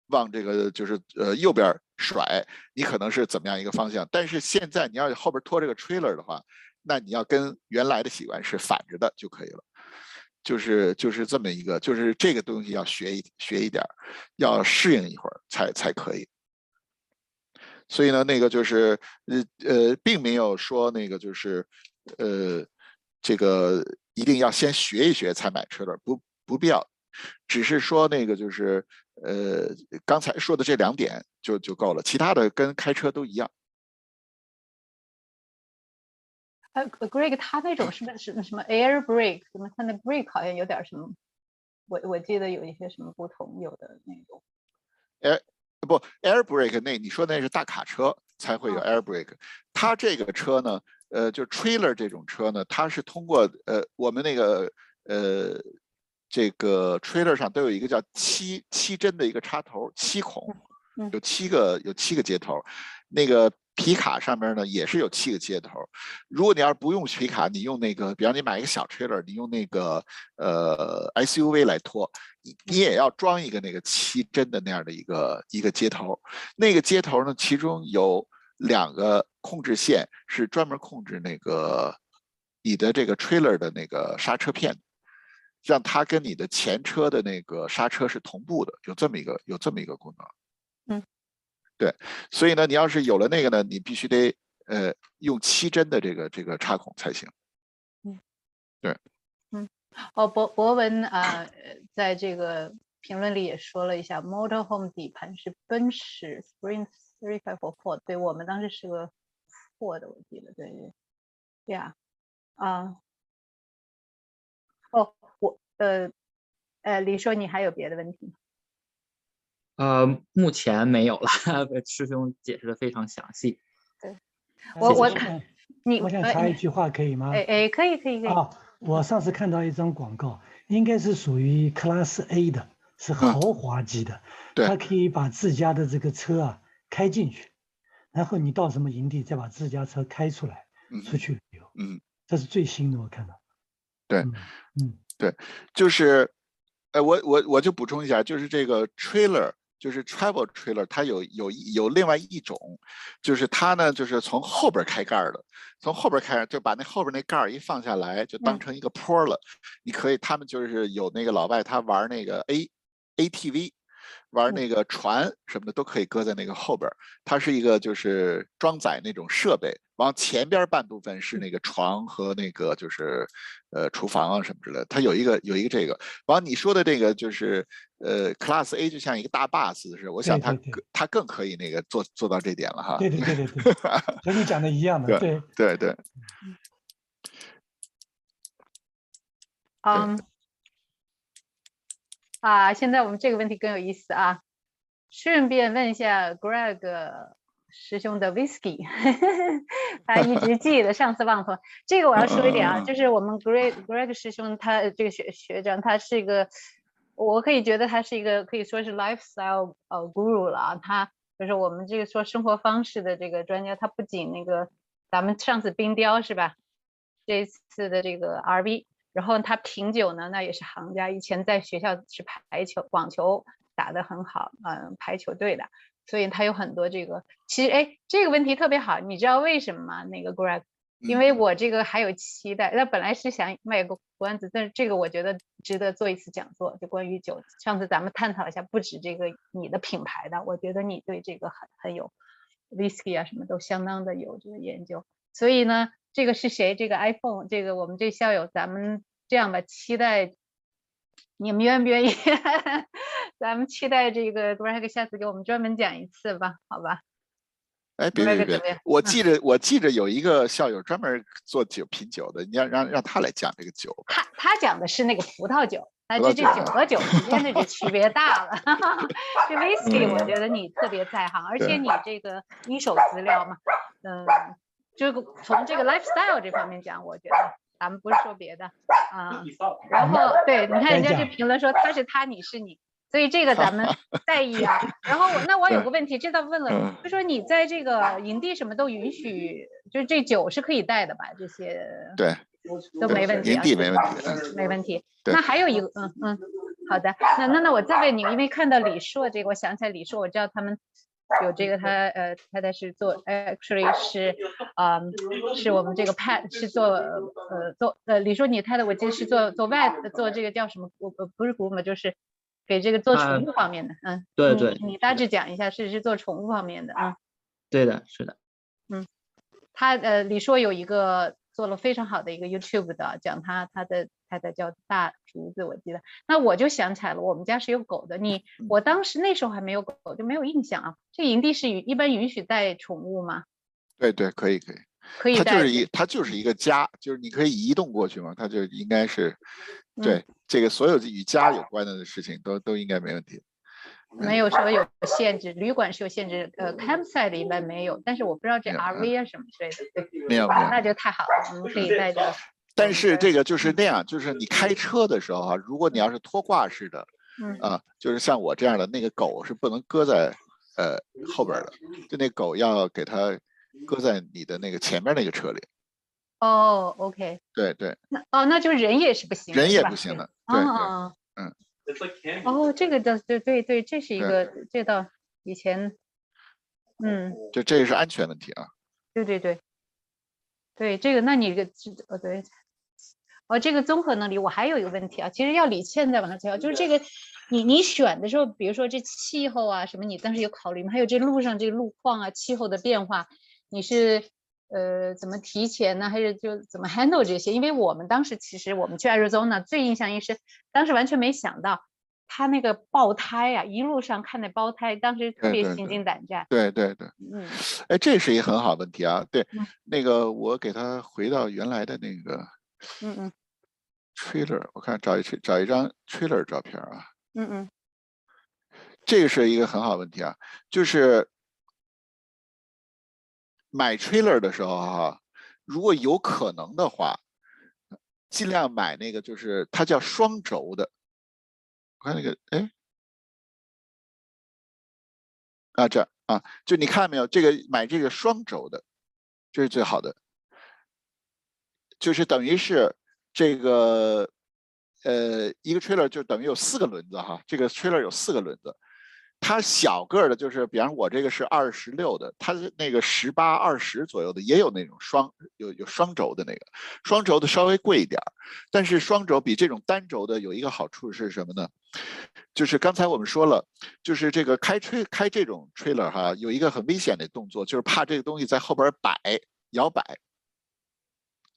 往这个就是呃右边甩，你可能是怎么样一个方向，但是现在你要后边拖这个 trailer 的话，那你要跟原来的习惯是反着的就可以了。就是就是这么一个，就是这个东西要学一学一点要适应一会儿才才可以。所以呢，那个就是呃呃，并没有说那个就是呃，这个一定要先学一学才买车的，不不必要，只是说那个就是呃，刚才说的这两点就就够了，其他的跟开车都一样。呃，Greg，他那种是不是什么什么 air brake？什么他那 brake 好像有点什么，我我记得有一些什么不同，有的那种。air 不 air brake 那你说那是大卡车，才会有 air brake。它这个车呢，呃，就 trailer 这种车呢，它是通过呃我们那个呃这个 trailer 上都有一个叫七七针的一个插头，七孔，有七个有七个接头，那个。皮卡上面呢也是有七个接头，如果你要是不用皮卡，你用那个，比方你买一个小 trailer，你用那个呃 SUV 来拖，你也要装一个那个七针的那样的一个一个接头。那个接头呢，其中有两个控制线是专门控制那个你的这个 trailer 的那个刹车片，让它跟你的前车的那个刹车是同步的，有这么一个有这么一个功能。嗯对，所以呢，你要是有了那个呢，你必须得呃用七针的这个这个插孔才行。嗯，对，嗯，哦，博博文啊，在这个评论里也说了一下，Motorhome 底盘是奔驰 Spring Three Five Four Four，对我们当时是个 Ford，我记得，对对，对啊，啊，哦，我呃呃，李硕，你还有别的问题吗？呃，目前没有了。*laughs* 师兄解释的非常详细。对，我我看你，我想插一句话，可以吗？哎哎，可以可以可以。啊，我上次看到一张广告，应该是属于 Class A 的，是豪华级的。对。他可以把自家的这个车啊开进去，然后你到什么营地再把自家车开出来，出去旅游。嗯。这是最新的，我看到。对。嗯。对，就是，哎，我我我就补充一下，就是这个 trailer。就是 travel trailer，它有有有另外一种，就是它呢，就是从后边开盖的，从后边开就把那后边那盖儿一放下来，就当成一个坡了。你可以，他们就是有那个老外，他玩那个 A ATV。玩那个船什么的都可以搁在那个后边，它是一个就是装载那种设备，往前边半部分是那个床和那个就是呃厨房啊什么之类的，它有一个有一个这个。完你说的这个就是呃 Class A 就像一个大 bus 似的，我想它它更可以那个做做到这点了哈。对对对对对，*laughs* 和你讲的一样的，对对对。嗯。啊，现在我们这个问题更有意思啊！顺便问一下 Greg 师兄的 Whisky，他一直记得，上次忘说。这个我要说一点啊，就是我们 Greg Greg 师兄他这个学学长，他是一个，我可以觉得他是一个可以说是 lifestyle 呃 guru 了啊。他就是我们这个说生活方式的这个专家，他不仅那个咱们上次冰雕是吧？这次的这个 RV。然后他品酒呢，那也是行家。以前在学校是排球、网球打得很好，嗯，排球队的，所以它有很多这个。其实，哎，这个问题特别好，你知道为什么吗？那个 Greg，因为我这个还有期待。那本来是想卖个关子，但是这个我觉得值得做一次讲座，就关于酒。上次咱们探讨一下，不止这个你的品牌的，我觉得你对这个很很有 whisky 啊，什么都相当的有这个研究。所以呢，这个是谁？这个 iPhone，这个我们这校友，咱们。这样吧，期待你们愿不愿意？*laughs* 咱们期待这个 Greg 下次给我们专门讲一次吧，好吧？哎，别别别，我记着我记着有一个校友专门做酒品酒的，你要让让他来讲这个酒。他他讲的是那个葡萄酒，那这这酒和酒之间的这区别大了。*laughs* 这 Whisky 我觉得你特别在行，而且你这个一手资料嘛，嗯，就从这个 lifestyle 这方面讲，我觉得。咱们不是说别的啊，然后 *laughs* 对，你看人家这评论说他是他，你是你，所以这个咱们 *laughs* 在意啊。然后我那我有个问题，这倒问了，就说你在这个营地什么都允许，就这酒是可以带的吧？这些对都没问题，营地没问题，没问题。那还有一个，嗯嗯，好的，那那那我再问你，因为看到李硕这个，我想起来李硕，我知道他们。有这个，他呃，太太是做，actually 是，啊，是我们这个 pet 是做，呃，做，呃，李叔你太太，我记得是做做 vet，做这个叫什么？我呃不是古嘛，就是给这个做宠物方面的，嗯，对对，你大致讲一下，是是做宠物方面的啊？对的，是的，嗯，他呃，李硕有一个做了非常好的一个 YouTube 的，讲他他的。太太叫大竹子，我记得。那我就想起来了，我们家是有狗的。你，我当时那时候还没有狗，就没有印象啊。这营地是允一般允许带宠物吗？对对，可以可以。可以它就是一，它就是一个家，就是你可以移动过去嘛。它就应该是，对这个所有与家有关的事情都都应该没问题。没有说有限制，旅馆是有限制，呃，campsite 一般没有，但是我不知道这 RV 啊什么之类的。没有没有，那就太好了，我们可以带着。但是这个就是那样，就是你开车的时候啊，如果你要是拖挂式的，嗯啊，就是像我这样的，那个狗是不能搁在呃后边的，就那狗要给它搁在你的那个前面那个车里。哦，OK。对对。那哦，那就人也是不行。人也不行的。对对。嗯。哦，这个的，对对对，这是一个，这倒以前，嗯。就这也是安全问题啊。对对对。对这个，那你这个，呃，对。哦，这个综合能力，我还有一个问题啊，其实要李倩再往上讲，就是这个，你你选的时候，比如说这气候啊什么，你当时有考虑吗？还有这路上这个路况啊，气候的变化，你是呃怎么提前呢？还是就怎么 handle 这些？因为我们当时其实我们去 Arizona 最印象一是，当时完全没想到他那个爆胎啊，一路上看那爆胎，当时特别心惊胆战。对对对，嗯，哎，这是一个很好问题啊。对，那个我给他回到原来的那个。嗯嗯，trailer，我看找一找一张 trailer 照片啊。嗯嗯，这个是一个很好问题啊，就是买 trailer 的时候哈，如果有可能的话，尽量买那个就是它叫双轴的。我看那个，哎，啊这啊，就你看到没有，这个买这个双轴的，这是最好的。就是等于是这个，呃，一个 trailer 就等于有四个轮子哈，这个 trailer 有四个轮子，它小个的，就是比方我这个是二十六的，它那个十八、二十左右的也有那种双有有双轴的那个，双轴的稍微贵一点儿但是双轴比这种单轴的有一个好处是什么呢？就是刚才我们说了，就是这个开吹开这种 trailer 哈，有一个很危险的动作，就是怕这个东西在后边摆摇摆。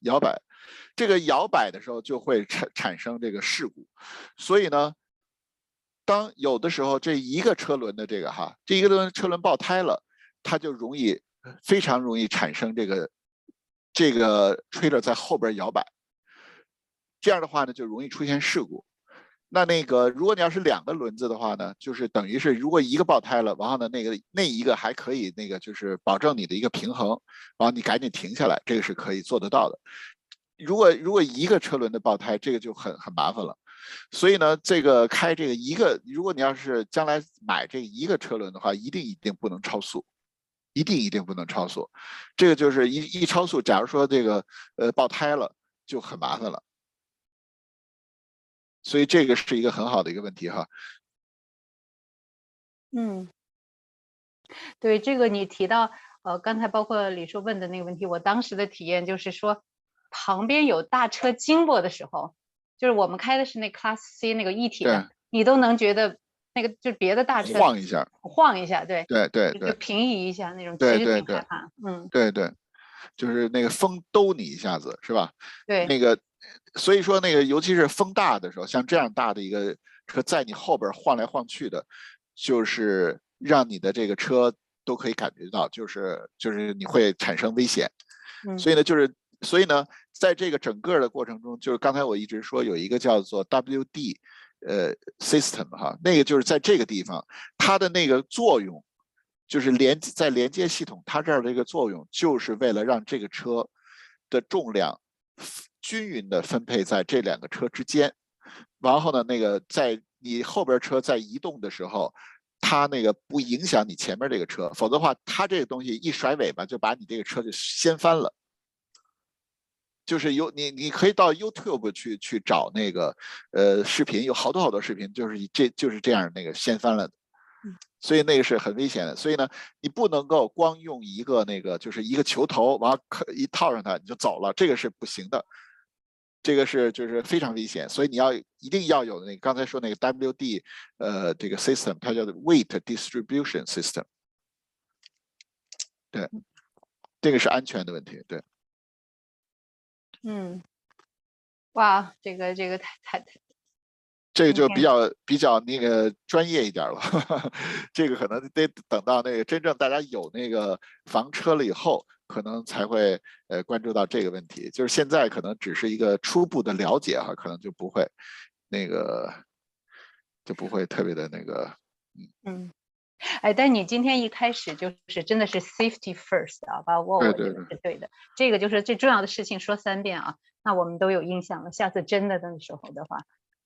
摇摆，这个摇摆的时候就会产产生这个事故，所以呢，当有的时候这一个车轮的这个哈，这一个轮车轮爆胎了，它就容易非常容易产生这个这个 trailer 在后边摇摆，这样的话呢就容易出现事故。那那个如果你要是两个轮子的话呢，就是等于是如果一个爆胎了，然后呢那个那一个还可以那个就是保证你的一个平衡，然后你赶紧停下来，这个是可以做得到的。如果如果一个车轮的爆胎，这个就很很麻烦了。所以呢，这个开这个一个，如果你要是将来买这一个车轮的话，一定一定不能超速，一定一定不能超速。这个就是一一超速，假如说这个呃爆胎了，就很麻烦了。所以这个是一个很好的一个问题哈。嗯，对这个你提到呃，刚才包括李叔问的那个问题，我当时的体验就是说，旁边有大车经过的时候，就是我们开的是那 Class C 那个一体的，你都能觉得那个就别的大车晃一下，晃一下，对对对对，平移一下那种，对对对，嗯，对对，就是那个风兜你一下子是吧？对，那个。所以说，那个尤其是风大的时候，像这样大的一个车在你后边晃来晃去的，就是让你的这个车都可以感觉到，就是就是你会产生危险。所以呢，就是所以呢，在这个整个的过程中，就是刚才我一直说有一个叫做 WD 呃 system 哈，那个就是在这个地方，它的那个作用就是连在连接系统，它这儿的一个作用就是为了让这个车的重量。均匀的分配在这两个车之间，然后呢，那个在你后边车在移动的时候，它那个不影响你前面这个车，否则的话，它这个东西一甩尾巴就把你这个车就掀翻了。就是有你，你可以到 YouTube 去去找那个呃视频，有好多好多视频，就是这就是这样那个掀翻了的。所以那个是很危险的。所以呢，你不能够光用一个那个就是一个球头，完一套上它你就走了，这个是不行的。这个是就是非常危险，所以你要一定要有那个刚才说那个 WD，呃，这个 system 它叫做 weight distribution system，对，这个是安全的问题，对。嗯，哇，这个这个太太太，这个就比较比较那个专业一点了，*laughs* 这个可能得等到那个真正大家有那个房车了以后。可能才会呃关注到这个问题，就是现在可能只是一个初步的了解哈，可能就不会那个就不会特别的那个嗯。嗯，哎，但你今天一开始就是真的是 safety first 啊，把握我觉得是对的。这个就是最重要的事情，说三遍啊，那我们都有印象了。下次真的的时候的话，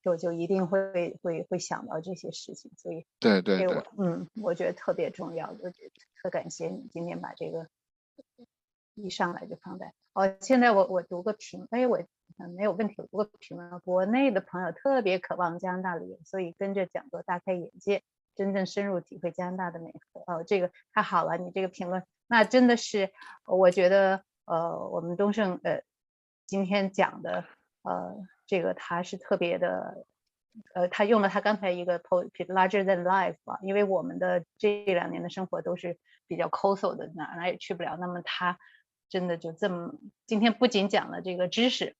就就一定会会会想到这些事情。所以对对对，嗯，我觉得特别重要。我觉得特感谢你今天把这个一上来就放在。哦，现在我我读个评，哎，我没有问题，我读个评论。国内的朋友特别渴望加拿大旅游，所以跟着讲座大开眼界。真正深入体会加拿大的美好哦，这个太好了，你这个评论那真的是，我觉得呃，我们东盛呃今天讲的呃这个他是特别的，呃他用了他刚才一个 po larger than life 啊，因为我们的这两年的生活都是比较 couso 的，哪哪也去不了，那么他真的就这么今天不仅讲了这个知识，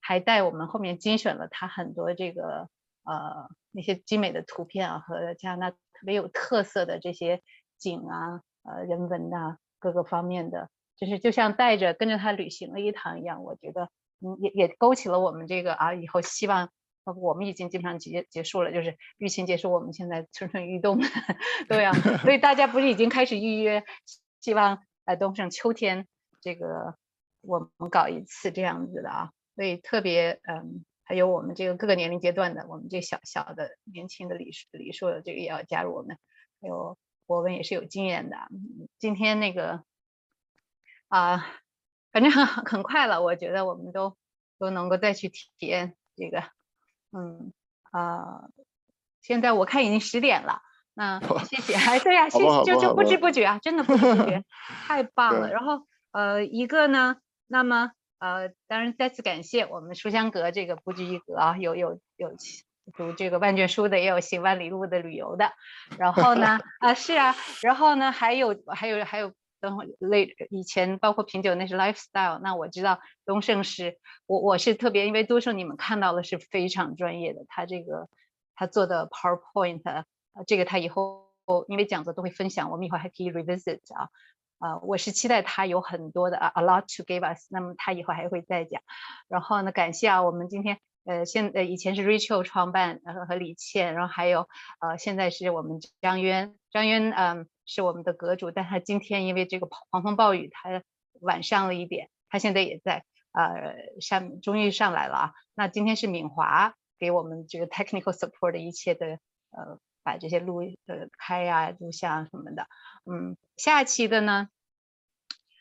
还带我们后面精选了他很多这个。呃，那些精美的图片啊，和加拿大特别有特色的这些景啊，呃，人文呐，各个方面的，就是就像带着跟着他旅行了一趟一样。我觉得，嗯，也也勾起了我们这个啊，以后希望，我们已经基本上结结束了，就是疫情结束，我们现在蠢蠢欲动，*laughs* 对啊，所以大家不是已经开始预约，希望呃，东胜秋天这个我们搞一次这样子的啊，所以特别嗯。还有我们这个各个年龄阶段的，我们这小小的年轻的李李硕，这个也要加入我们。还有博文也是有经验的。今天那个啊，反正很很快了，我觉得我们都都能够再去体验这个。嗯啊，现在我看已经十点了。那谢谢，哎，对呀，*laughs* 谢谢，就就不知不觉啊，真的不知不觉，*laughs* 太棒了。然后呃，一个呢，那么。呃，当然再次感谢我们书香阁这个不拘一格啊，有有有读这个万卷书的，也有行万里路的旅游的。然后呢，*laughs* 啊是啊，然后呢还有还有还有等会类以前包括品酒那是 lifestyle，那我知道东盛是，我我是特别因为多盛你们看到了是非常专业的，他这个他做的 PowerPoint，呃这个他以后因为讲座都会分享，我们以后还可以 revisit 啊。啊，我是期待他有很多的啊，a lot to give us。那么他以后还会再讲。然后呢，感谢啊，我们今天呃，现呃以前是 Rachel 创办，然后和李倩，然后还有呃，现在是我们张渊，张渊嗯是我们的阁主，但他今天因为这个狂风暴雨，他晚上了一点，他现在也在呃上，终于上来了啊。那今天是敏华给我们这个 technical support 的一切的呃。把这些录呃开呀、录像什么的，嗯，下期的呢，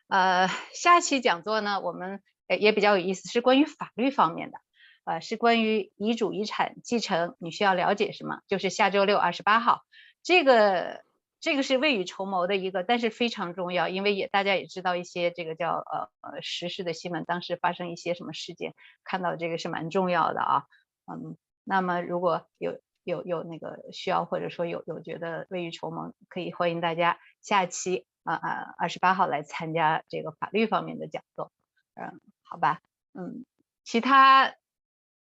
呃，下期讲座呢，我们也比较有意思，是关于法律方面的，呃，是关于遗嘱、遗产继承，你需要了解什么？就是下周六二十八号，这个这个是未雨绸缪的一个，但是非常重要，因为也大家也知道一些这个叫呃呃时事的新闻，当时发生一些什么事件，看到这个是蛮重要的啊，嗯，那么如果有。有有那个需要，或者说有有觉得未雨绸缪，可以欢迎大家下期啊啊二十八号来参加这个法律方面的讲座，嗯，好吧，嗯，其他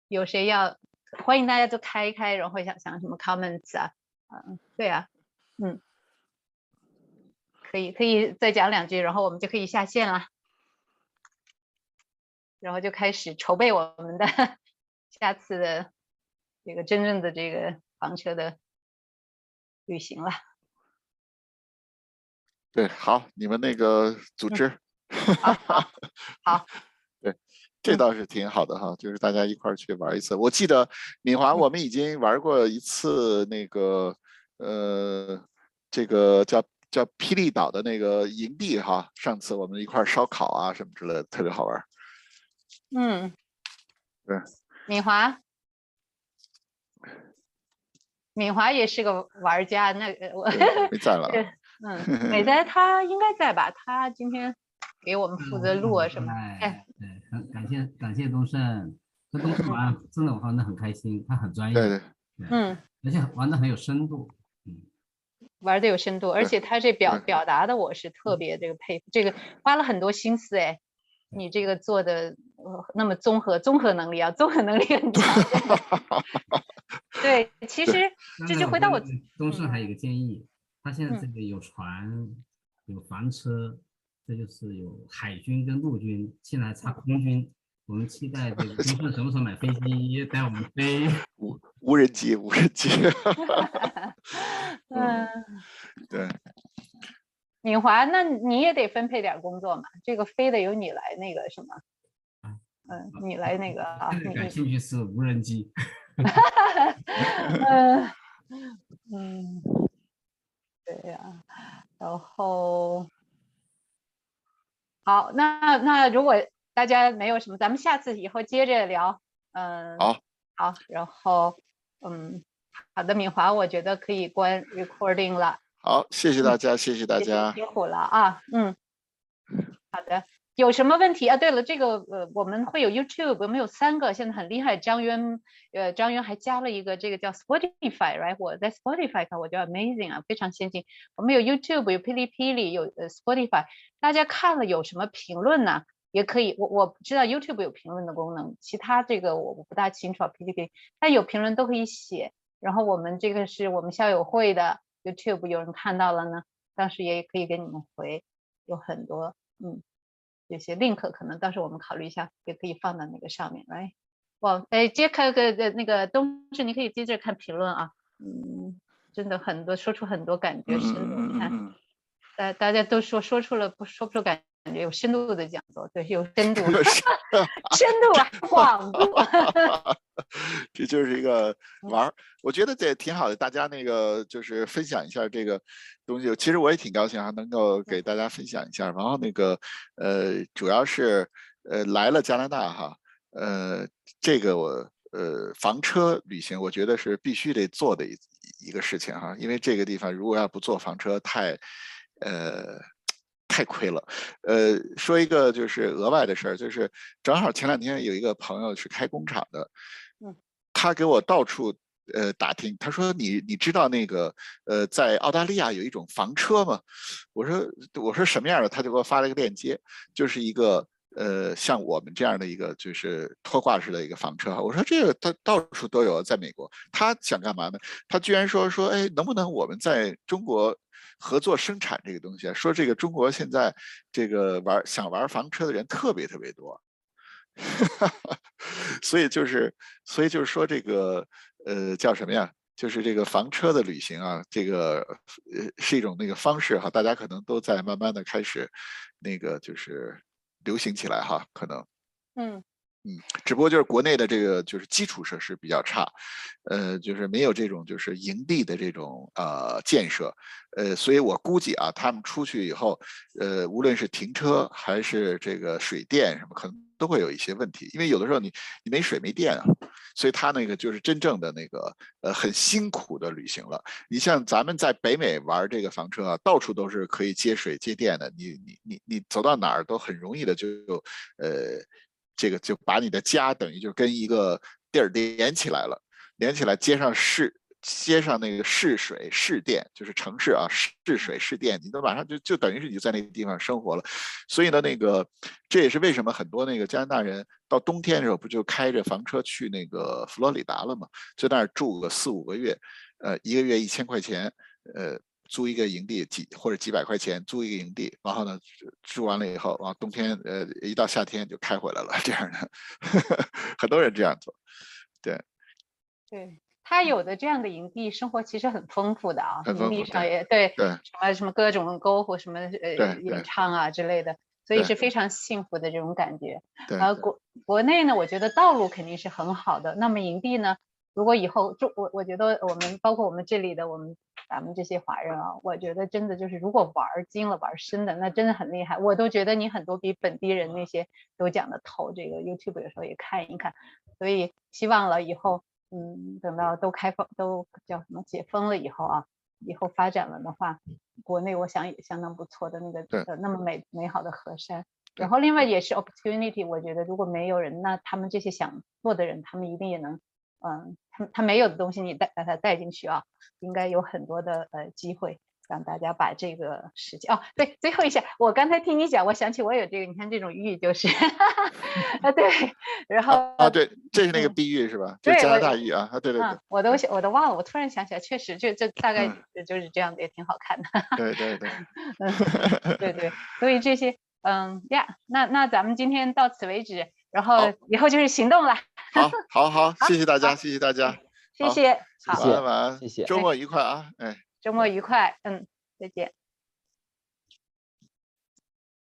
有谁要欢迎大家都开一开，然后想想什么 comments 啊，嗯，对啊，嗯，可以可以再讲两句，然后我们就可以下线了，然后就开始筹备我们的 *laughs* 下次的。这个真正的这个房车的旅行了。对，好，你们那个组织，好，好 *laughs* *laughs* 对，这倒是挺好的哈，就是大家一块儿去玩一次。我记得敏华，我们已经玩过一次那个，呃，这个叫叫霹雳岛的那个营地哈。上次我们一块儿烧烤啊什么之类的，特别好玩。嗯，对，敏华。敏华也是个玩家，那我没在了。*laughs* 嗯，美在他应该在吧？他今天给我们负责录啊什么？哎，对，很感谢感谢东胜，跟东胜玩真的玩的很开心，他很专业，对对，嗯，而且玩的很有深度，嗯，玩的有深度，而且他这表表达的我是特别这个佩服，这个花了很多心思哎，你这个做的那么综合，综合能力啊，综合能力很强。*laughs* *laughs* 对，其实这就回到我东胜还有一个建议，他现在这个有船，有房车，这就是有海军跟陆军，现在还差空军。我们期待这个东顺什么时候买飞机带我们飞？*laughs* 无无人机，无人机。*laughs* 嗯，对。敏华，那你也得分配点工作嘛，这个飞的由你来那个什么？嗯，你来那个啊。感兴趣是无人机。嗯嗯，对呀，然后好，那那如果大家没有什么，咱们下次以后接着聊。嗯，好，好，然后嗯，好的，敏华，我觉得可以关 recording 了。好，谢谢大家，谢谢大家。辛苦了啊，嗯，好的。有什么问题啊？对了，这个呃，我们会有 YouTube，我们有三个，现在很厉害。张渊，呃，张渊还加了一个这个叫 Spotify，right？我在 Spotify 看，我觉得 amazing 啊，非常先进。我们有 YouTube，有霹雳霹雳，有呃 Spotify。大家看了有什么评论呢？也可以，我我知道 YouTube 有评论的功能，其他这个我我不大清楚啊。霹雳霹雳，但有评论都可以写。然后我们这个是我们校友会的 YouTube，有人看到了呢，当时也可以给你们回，有很多，嗯。有些 link 可能到时候我们考虑一下，也可以放到那个上面来。哇，哎，接开个的那个东志，你可以接着看评论啊。嗯，真的很多，说出很多感觉深度。你看，大大家都说说出了不说不出感觉，有深度的讲座，对，有深度，*laughs* 深度啊，广度。*laughs* 这就是一个玩儿，我觉得这挺好的。大家那个就是分享一下这个东西，其实我也挺高兴啊，能够给大家分享一下。然后那个呃，主要是呃来了加拿大哈，呃，这个我呃房车旅行，我觉得是必须得做的一一个事情哈，因为这个地方如果要不坐房车，太呃太亏了。呃，说一个就是额外的事儿，就是正好前两天有一个朋友是开工厂的。他给我到处呃打听，他说你你知道那个呃在澳大利亚有一种房车吗？我说我说什么样的？他就给我发了一个链接，就是一个呃像我们这样的一个就是拖挂式的一个房车。我说这个他到处都有，在美国。他想干嘛呢？他居然说说哎能不能我们在中国合作生产这个东西啊？说这个中国现在这个玩想玩房车的人特别特别多。*laughs* 所以就是，所以就是说这个，呃，叫什么呀？就是这个房车的旅行啊，这个呃是一种那个方式哈，大家可能都在慢慢的开始，那个就是流行起来哈，可能，嗯。嗯，只不过就是国内的这个就是基础设施比较差，呃，就是没有这种就是营地的这种呃建设，呃，所以我估计啊，他们出去以后，呃，无论是停车还是这个水电什么可能。都会有一些问题，因为有的时候你你没水没电啊，所以他那个就是真正的那个呃很辛苦的旅行了。你像咱们在北美玩这个房车啊，到处都是可以接水接电的，你你你你走到哪儿都很容易的就呃这个就把你的家等于就跟一个地儿连起来了，连起来接上市。接上那个市水市电，就是城市啊，市水市电，你都马上就就等于是你在那个地方生活了。所以呢，那个这也是为什么很多那个加拿大人到冬天的时候不就开着房车去那个佛罗里达了吗？在那儿住个四五个月，呃，一个月一千块钱，呃，租一个营地几或者几百块钱租一个营地，然后呢住完了以后，然后冬天呃一到夏天就开回来了，这样的 *laughs* 很多人这样做，对，对。他有的这样的营地生活其实很丰富的啊，营地上也对，对什么什么各种篝火什么呃演唱啊之类的，所以是非常幸福的这种感觉。呃，国国内呢，我觉得道路肯定是很好的。那么营地呢，如果以后就我我觉得我们包括我们这里的我们咱们这些华人啊，我觉得真的就是如果玩精了玩深的，那真的很厉害。我都觉得你很多比本地人那些都讲的透。这个 YouTube 有时候也看一看，所以希望了以后。嗯，等到都开放，都叫什么解封了以后啊，以后发展了的话，国内我想也相当不错的那个呃那么美美好的河山。然后另外也是 opportunity，我觉得如果没有人，那他们这些想做的人，他们一定也能，嗯，他他没有的东西你带把它带进去啊，应该有很多的呃机会。让大家把这个时间哦，对，最后一下，我刚才听你讲，我想起我有这个，你看这种玉就是啊，*laughs* 对，然后啊，对，这是那个碧玉是吧？对，加拿大玉啊，啊，对对对，我都我都忘了，我突然想起来，确实就这大概就是这样的，也挺好看的。对对对，*laughs* 嗯，对对，所以这些，嗯呀，那那咱们今天到此为止。然然后以后就是行动了。好，好，好，*laughs* 谢谢大家，谢谢大家，谢谢，好，晚安，晚安，谢谢，周末愉快啊，哎，周末愉快，嗯，再见。